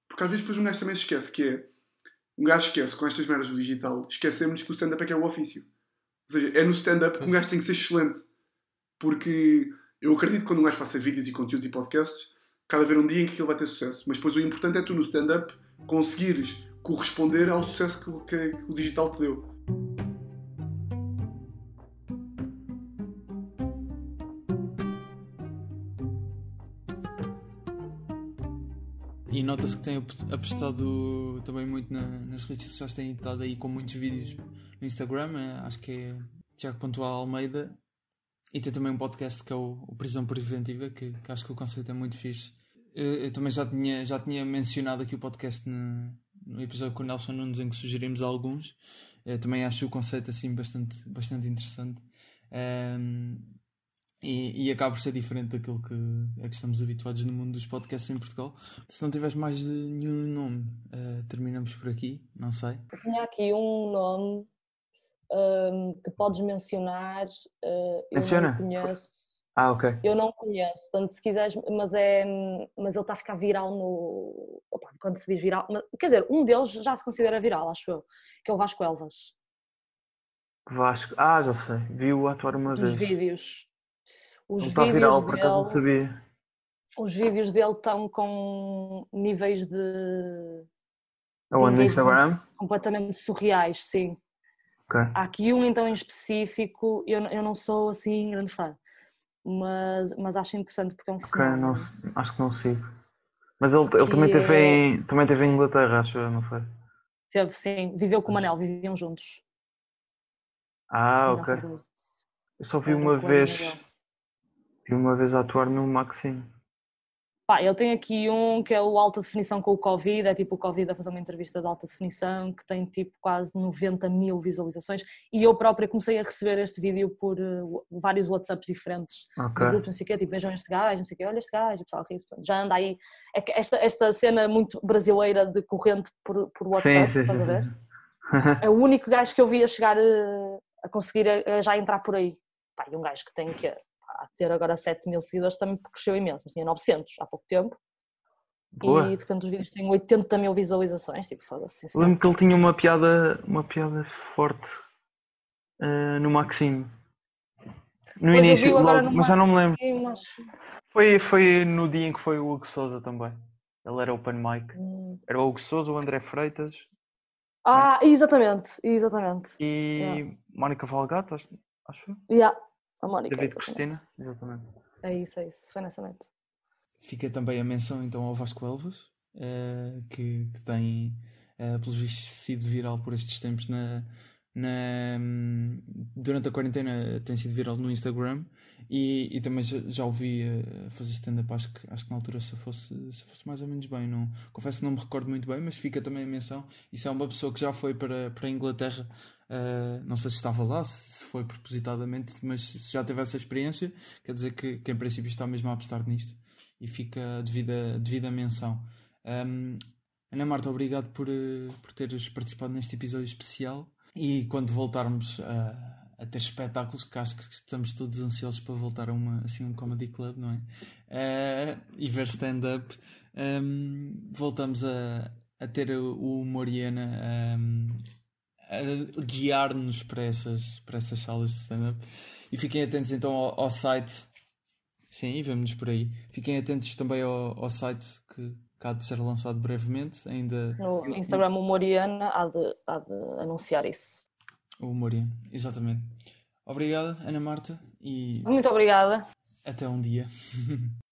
porque às vezes depois um gajo também se esquece que é. Um gajo esquece com estas merdas do digital, esquecemos que o stand-up é que é o ofício. Seja, é no stand-up que um gajo tem que ser excelente. Porque eu acredito que quando um gajo faça vídeos e conteúdos e podcasts, cada haver um dia em que aquilo vai ter sucesso. Mas depois o importante é tu no stand-up conseguires corresponder ao sucesso que, que, que o digital te deu. E nota-se que tem ap- apostado também muito na- nas redes sociais, tem estado aí com muitos vídeos no Instagram, eh, acho que é Tiago Pontual Almeida. E tem também um podcast que é o, o Prisão Preventiva, que, que acho que o conceito é muito fixe. Eu, eu também já tinha, já tinha mencionado aqui o podcast no, no episódio com o Nelson Nunes em que sugerimos alguns. Eu também acho o conceito assim bastante, bastante interessante. Ehm, e, e acaba por ser diferente daquilo que, a que estamos habituados no mundo dos podcasts em Portugal. Se não tiveres mais nenhum nome, eh, terminamos por aqui, não sei. Eu tinha aqui um nome hum, que podes mencionar. uh, eu Menciona. não conheço. Ah, ok. Eu não conheço, portanto, se quiseres, mas, é, mas ele está a ficar viral no. opa, quando se diz viral. mas- quer dizer, um deles já se considera viral, acho eu, que é o Vasco Elvas, Vasco. Ah, já sei. Vi-o atuar uma dos vez. vídeos. Os está vídeos viral, por acaso não sabia. os vídeos dele estão com níveis de Aonde? No Instagram? completamente surreais, sim. Ok. Há aqui um então em específico, eu, eu não sou assim grande fã, mas, mas acho interessante porque é um Ok, fenómeno. não, acho que não sigo. Mas ele, ele também, teve é- em, também teve em Inglaterra, acho não foi? Teve, sim, viveu com o Manel, viviam juntos. Ah, ok. Eu só vi uma vez. Vi uma vez a atuar no Maxime. Pá, ele tem aqui um que é o alta definição com o Covid, é tipo o Covid a fazer uma entrevista de alta definição, que tem tipo quase 90 mil visualizações, e eu própria comecei a receber este vídeo por eh, vários WhatsApps diferentes, de Ok. grupos, não sei o quê, tipo vejam este gajo, não sei o quê, olha este gajo, o pessoal ri já anda aí, é esta, esta cena muito brasileira de corrente por, por Sim, WhatsApp, sim, estás sim. a ver? sim. É o único gajo que eu vi a chegar eh, a conseguir eh, já entrar por aí. Pá, e um gajo que tem que pá, ter agora 7 mil seguidores também cresceu imenso, mas tinha 900 há pouco tempo. Boa. E de repente os vídeos têm 80 mil visualizações, tipo, foda-se. Lembro que ele tinha uma piada, uma piada forte eh, no Maxime. No Pois início, logo, mas já não me lembro. Mas- Foi, foi no dia em que foi o Hugo Souza também. Ele era open mic. Hum. Era o Hugo Souza, o André Freitas Ah, exatamente, exatamente. e Yeah. Mónica Valgato, acho. acho. Yeah. A Mónica, David. Cristina, exatamente. É isso, é isso, foi nessa noite. Fica também a menção então ao Vasco Elvas, eh, que, que tem, eh, pelos vistos, sido viral por estes tempos na, na- durante a quarentena tem sido viral no Instagram e, e também já, já ouvi eh, fazer stand-up acho que, acho que na altura se fosse, se fosse mais ou menos bem não, confesso que não me recordo muito bem mas fica também a menção isso é uma pessoa que já foi para, para a Inglaterra eh, não sei se estava lá se foi propositadamente mas se já teve essa experiência quer dizer que, que em princípio está mesmo a apostar nisto e fica devida, devida menção Ahm, Ana Marta, obrigado por, eh, por teres participado neste episódio especial e quando voltarmos a, a ter espetáculos, que acho que estamos todos ansiosos para voltar a uma, assim, um comedy club, não é? Eh, e ver stand-up, ahm, voltamos a, a ter o, humor ahm, a guiar-nos para essas, para essas salas de stand-up. E fiquem atentos então ao, ao site. Sim, e vemo-nos por aí. Fiquem atentos também ao, ao site que, que há de ser lançado brevemente. Ainda No Instagram, o Moriana há de, há de anunciar isso. o Moriano, exatamente. Obrigado, Ana Marta, e Muito obrigada. até um dia.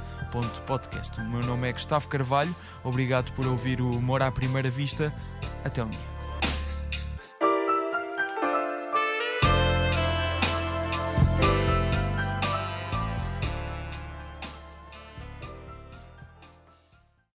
O meu nome é Gustavo Carvalho, obrigado por ouvir o Humor à Primeira Vista. Até um dia.